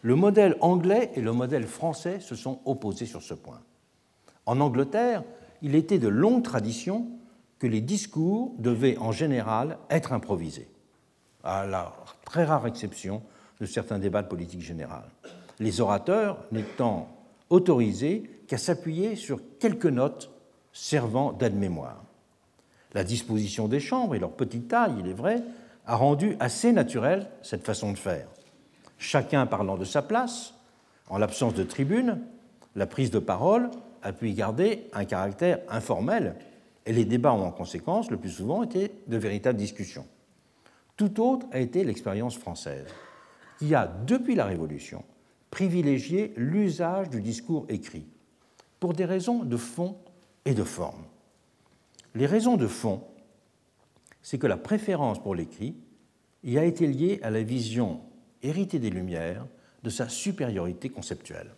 Le modèle anglais et le modèle français se sont opposés sur ce point. En Angleterre, il était de longue tradition que les discours devaient en général être improvisés, à la très rare exception de certains débats de politique générale les orateurs n'étant autorisés qu'à s'appuyer sur quelques notes servant d'aide-mémoire. La disposition des chambres et leur petite taille, il est vrai, a rendu assez naturelle cette façon de faire. Chacun parlant de sa place, en l'absence de tribune, la prise de parole a pu garder un caractère informel et les débats ont en conséquence le plus souvent été de véritables discussions. Tout autre a été l'expérience française, qui a, depuis la Révolution, privilégier l'usage du discours écrit, pour des raisons de fond et de forme. Les raisons de fond, c'est que la préférence pour l'écrit y a été liée à la vision héritée des Lumières de sa supériorité conceptuelle.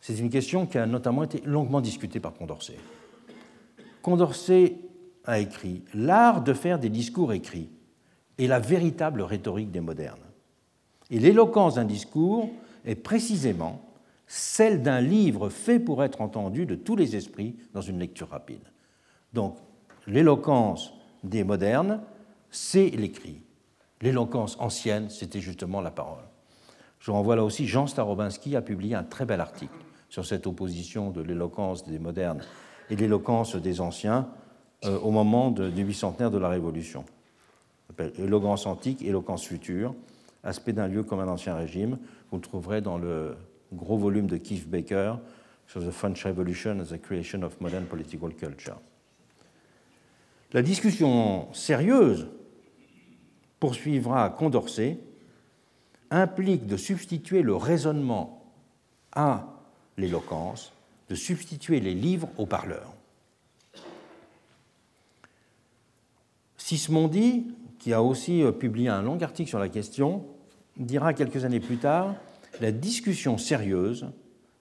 C'est une question qui a notamment été longuement discutée par Condorcet. Condorcet a écrit L'art de faire des discours écrits est la véritable rhétorique des modernes. Et l'éloquence d'un discours est précisément celle d'un livre fait pour être entendu de tous les esprits dans une lecture rapide. Donc, l'éloquence des modernes, c'est l'écrit. L'éloquence ancienne, c'était justement la parole. Je renvoie là aussi, Jean Starobinski a publié un très bel article sur cette opposition de l'éloquence des modernes et l'éloquence des anciens euh, au moment du bicentenaire de la Révolution. Éloquence antique, éloquence future aspect d'un lieu comme un ancien régime. Vous le trouverez dans le gros volume de Keith Baker sur The French Revolution and the Creation of Modern Political Culture. La discussion sérieuse poursuivra à Condorcet implique de substituer le raisonnement à l'éloquence, de substituer les livres aux parleurs. Sismondi, qui a aussi euh, publié un long article sur la question, dira quelques années plus tard La discussion sérieuse,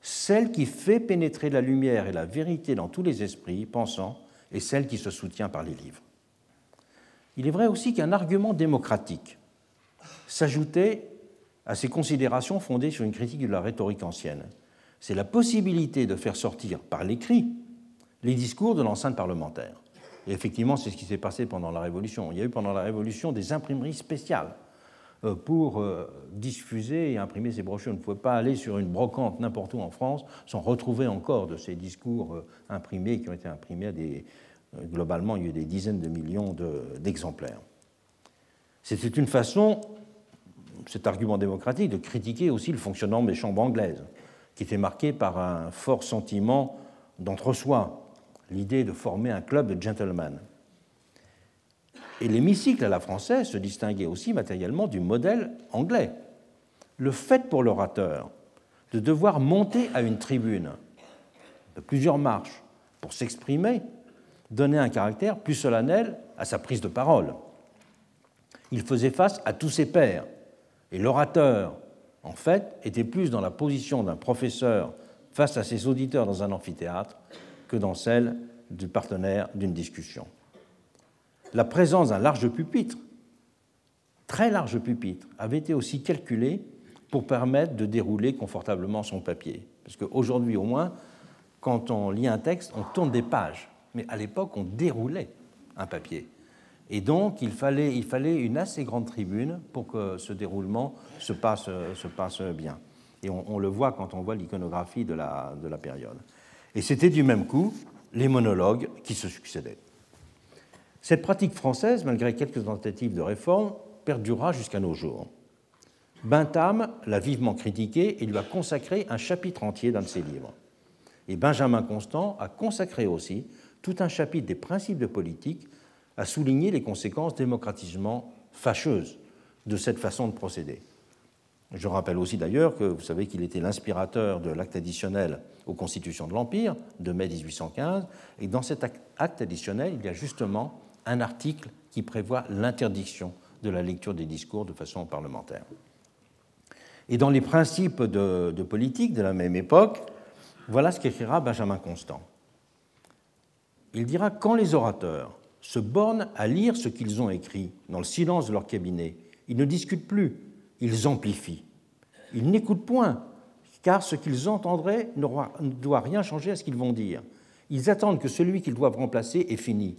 celle qui fait pénétrer la lumière et la vérité dans tous les esprits pensants, est celle qui se soutient par les livres. Il est vrai aussi qu'un argument démocratique s'ajoutait à ces considérations fondées sur une critique de la rhétorique ancienne. C'est la possibilité de faire sortir par l'écrit les discours de l'enceinte parlementaire. Et effectivement, c'est ce qui s'est passé pendant la Révolution. Il y a eu pendant la Révolution des imprimeries spéciales euh, pour euh, diffuser et imprimer ces brochures. On ne pouvait pas aller sur une brocante n'importe où en France sans retrouver encore de ces discours euh, imprimés qui ont été imprimés à des. Globalement, il y a eu des dizaines de millions d'exemplaires. C'était une façon, cet argument démocratique, de critiquer aussi le fonctionnement des chambres anglaises, qui était marqué par un fort sentiment d'entre-soi, l'idée de former un club de gentlemen. Et l'hémicycle à la française se distinguait aussi matériellement du modèle anglais. Le fait pour l'orateur de devoir monter à une tribune de plusieurs marches pour s'exprimer donnait un caractère plus solennel à sa prise de parole. Il faisait face à tous ses pairs, et l'orateur, en fait, était plus dans la position d'un professeur face à ses auditeurs dans un amphithéâtre que dans celle du partenaire d'une discussion. La présence d'un large pupitre, très large pupitre, avait été aussi calculée pour permettre de dérouler confortablement son papier. Parce qu'aujourd'hui au moins, quand on lit un texte, on tourne des pages. Mais à l'époque, on déroulait un papier. Et donc, il fallait, une assez grande tribune pour que ce déroulement se passe, se passe bien. Et on, le voit quand on voit l'iconographie de la période. Et c'était du même coup les monologues qui se succédaient. Cette pratique française, malgré quelques tentatives de réforme, perdura jusqu'à nos jours. Bentham l'a vivement critiqué et lui a consacré un chapitre entier dans ses livres. Et Benjamin Constant a consacré aussi tout un chapitre des principes de politique à souligner les conséquences démocratiquement fâcheuses de cette façon de procéder. Je rappelle aussi d'ailleurs que vous savez qu'il était l'inspirateur de l'acte additionnel aux constitutions de l'Empire de mai 1815, et dans cet acte additionnel, il y a justement un article qui prévoit l'interdiction de la lecture des discours de façon parlementaire. Et dans les principes de, de politique de la même époque, voilà ce qu'écrira Benjamin Constant. Il dira Quand les orateurs se bornent à lire ce qu'ils ont écrit dans le silence de leur cabinet, ils ne discutent plus, ils amplifient. Ils n'écoutent point, car ce qu'ils entendraient ne doit rien changer à ce qu'ils vont dire. Ils attendent que celui qu'ils doivent remplacer ait fini.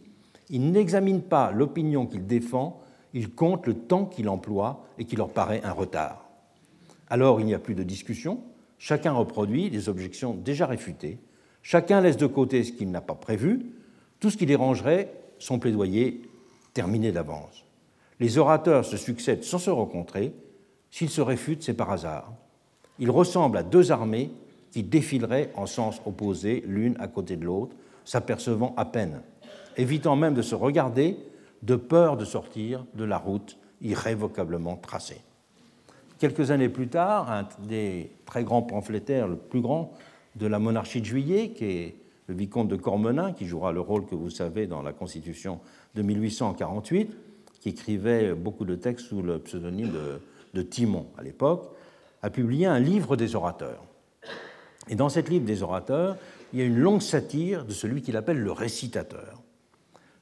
Ils n'examinent pas l'opinion qu'il défend, ils comptent le temps qu'il emploie et qui leur paraît un retard. Alors il n'y a plus de discussion, chacun reproduit des objections déjà réfutées, chacun laisse de côté ce qu'il n'a pas prévu, tout ce qui dérangerait son plaidoyer terminé d'avance. Les orateurs se succèdent sans se rencontrer, s'ils se réfutent, c'est par hasard. Ils ressemblent à deux armées qui défileraient en sens opposé l'une à côté de l'autre, s'apercevant à peine, évitant même de se regarder de peur de sortir de la route irrévocablement tracée. Quelques années plus tard, un des très grands pamphlétaires, le plus grand de la monarchie de Juillet, qui est le vicomte de Cormenin, qui jouera le rôle que vous savez dans la Constitution de 1848, qui écrivait beaucoup de textes sous le pseudonyme de de Timon à l'époque, a publié un livre des orateurs. Et dans ce livre des orateurs, il y a une longue satire de celui qu'il appelle le récitateur.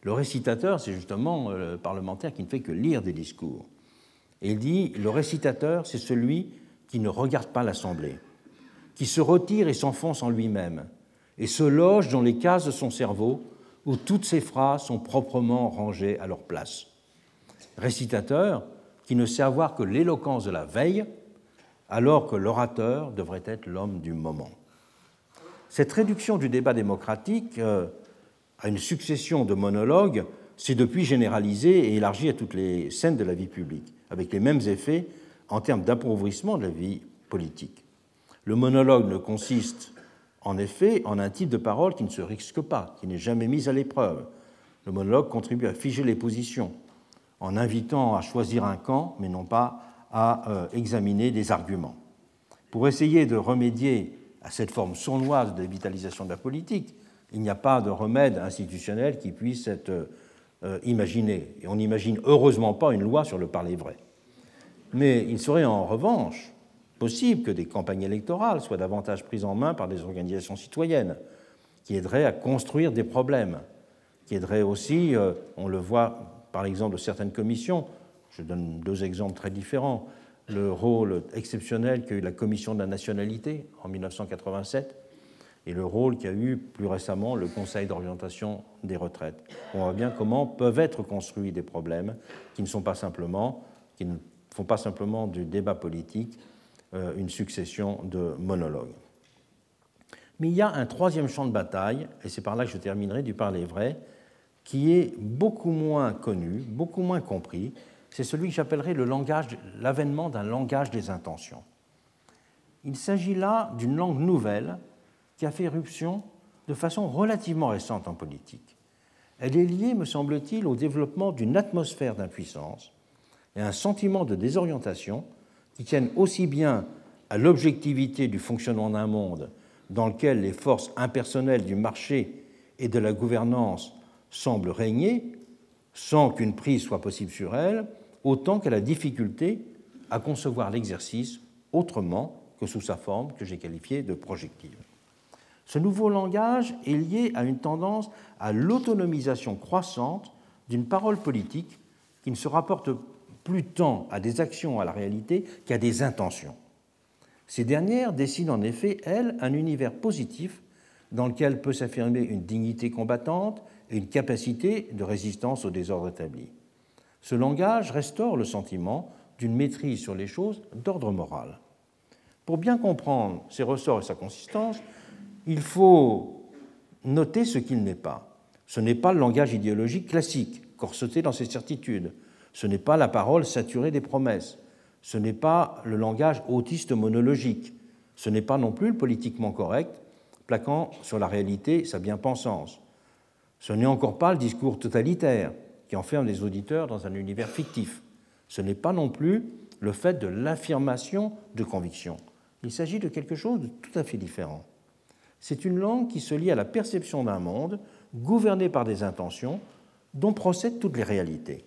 Le récitateur, c'est justement euh, le parlementaire qui ne fait que lire des discours. Et il dit, le récitateur, c'est celui qui ne regarde pas l'Assemblée, qui se retire et s'enfonce en lui-même, et se loge dans les cases de son cerveau où toutes ses phrases sont proprement rangées à leur place. Récitateur, qui ne sait avoir que l'éloquence de la veille, alors que l'orateur devrait être l'homme du moment. Cette réduction du débat démocratique euh, à une succession de monologues s'est depuis généralisée et élargie à toutes les scènes de la vie publique, avec les mêmes effets en termes d'appauvrissement de la vie politique. Le monologue ne consiste en effet en un type de parole qui ne se risque pas, qui n'est jamais mise à l'épreuve. Le monologue contribue à figer les positions, en invitant à choisir un camp, mais non pas à euh, examiner des arguments. Pour essayer de remédier à cette forme sournoise de vitalisation de la politique, il n'y a pas de remède institutionnel qui puisse être euh, imaginé. Et on n'imagine heureusement pas une loi sur le parler vrai. Mais il serait en revanche possible que des campagnes électorales soient davantage prises en main par des organisations citoyennes, qui aideraient à construire des problèmes, qui aideraient aussi, euh, on le voit par l'exemple de certaines commissions. Je donne deux exemples très différents. Le rôle exceptionnel qu'a eu la commission de la nationalité en 1987 et le rôle qu'a eu plus récemment le Conseil d'orientation des retraites. On voit bien comment peuvent être construits des problèmes qui ne sont pas simplement, font pas simplement du débat politique euh, une succession de monologues. Mais il y a un troisième champ de bataille, et c'est par là que je terminerai du parler vrai, qui est beaucoup moins connu, beaucoup moins compris, c'est celui que j'appellerais l'avènement d'un langage des intentions. Il s'agit là d'une langue nouvelle qui a fait éruption de façon relativement récente en politique. Elle est liée, me semble-t-il, au développement d'une atmosphère d'impuissance et un sentiment de désorientation qui tiennent aussi bien à l'objectivité du fonctionnement d'un monde dans lequel les forces impersonnelles du marché et de la gouvernance semble régner sans qu'une prise soit possible sur elle, autant qu'à la difficulté à concevoir l'exercice autrement que sous sa forme que j'ai qualifiée de projective. Ce nouveau langage est lié à une tendance à l'autonomisation croissante d'une parole politique qui ne se rapporte plus tant à des actions, à la réalité, qu'à des intentions. Ces dernières dessinent en effet, elles, un univers positif dans lequel peut s'affirmer une dignité combattante et une capacité de résistance au désordre établi. Ce langage restaure le sentiment d'une maîtrise sur les choses d'ordre moral. Pour bien comprendre ses ressorts et sa consistance, il faut noter ce qu'il n'est pas. Ce n'est pas le langage idéologique classique, corseté dans ses certitudes. Ce n'est pas la parole saturée des promesses. Ce n'est pas le langage autiste monologique. Ce n'est pas non plus le politiquement correct, plaquant sur la réalité sa bien-pensance. Ce n'est encore pas le discours totalitaire qui enferme les auditeurs dans un univers fictif. Ce n'est pas non plus le fait de l'affirmation de conviction. Il s'agit de quelque chose de tout à fait différent. C'est une langue qui se lie à la perception d'un monde gouverné par des intentions dont procèdent toutes les réalités.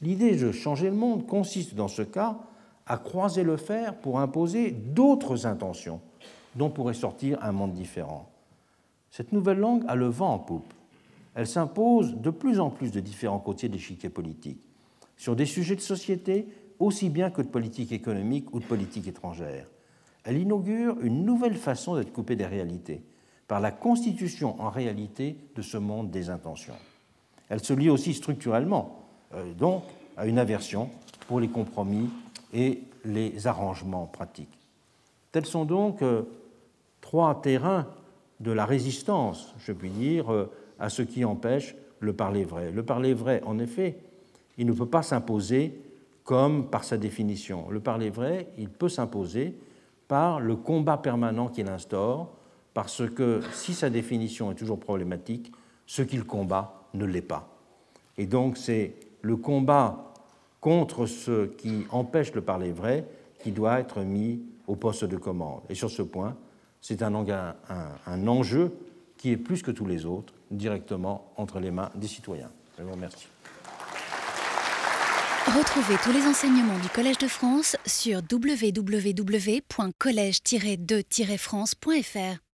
L'idée de changer le monde consiste dans ce cas à croiser le fer pour imposer d'autres intentions dont pourrait sortir un monde différent. Cette nouvelle langue a le vent en poupe. Elle s'impose de plus en plus de différents côtés de l'échiquier politique, sur des sujets de société aussi bien que de politique économique ou de politique étrangère. Elle inaugure une nouvelle façon d'être coupée des réalités, par la constitution en réalité de ce monde des intentions. Elle se lie aussi structurellement, euh, donc, à une aversion pour les compromis et les arrangements pratiques. Tels sont donc euh, trois terrains de la résistance, je puis dire, euh, à ce qui empêche le parler vrai. Le parler vrai, en effet, il ne peut pas s'imposer comme par sa définition. Le parler vrai, il peut s'imposer par le combat permanent qu'il instaure, parce que si sa définition est toujours problématique, ce qu'il combat ne l'est pas. Et donc c'est le combat contre ce qui empêche le parler vrai qui doit être mis au poste de commande. Et sur ce point, c'est un, un, enjeu qui est plus que tous les autres directement entre les mains des citoyens. Je vous remercie. Retrouvez tous les enseignements du Collège de France sur www.colège-2-france.fr.